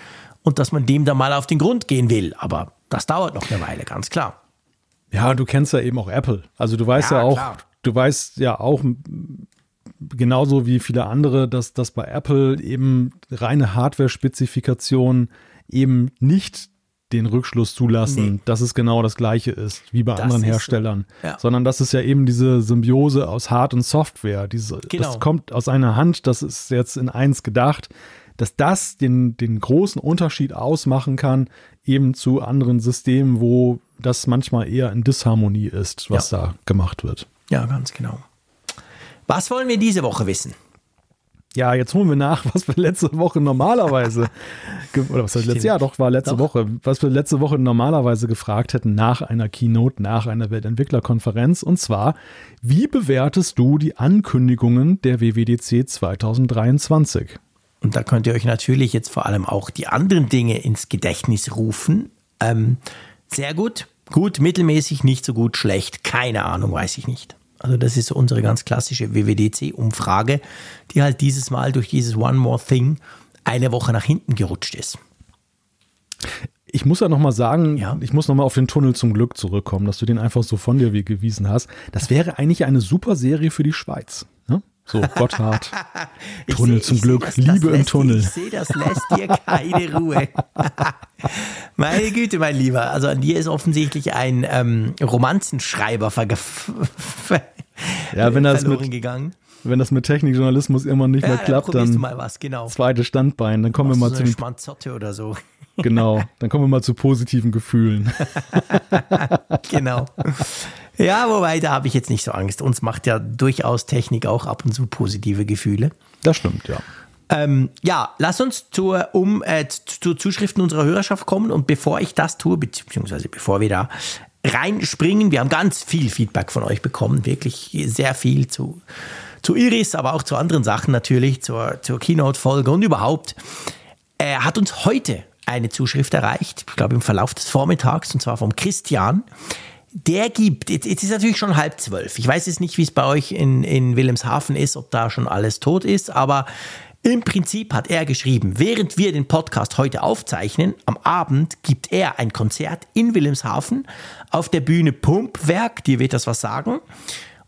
und dass man dem dann mal auf den Grund gehen will. Aber das dauert noch eine Weile, ganz klar. Ja, du kennst ja eben auch Apple. Also du weißt ja, Ja, auch, klar. du weißt ja auch genauso wie viele andere, dass, dass bei Apple eben reine Hardware-Spezifikationen eben nicht den Rückschluss zulassen, Nee. dass es genau das gleiche ist wie bei Das anderen ist so. Herstellern, Ja. sondern das ist ja eben diese Symbiose aus Hard- und Software. Diese, Genau. Das kommt aus einer Hand, das ist jetzt in eins gedacht, dass das den, den großen Unterschied ausmachen kann, eben zu anderen Systemen, wo das manchmal eher in Disharmonie ist, was da gemacht wird. Ja, ganz genau. Was wollen wir diese Woche wissen? Ja, jetzt holen wir nach, was wir letzte Woche normalerweise, oder was heißt letztes. Jahr, doch, war letzte Doch. Woche, was wir letzte Woche normalerweise gefragt hätten nach einer Keynote, nach einer Weltentwicklerkonferenz. Und zwar, wie bewertest du die Ankündigungen der WWDC 2023? Und da könnt ihr euch natürlich jetzt vor allem auch die anderen Dinge ins Gedächtnis rufen. Ähm, sehr gut, gut, mittelmäßig, nicht so gut, schlecht, keine Ahnung, weiß ich nicht. Also das ist so unsere ganz klassische WWDC-Umfrage, die halt dieses Mal durch dieses One More Thing eine Woche nach hinten gerutscht ist. Ich muss ja nochmal sagen, Ja. ich muss nochmal auf den Tunnel zum Glück zurückkommen, dass du den einfach so von dir wie gewiesen hast. Das wäre eigentlich eine super Serie für die Schweiz. So, Gotthard. Tunnel seh- zum Glück, das- Liebe das im Tunnel. Dir, ich sehe, das lässt dir keine Ruhe. Meine Güte, mein Lieber. Also an dir ist offensichtlich ein ähm, Romanzenschreiber ver ver Ja, wenn das mit- gegangen. Wenn das mit Technikjournalismus immer nicht Ja, mehr dann klappt, du dann mal was, genau. zweites Standbein. Dann kommen wir mal so zu Schmanzotte oder so. genau, dann kommen wir mal zu positiven Gefühlen. genau. Ja, wobei, da habe ich jetzt nicht so Angst. Uns macht ja durchaus Technik auch ab und zu positive Gefühle. Das stimmt, ja. Ähm, ja, lass uns zur, um, äh, zu, zu Zuschriften unserer Hörerschaft kommen. Und bevor ich das tue, beziehungsweise bevor wir da reinspringen, wir haben ganz viel Feedback von euch bekommen, wirklich sehr viel zu, zu Iris, aber auch zu anderen Sachen natürlich, zur, zur Keynote-Folge und überhaupt. Er hat uns heute eine Zuschrift erreicht, ich glaube im Verlauf des Vormittags, und zwar vom Christian. Der gibt, jetzt, jetzt ist natürlich schon halb zwölf. Ich weiß jetzt nicht, wie es bei euch in, in Wilhelmshaven ist, ob da schon alles tot ist, aber im Prinzip hat er geschrieben, während wir den Podcast heute aufzeichnen, am Abend gibt er ein Konzert in Wilhelmshaven auf der Bühne Pumpwerk, dir wird das was sagen.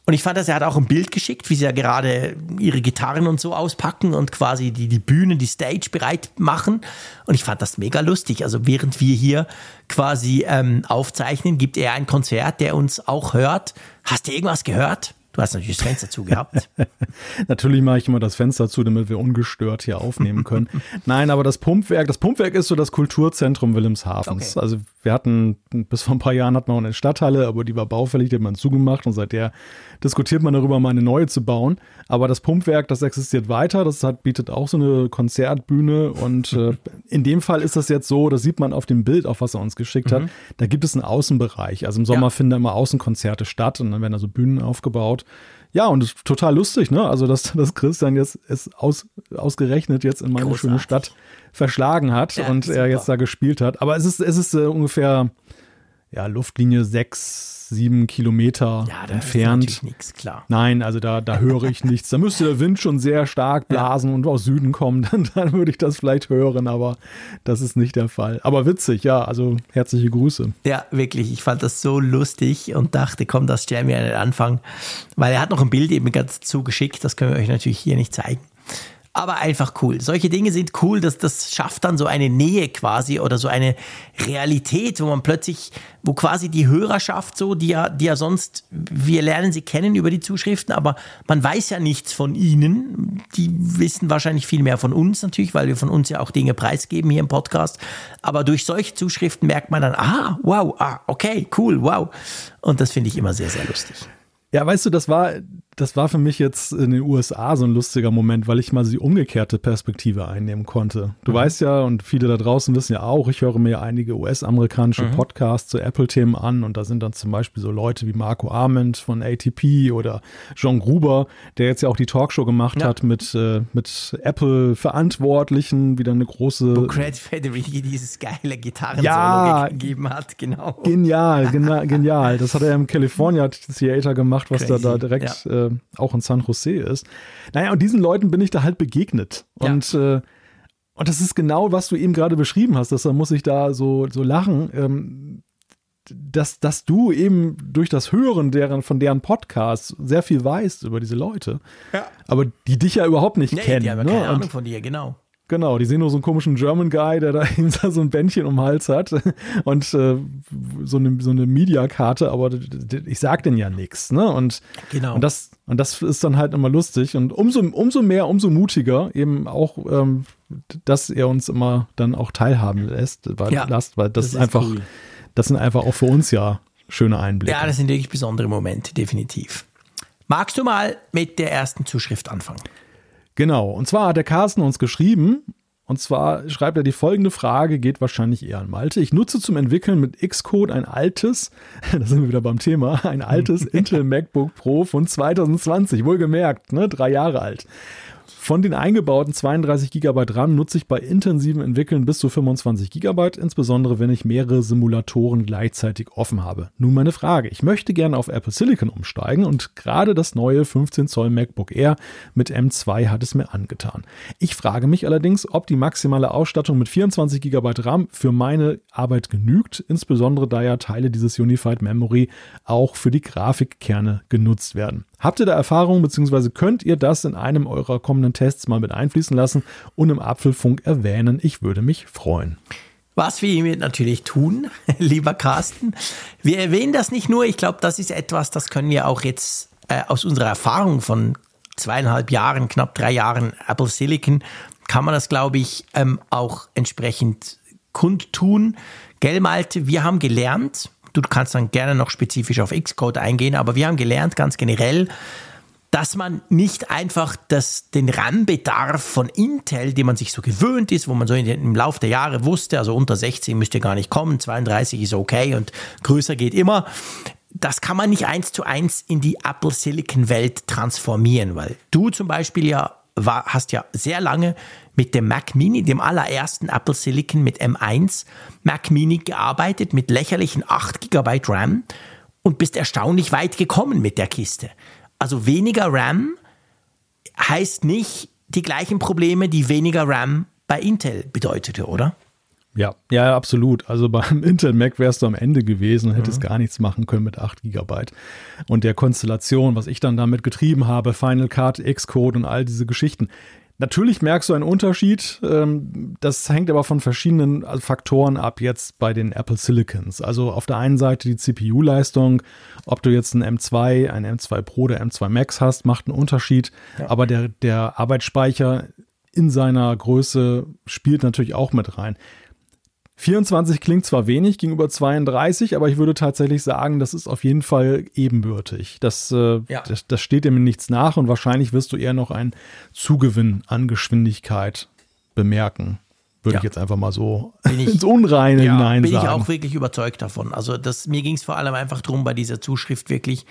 Und ich fand das, er hat auch ein Bild geschickt, wie sie ja gerade ihre Gitarren und so auspacken und quasi die, die Bühne, die Stage bereit machen. Und ich fand das mega lustig. Also während wir hier quasi ähm, aufzeichnen, gibt er ein Konzert, der uns auch hört. Hast du irgendwas gehört? Du hast natürlich das Fenster zu gehabt. Natürlich mache ich immer das Fenster zu, damit wir ungestört hier aufnehmen können. Nein, aber das Pumpwerk, das Pumpwerk ist so das Kulturzentrum Wilhelmshavens. Okay. Also wir hatten, bis vor ein paar Jahren hatten wir auch eine Stadthalle, aber die war baufällig, die hat man zugemacht und seither diskutiert man darüber, mal eine neue zu bauen. Aber das Pumpwerk, das existiert weiter, das hat, bietet auch so eine Konzertbühne und äh, in dem Fall ist das jetzt so, das sieht man auf dem Bild, auf was er uns geschickt hat, mhm. da gibt es einen Außenbereich. Also im Sommer ja. finden da immer Außenkonzerte statt und dann werden da so Bühnen aufgebaut. Ja, und total lustig, ne? Also, dass, dass Christian jetzt es aus, ausgerechnet jetzt in meine Großartig. schöne Stadt verschlagen hat ja, und super. er jetzt da gespielt hat. Aber es ist, es ist äh, ungefähr ja, Luftlinie sechs sieben Kilometer ja, da entfernt. Ist nichts, klar. Nein, also da, da höre ich nichts. Da müsste der Wind schon sehr stark blasen ja. und aus Süden kommen, dann, dann würde ich das vielleicht hören, aber das ist nicht der Fall. Aber witzig, ja, also herzliche Grüße. Ja, wirklich, ich fand das so lustig und dachte, komm, das stellen wir an den Anfang, weil er hat noch ein Bild eben ganz zugeschickt, das können wir euch natürlich hier nicht zeigen aber einfach cool. Solche Dinge sind cool, dass das schafft dann so eine Nähe quasi oder so eine Realität, wo man plötzlich, wo quasi die Hörerschaft so, die ja, die ja sonst, wir lernen sie kennen über die Zuschriften, aber man weiß ja nichts von ihnen. Die wissen wahrscheinlich viel mehr von uns natürlich, weil wir von uns ja auch Dinge preisgeben hier im Podcast. Aber durch solche Zuschriften merkt man dann, ah, wow, ah, okay, cool, wow. Und das finde ich immer sehr, sehr lustig. Ja, weißt du, das war, das war für mich jetzt in den USA so ein lustiger Moment, weil ich mal die umgekehrte Perspektive einnehmen konnte. Du mhm. weißt ja, und viele da draußen wissen ja auch, ich höre mir einige US-amerikanische mhm. Podcasts zu Apple-Themen an und da sind dann zum Beispiel so Leute wie Marco Arment von ATP oder John Gruber, der jetzt ja auch die Talkshow gemacht ja. hat mit, äh, mit Apple-Verantwortlichen, wieder eine große. Wo Craig Federici dieses geile Gitarren ja, gegeben hat, genau. Genial, genial, genial. Das hat er im California Theater gemacht gemacht, was Crazy. da, da direkt ja. äh, auch in San Jose ist. Naja, und diesen Leuten bin ich da halt begegnet. Ja. Und, äh, und das ist genau, was du eben gerade beschrieben hast. Deshalb muss ich da so, so lachen. Ähm, dass, dass du eben durch das Hören deren, von deren Podcasts sehr viel weißt über diese Leute, ja. aber die dich ja überhaupt nicht nee, kennen. Die haben ja ne? keine Ahnung von dir, genau. Genau, die sehen nur so einen komischen German Guy, der da eben so ein Bändchen um den Hals hat und äh, so eine, so eine Media-Karte, aber ich sag denen ja nichts, ne? Und, genau. und, das, und das ist dann halt immer lustig und umso, umso mehr, umso mutiger eben auch, ähm, dass er uns immer dann auch teilhaben lässt, weil, ja, lasst, weil das, das ist einfach, cool. das sind einfach auch für uns ja schöne Einblicke. Ja, das sind wirklich besondere Momente, definitiv. Magst du mal mit der ersten Zuschrift anfangen? Genau. Und zwar hat der Carsten uns geschrieben, und zwar schreibt er die folgende Frage, geht wahrscheinlich eher an Malte. Ich nutze zum Entwickeln mit Xcode ein altes, da sind wir wieder beim Thema, ein altes Intel MacBook Pro von 2020, wohlgemerkt, ne, drei Jahre alt. Von den eingebauten 32 GB RAM nutze ich bei intensivem Entwickeln bis zu 25 GB, insbesondere wenn ich mehrere Simulatoren gleichzeitig offen habe. Nun meine Frage. Ich möchte gerne auf Apple Silicon umsteigen und gerade das neue 15 Zoll MacBook Air mit M2 hat es mir angetan. Ich frage mich allerdings, ob die maximale Ausstattung mit 24 GB RAM für meine Arbeit genügt, insbesondere da ja Teile dieses Unified Memory auch für die Grafikkerne genutzt werden. Habt ihr da Erfahrung bzw. könnt ihr das in einem eurer kommenden Tests mal mit einfließen lassen und im Apfelfunk erwähnen? Ich würde mich freuen. Was wir hiermit natürlich tun, lieber Carsten, wir erwähnen das nicht nur, ich glaube, das ist etwas, das können wir auch jetzt äh, aus unserer Erfahrung von zweieinhalb Jahren, knapp drei Jahren Apple Silicon, kann man das, glaube ich, ähm, auch entsprechend kundtun. Gell, Malte, wir haben gelernt, Du kannst dann gerne noch spezifisch auf Xcode eingehen, aber wir haben gelernt ganz generell, dass man nicht einfach das, den RAM-Bedarf von Intel, den man sich so gewöhnt ist, wo man so im Laufe der Jahre wusste, also unter 16 müsste gar nicht kommen, 32 ist okay und größer geht immer, das kann man nicht eins zu eins in die Apple Silicon Welt transformieren, weil du zum Beispiel ja war, hast ja sehr lange mit dem Mac Mini, dem allerersten Apple Silicon mit M1 Mac Mini gearbeitet mit lächerlichen 8 GB RAM und bist erstaunlich weit gekommen mit der Kiste. Also weniger RAM heißt nicht die gleichen Probleme, die weniger RAM bei Intel bedeutete, oder? Ja, ja, absolut. Also beim Intel Mac wärst du am Ende gewesen und hättest mhm. gar nichts machen können mit 8 GB. Und der Konstellation, was ich dann damit getrieben habe, Final Cut, Xcode und all diese Geschichten. Natürlich merkst du einen Unterschied. Ähm, das hängt aber von verschiedenen also Faktoren ab jetzt bei den Apple Silicons. Also auf der einen Seite die CPU-Leistung. Ob du jetzt ein M2, ein M2 Pro oder M2 Max hast, macht einen Unterschied. Ja. Aber der, der Arbeitsspeicher in seiner Größe spielt natürlich auch mit rein 24 klingt zwar wenig gegenüber 32, aber ich würde tatsächlich sagen, das ist auf jeden Fall ebenbürtig. Das, äh, ja. das, das, steht dem nichts nach und wahrscheinlich wirst du eher noch einen Zugewinn an Geschwindigkeit bemerken. Würde ja. ich jetzt einfach mal so ich, ins Unreine ja, hinein bin sagen. Bin ich auch wirklich überzeugt davon. Also das, mir ging es vor allem einfach darum, bei dieser Zuschrift wirklich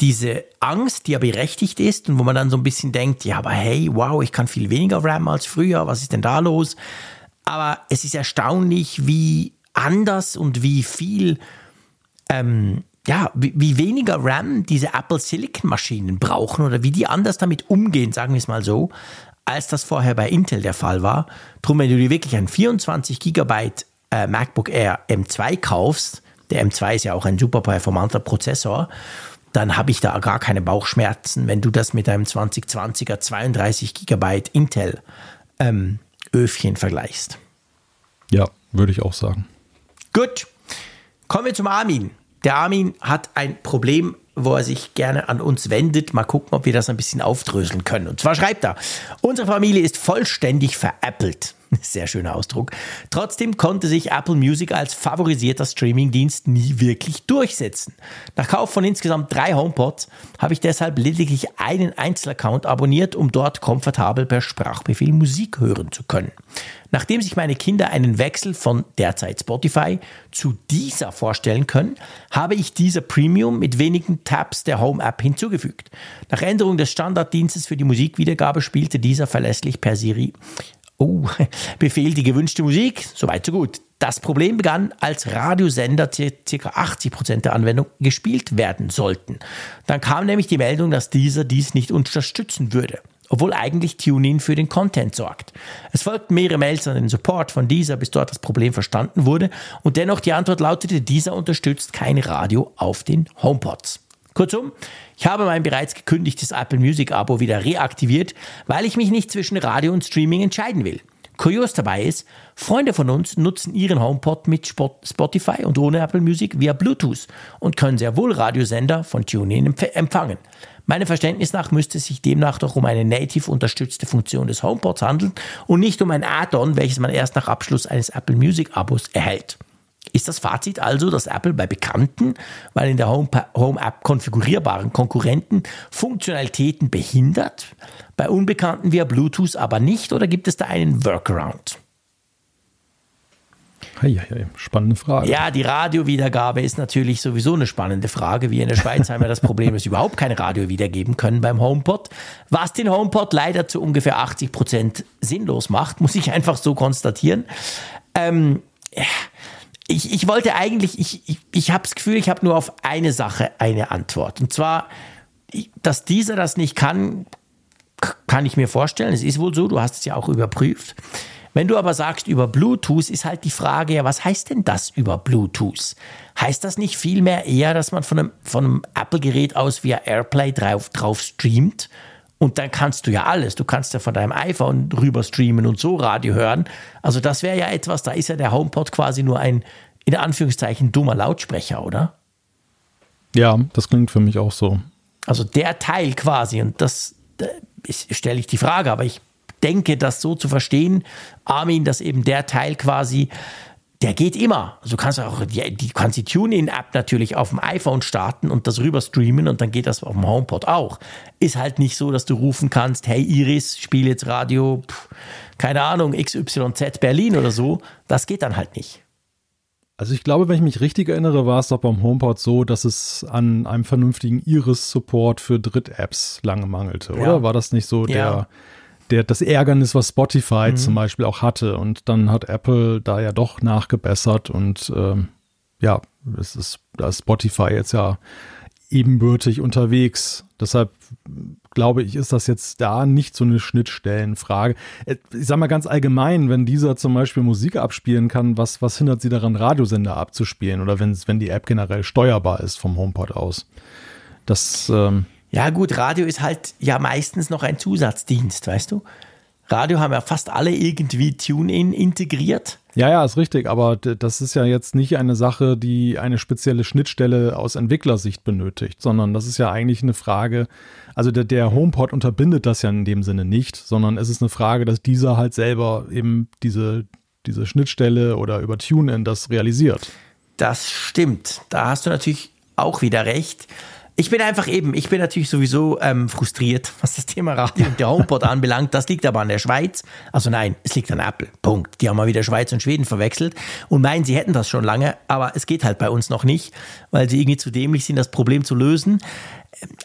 diese Angst, die ja berechtigt ist und wo man dann so ein bisschen denkt, ja, aber hey, wow, ich kann viel weniger RAM als früher, was ist denn da los? Aber es ist erstaunlich, wie anders und wie viel, ähm, ja, wie, wie, weniger RAM diese Apple Silicon Maschinen brauchen oder wie die anders damit umgehen, sagen wir es mal so, als das vorher bei Intel der Fall war. Drum, wenn du dir wirklich ein 24 Gigabyte äh, MacBook Air M2 kaufst, der M2 ist ja auch ein super performanter Prozessor, dann habe ich da gar keine Bauchschmerzen, wenn du das mit einem 2020er 32 Gigabyte Intel ähm, Öfchen vergleichst. Ja, würde ich auch sagen. Gut, kommen wir zum Armin. Der Armin hat ein Problem, wo er sich gerne an uns wendet. Mal gucken, ob wir das ein bisschen aufdröseln können. Und zwar schreibt er, unsere Familie ist vollständig veräppelt. Sehr schöner Ausdruck. Trotzdem konnte sich Apple Music als favorisierter Streamingdienst nie wirklich durchsetzen. Nach Kauf von insgesamt drei HomePods habe ich deshalb lediglich einen Einzelaccount abonniert, um dort komfortabel per Sprachbefehl Musik hören zu können. Nachdem sich meine Kinder einen Wechsel von derzeit Spotify zu dieser vorstellen können, habe ich dieser Premium mit wenigen Tabs der Home App hinzugefügt. Nach Änderung des Standarddienstes für die Musikwiedergabe spielte dieser verlässlich per Siri Oh, Befehl die gewünschte Musik, soweit so gut. Das Problem begann, als Radiosender ca. 80% der Anwendung gespielt werden sollten. Dann kam nämlich die Meldung, dass dieser dies nicht unterstützen würde, obwohl eigentlich TuneIn für den Content sorgt. Es folgten mehrere Mails an den Support von dieser, bis dort das Problem verstanden wurde und dennoch die Antwort lautete, dieser unterstützt kein Radio auf den HomePods. Kurzum, ich habe mein bereits gekündigtes Apple Music Abo wieder reaktiviert, weil ich mich nicht zwischen Radio und Streaming entscheiden will. Kurios dabei ist, Freunde von uns nutzen ihren HomePod mit Spotify und ohne Apple Music via Bluetooth und können sehr wohl Radiosender von TuneIn empfangen. Meinem Verständnis nach müsste es sich demnach doch um eine native unterstützte Funktion des HomePods handeln und nicht um ein Add-on, welches man erst nach Abschluss eines Apple Music Abos erhält. Ist das Fazit also, dass Apple bei bekannten, weil in der Home-App konfigurierbaren Konkurrenten Funktionalitäten behindert, bei unbekannten via Bluetooth aber nicht oder gibt es da einen Workaround? Hey, hey, spannende Frage. Ja, die Radiowiedergabe ist natürlich sowieso eine spannende Frage. Wir in der Schweiz haben ja das Problem, dass wir überhaupt keine Radio wiedergeben können beim HomePod. Was den HomePod leider zu ungefähr 80 Prozent sinnlos macht, muss ich einfach so konstatieren. Ähm, ja ich, ich wollte eigentlich, ich, ich, ich habe das Gefühl, ich habe nur auf eine Sache eine Antwort. Und zwar, dass dieser das nicht kann, kann ich mir vorstellen. Es ist wohl so, du hast es ja auch überprüft. Wenn du aber sagst über Bluetooth, ist halt die Frage, ja, was heißt denn das über Bluetooth? Heißt das nicht vielmehr eher, dass man von einem, von einem Apple-Gerät aus via AirPlay drauf, drauf streamt? Und dann kannst du ja alles. Du kannst ja von deinem iPhone rüber streamen und so Radio hören. Also das wäre ja etwas, da ist ja der HomePod quasi nur ein, in Anführungszeichen, dummer Lautsprecher, oder? Ja, das klingt für mich auch so. Also der Teil quasi, und das, da stelle ich die Frage, aber ich denke, das so zu verstehen, Armin, dass eben der Teil quasi der geht immer. Also du kannst auch die, die kannst die TuneIn-App natürlich auf dem iPhone starten und das rüber streamen und dann geht das auf dem HomePod auch. Ist halt nicht so, dass du rufen kannst, hey Iris, spiel jetzt Radio, pff, keine Ahnung, XYZ Berlin oder so. Das geht dann halt nicht. Also ich glaube, wenn ich mich richtig erinnere, war es doch beim HomePod so, dass es an einem vernünftigen Iris-Support für Dritt-Apps lange mangelte, ja. oder? War das nicht so ja. der der, das Ärgernis, was Spotify mhm. zum Beispiel auch hatte. Und dann hat Apple da ja doch nachgebessert und ähm, ja, es ist, da ist Spotify jetzt ja ebenbürtig unterwegs. Deshalb glaube ich, ist das jetzt da nicht so eine Schnittstellenfrage. Äh, ich sage mal ganz allgemein, wenn dieser zum Beispiel Musik abspielen kann, was, was hindert sie daran, Radiosender abzuspielen oder wenn, wenn die App generell steuerbar ist vom HomePod aus? Das ähm, ja, gut, Radio ist halt ja meistens noch ein Zusatzdienst, weißt du? Radio haben ja fast alle irgendwie TuneIn integriert. Ja, ja, ist richtig, aber das ist ja jetzt nicht eine Sache, die eine spezielle Schnittstelle aus Entwicklersicht benötigt, sondern das ist ja eigentlich eine Frage, also der, der HomePod unterbindet das ja in dem Sinne nicht, sondern es ist eine Frage, dass dieser halt selber eben diese diese Schnittstelle oder über TuneIn das realisiert. Das stimmt. Da hast du natürlich auch wieder recht. Ich bin einfach eben, ich bin natürlich sowieso ähm, frustriert, was das Thema Radio und der HomePod anbelangt. Das liegt aber an der Schweiz. Also nein, es liegt an Apple. Punkt. Die haben mal wieder Schweiz und Schweden verwechselt und meinen, sie hätten das schon lange, aber es geht halt bei uns noch nicht, weil sie irgendwie zu dämlich sind, das Problem zu lösen.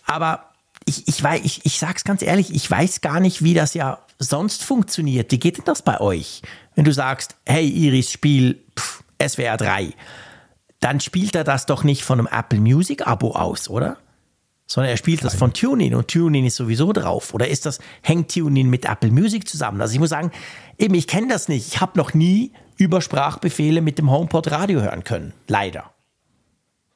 Aber ich, ich, weiß, ich, ich sag's ganz ehrlich, ich weiß gar nicht, wie das ja sonst funktioniert. Wie geht denn das bei euch? Wenn du sagst, hey Iris, spiel pff, SWR 3 dann spielt er das doch nicht von einem Apple Music Abo aus, oder? Sondern er spielt das von TuneIn und TuneIn ist sowieso drauf. Oder ist das, hängt TuneIn mit Apple Music zusammen? Also ich muss sagen, eben, ich kenne das nicht. Ich habe noch nie über Sprachbefehle mit dem HomePod Radio hören können. Leider.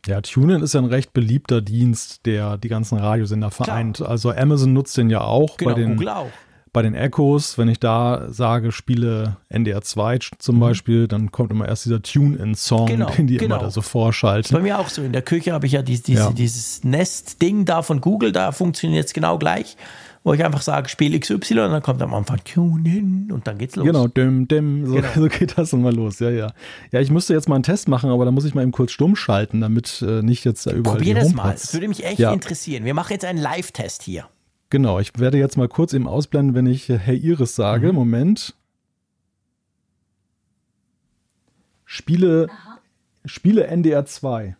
Ja, TuneIn ist ja ein recht beliebter Dienst, der die ganzen Radiosender vereint. Klar. Also Amazon nutzt den ja auch. Genau, bei den, Google auch bei den Echos, wenn ich da sage, spiele NDR 2 zum mhm. Beispiel, dann kommt immer erst dieser Tune-In-Song, genau, den die genau. immer da so vorschalten. Bei mir auch so. In der Küche habe ich ja, dieses, diese, ja. dieses Nest-Ding da von Google, da funktioniert es genau gleich. Wo ich einfach sage, spiel XY und dann kommt am Anfang Tune-In und dann geht's los. Genau, dim, dim, so, genau. so geht das mal los. Ja, ja. Ja, ich müsste jetzt mal einen Test machen, aber da muss ich mal eben kurz stumm schalten, damit äh, nicht jetzt da überall Probier das mal. Das würde mich echt ja. interessieren. Wir machen jetzt einen Live-Test hier. Genau, ich werde jetzt mal kurz eben ausblenden, wenn ich Hey Iris sage. Mhm. Moment. Spiele, spiele NDR 2.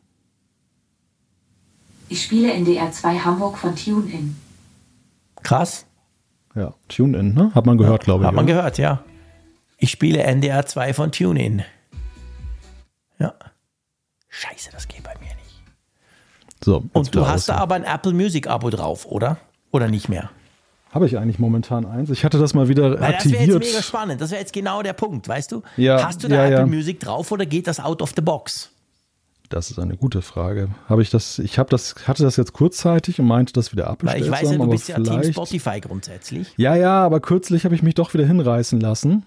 Ich spiele NDR 2 Hamburg von TuneIn. Krass. Ja, TuneIn, ne? Hat man gehört, glaube ich. Hat man ja. gehört, ja. Ich spiele NDR 2 von TuneIn. Ja. Scheiße, das geht bei mir nicht. So, Und du hast da aber ein Apple Music Abo drauf, oder? Oder nicht mehr? Habe ich eigentlich momentan eins? Ich hatte das mal wieder Weil aktiviert. Das wäre jetzt mega spannend. Das wäre jetzt genau der Punkt, weißt du? Ja, Hast du da ja, Apple ja. Music drauf oder geht das out of the box? Das ist eine gute Frage. Habe ich das, ich habe das, hatte das jetzt kurzzeitig und meinte das wieder abgestellt. Weil ich weiß ja, du bist ja Team Spotify grundsätzlich. Ja, ja, aber kürzlich habe ich mich doch wieder hinreißen lassen.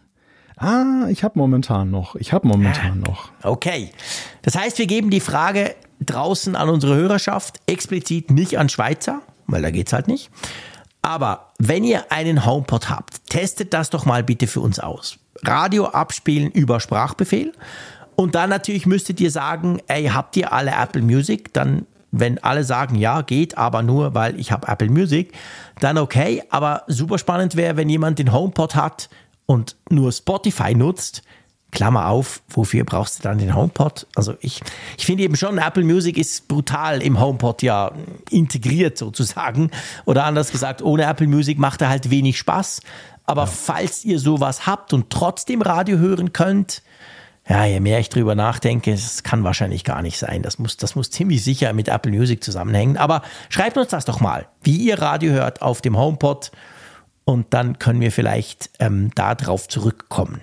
Ah, ich habe momentan noch. Ich habe momentan ah, noch. Okay. Das heißt, wir geben die Frage draußen an unsere Hörerschaft explizit nicht an Schweizer, weil da geht es halt nicht aber wenn ihr einen HomePod habt, testet das doch mal bitte für uns aus. Radio abspielen über Sprachbefehl. Und dann natürlich müsstet ihr sagen, ey, habt ihr alle Apple Music? Dann, wenn alle sagen, ja, geht, aber nur, weil ich habe Apple Music, dann okay. Aber super spannend wäre, wenn jemand den HomePod hat und nur Spotify nutzt, Klammer auf, wofür brauchst du dann den HomePod? Also ich, ich finde eben schon, Apple Music ist brutal im HomePod ja integriert sozusagen. Oder anders gesagt, ohne Apple Music macht er halt wenig Spaß. Aber ja. falls ihr sowas habt und trotzdem Radio hören könnt, ja, je mehr ich drüber nachdenke, das kann wahrscheinlich gar nicht sein. Das muss, das muss ziemlich sicher mit Apple Music zusammenhängen. Aber schreibt uns das doch mal, wie ihr Radio hört auf dem HomePod. Und dann können wir vielleicht ähm, darauf zurückkommen.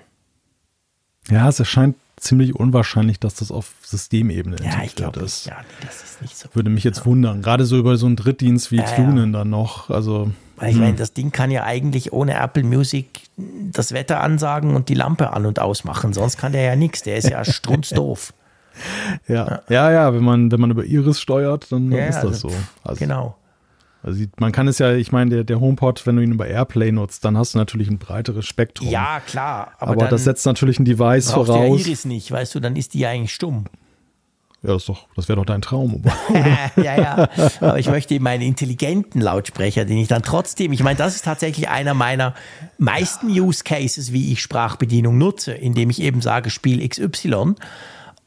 Ja, es erscheint ziemlich unwahrscheinlich, dass das auf Systemebene ja, ich ist. Ja, nee, das ist nicht so. Würde mich jetzt wundern. Gerade so über so einen Drittdienst wie ja, Tunen ja. dann noch. Also, Weil ich meine, hm. das Ding kann ja eigentlich ohne Apple Music das Wetter ansagen und die Lampe an- und ausmachen. Sonst kann der ja nichts. Der ist ja strunzdoof. ja. ja, ja, wenn man, wenn man über Iris steuert, dann ja, ist das also, so. Also, genau. Also man kann es ja, ich meine, der, der HomePod, wenn du ihn über Airplay nutzt, dann hast du natürlich ein breiteres Spektrum. Ja, klar. Aber, aber das setzt natürlich ein Device voraus. Der Iris nicht, weißt du, dann ist die ja eigentlich stumm. Ja, das, das wäre doch dein Traum. ja, ja. Aber ich möchte eben einen intelligenten Lautsprecher, den ich dann trotzdem, ich meine, das ist tatsächlich einer meiner meisten Use Cases, wie ich Sprachbedienung nutze, indem ich eben sage, Spiel XY.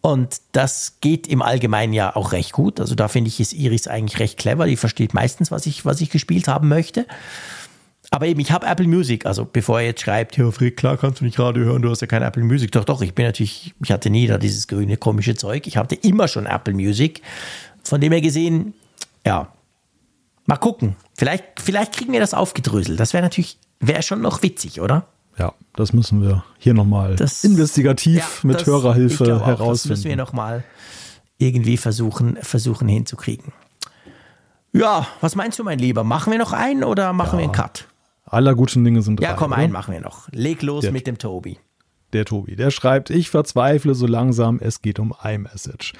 Und das geht im Allgemeinen ja auch recht gut. Also da finde ich, ist Iris eigentlich recht clever. Die versteht meistens, was ich, was ich gespielt haben möchte. Aber eben, ich habe Apple Music. Also bevor er jetzt schreibt, ja, Frick, klar kannst du nicht Radio hören, du hast ja kein Apple Music. Doch, doch, ich bin natürlich, ich hatte nie da dieses grüne komische Zeug. Ich hatte immer schon Apple Music. Von dem her gesehen, ja, mal gucken. Vielleicht, vielleicht kriegen wir das aufgedröselt. Das wäre natürlich, wäre schon noch witzig, oder? Ja, das müssen wir hier nochmal investigativ ja, mit das, Hörerhilfe auch, herausfinden. Das müssen wir nochmal irgendwie versuchen, versuchen hinzukriegen. Ja, was meinst du, mein Lieber? Machen wir noch einen oder machen ja, wir einen Cut? Aller guten Dinge sind drei. Ja, komm, einen machen wir noch. Leg los der, mit dem Tobi. Der Tobi, der schreibt, ich verzweifle so langsam, es geht um iMessage.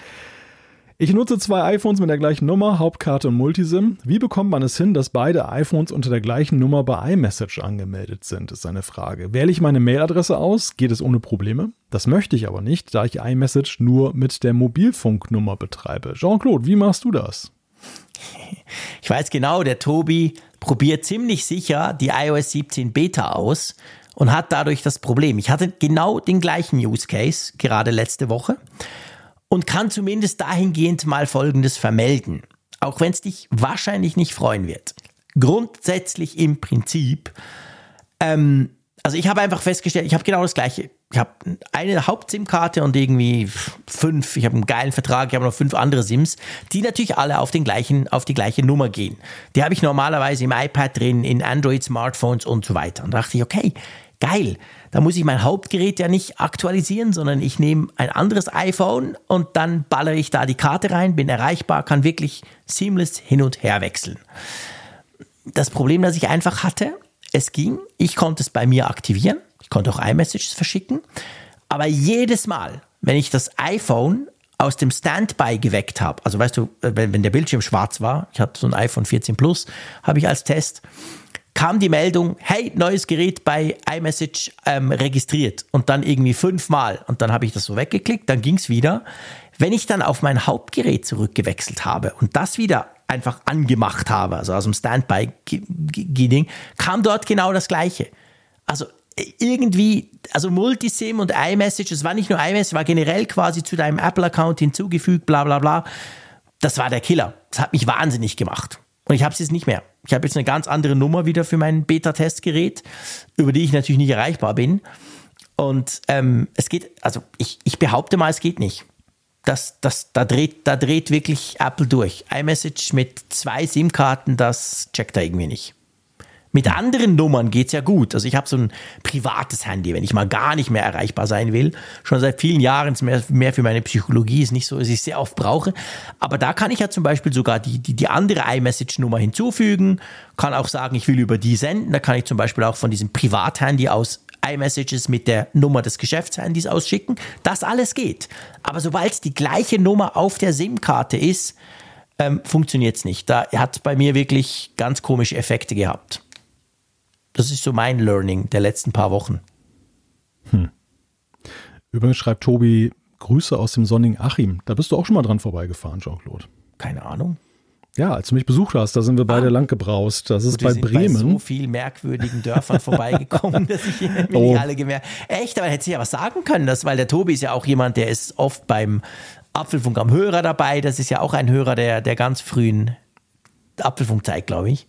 Ich nutze zwei iPhones mit der gleichen Nummer, Hauptkarte und Multisim. Wie bekommt man es hin, dass beide iPhones unter der gleichen Nummer bei iMessage angemeldet sind, ist eine Frage. Wähle ich meine Mailadresse aus, geht es ohne Probleme. Das möchte ich aber nicht, da ich iMessage nur mit der Mobilfunknummer betreibe. Jean-Claude, wie machst du das? Ich weiß genau, der Tobi probiert ziemlich sicher die iOS 17 Beta aus und hat dadurch das Problem. Ich hatte genau den gleichen Use Case gerade letzte Woche und kann zumindest dahingehend mal Folgendes vermelden, auch wenn es dich wahrscheinlich nicht freuen wird. Grundsätzlich im Prinzip, ähm, also ich habe einfach festgestellt, ich habe genau das gleiche. Ich habe eine Haupt-SIM-Karte und irgendwie fünf, ich habe einen geilen Vertrag, ich habe noch fünf andere SIMs, die natürlich alle auf, den gleichen, auf die gleiche Nummer gehen. Die habe ich normalerweise im iPad drin, in Android-Smartphones und so weiter. Und da dachte ich, okay, geil, da muss ich mein Hauptgerät ja nicht aktualisieren, sondern ich nehme ein anderes iPhone und dann ballere ich da die Karte rein, bin erreichbar, kann wirklich seamless hin und her wechseln. Das Problem, das ich einfach hatte, es ging, ich konnte es bei mir aktivieren, ich konnte auch iMessages verschicken, aber jedes Mal, wenn ich das iPhone aus dem Standby geweckt habe, also weißt du, wenn, wenn der Bildschirm schwarz war, ich hatte so ein iPhone 14 Plus, habe ich als Test, kam die Meldung, hey, neues Gerät bei iMessage ähm, registriert und dann irgendwie fünfmal und dann habe ich das so weggeklickt, dann ging es wieder. Wenn ich dann auf mein Hauptgerät zurückgewechselt habe und das wieder einfach angemacht habe, also aus dem Standby-Ding, kam dort genau das Gleiche. Also äh, irgendwie, also Multisim und iMessage, es war nicht nur iMessage, war generell quasi zu deinem Apple-Account hinzugefügt, bla bla bla. Das war der Killer. Das hat mich wahnsinnig gemacht. Und ich habe es jetzt nicht mehr. Ich habe jetzt eine ganz andere Nummer wieder für mein Beta-Testgerät, über die ich natürlich nicht erreichbar bin. Und ähm, es geht, also ich, ich behaupte mal, es geht nicht. Das, das, da, dreht, da dreht wirklich Apple durch. iMessage mit zwei SIM-Karten, das checkt er irgendwie nicht. Mit anderen Nummern geht es ja gut. Also ich habe so ein privates Handy, wenn ich mal gar nicht mehr erreichbar sein will. Schon seit vielen Jahren mehr, mehr für meine Psychologie ist nicht so, dass ich sehr oft brauche. Aber da kann ich ja zum Beispiel sogar die, die, die andere iMessage-Nummer hinzufügen, kann auch sagen, ich will über die senden. Da kann ich zum Beispiel auch von diesem Privathandy aus iMessages mit der Nummer des Geschäftshandys ausschicken. Das alles geht. Aber sobald die gleiche Nummer auf der SIM-Karte ist, ähm, funktioniert es nicht. Da hat bei mir wirklich ganz komische Effekte gehabt. Das ist so mein Learning der letzten paar Wochen. Hm. Übrigens schreibt Tobi Grüße aus dem sonnigen Achim. Da bist du auch schon mal dran vorbeigefahren, Jean-Claude. Keine Ahnung. Ja, als du mich besucht hast, da sind wir beide ah. lang gebraust. Das ist bei Bremen. Bei so viel merkwürdigen Dörfern vorbeigekommen, dass ich mir oh. nicht alle gemerkt Echt, aber hätte ich ja was sagen können, das, weil der Tobi ist ja auch jemand, der ist oft beim Apfelfunk am Hörer dabei. Das ist ja auch ein Hörer der, der ganz frühen Apfelfunkzeit, glaube ich.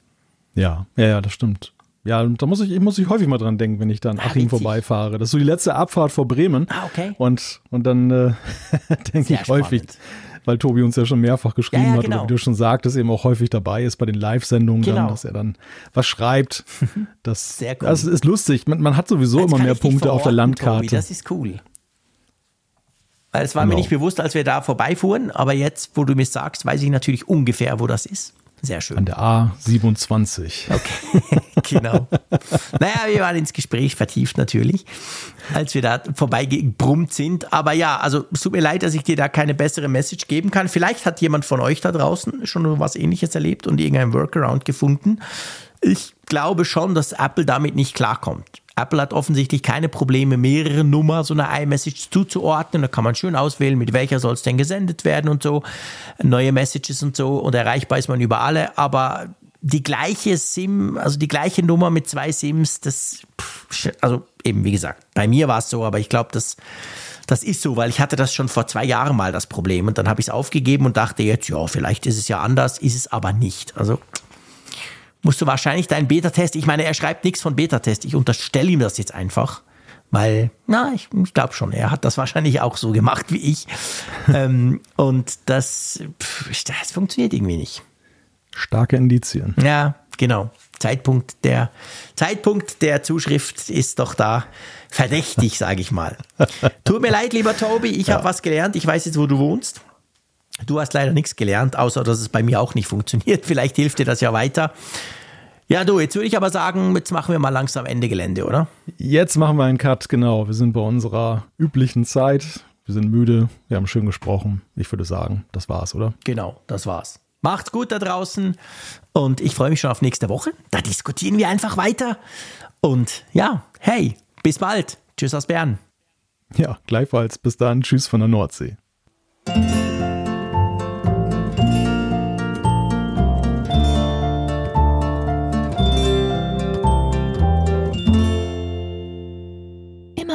Ja, ja, ja, das stimmt. Ja, da muss ich, ich muss ich häufig mal dran denken, wenn ich dann ah, Achim vorbeifahre. Das ist so die letzte Abfahrt vor Bremen. Ah, okay. Und, und dann äh, denke ich häufig, weil Tobi uns ja schon mehrfach geschrieben ja, ja, genau. hat, oder wie du schon sagtest, eben auch häufig dabei ist bei den Live-Sendungen, genau. dass er dann was schreibt. Das, Sehr cool. das ist lustig. Man, man hat sowieso Jetzt immer mehr Punkte auf der Landkarte. Tobi, das ist cool. Weil es war genau. mir nicht bewusst, als wir da vorbeifuhren, aber jetzt, wo du mir sagst, weiß ich natürlich ungefähr, wo das ist. Sehr schön. An der A27. Okay, genau. naja, wir waren ins Gespräch vertieft natürlich, als wir da vorbeigebrummt sind. Aber ja, also es tut mir leid, dass ich dir da keine bessere Message geben kann. Vielleicht hat jemand von euch da draußen schon was ähnliches erlebt und irgendein Workaround gefunden. Ich glaube schon, dass Apple damit nicht klarkommt. Apple hat offensichtlich keine Probleme, mehrere Nummer so einer iMessage zuzuordnen. Da kann man schön auswählen, mit welcher soll es denn gesendet werden und so. Neue Messages und so. Und erreichbar ist man über alle. Aber die gleiche SIM, also die gleiche Nummer mit zwei SIMs, das, also eben wie gesagt, bei mir war es so, aber ich glaube, das, das ist so, weil ich hatte das schon vor zwei Jahren mal das Problem und dann habe ich es aufgegeben und dachte jetzt, ja, vielleicht ist es ja anders, ist es aber nicht. Also musst du wahrscheinlich deinen Beta-Test, ich meine, er schreibt nichts von Beta-Test, ich unterstelle ihm das jetzt einfach, weil, na, ich, ich glaube schon, er hat das wahrscheinlich auch so gemacht wie ich. ähm, und das, pff, das funktioniert irgendwie nicht. Starke Indizien. Ja, genau. Zeitpunkt der, Zeitpunkt der Zuschrift ist doch da verdächtig, sage ich mal. Tut mir leid, lieber Tobi, ich ja. habe was gelernt. Ich weiß jetzt, wo du wohnst. Du hast leider nichts gelernt, außer dass es bei mir auch nicht funktioniert. Vielleicht hilft dir das ja weiter. Ja, du, jetzt würde ich aber sagen, jetzt machen wir mal langsam Ende Gelände, oder? Jetzt machen wir einen Cut, genau. Wir sind bei unserer üblichen Zeit. Wir sind müde, wir haben schön gesprochen. Ich würde sagen, das war's, oder? Genau, das war's. Macht's gut da draußen und ich freue mich schon auf nächste Woche. Da diskutieren wir einfach weiter. Und ja, hey, bis bald. Tschüss aus Bern. Ja, gleichfalls. Bis dann. Tschüss von der Nordsee.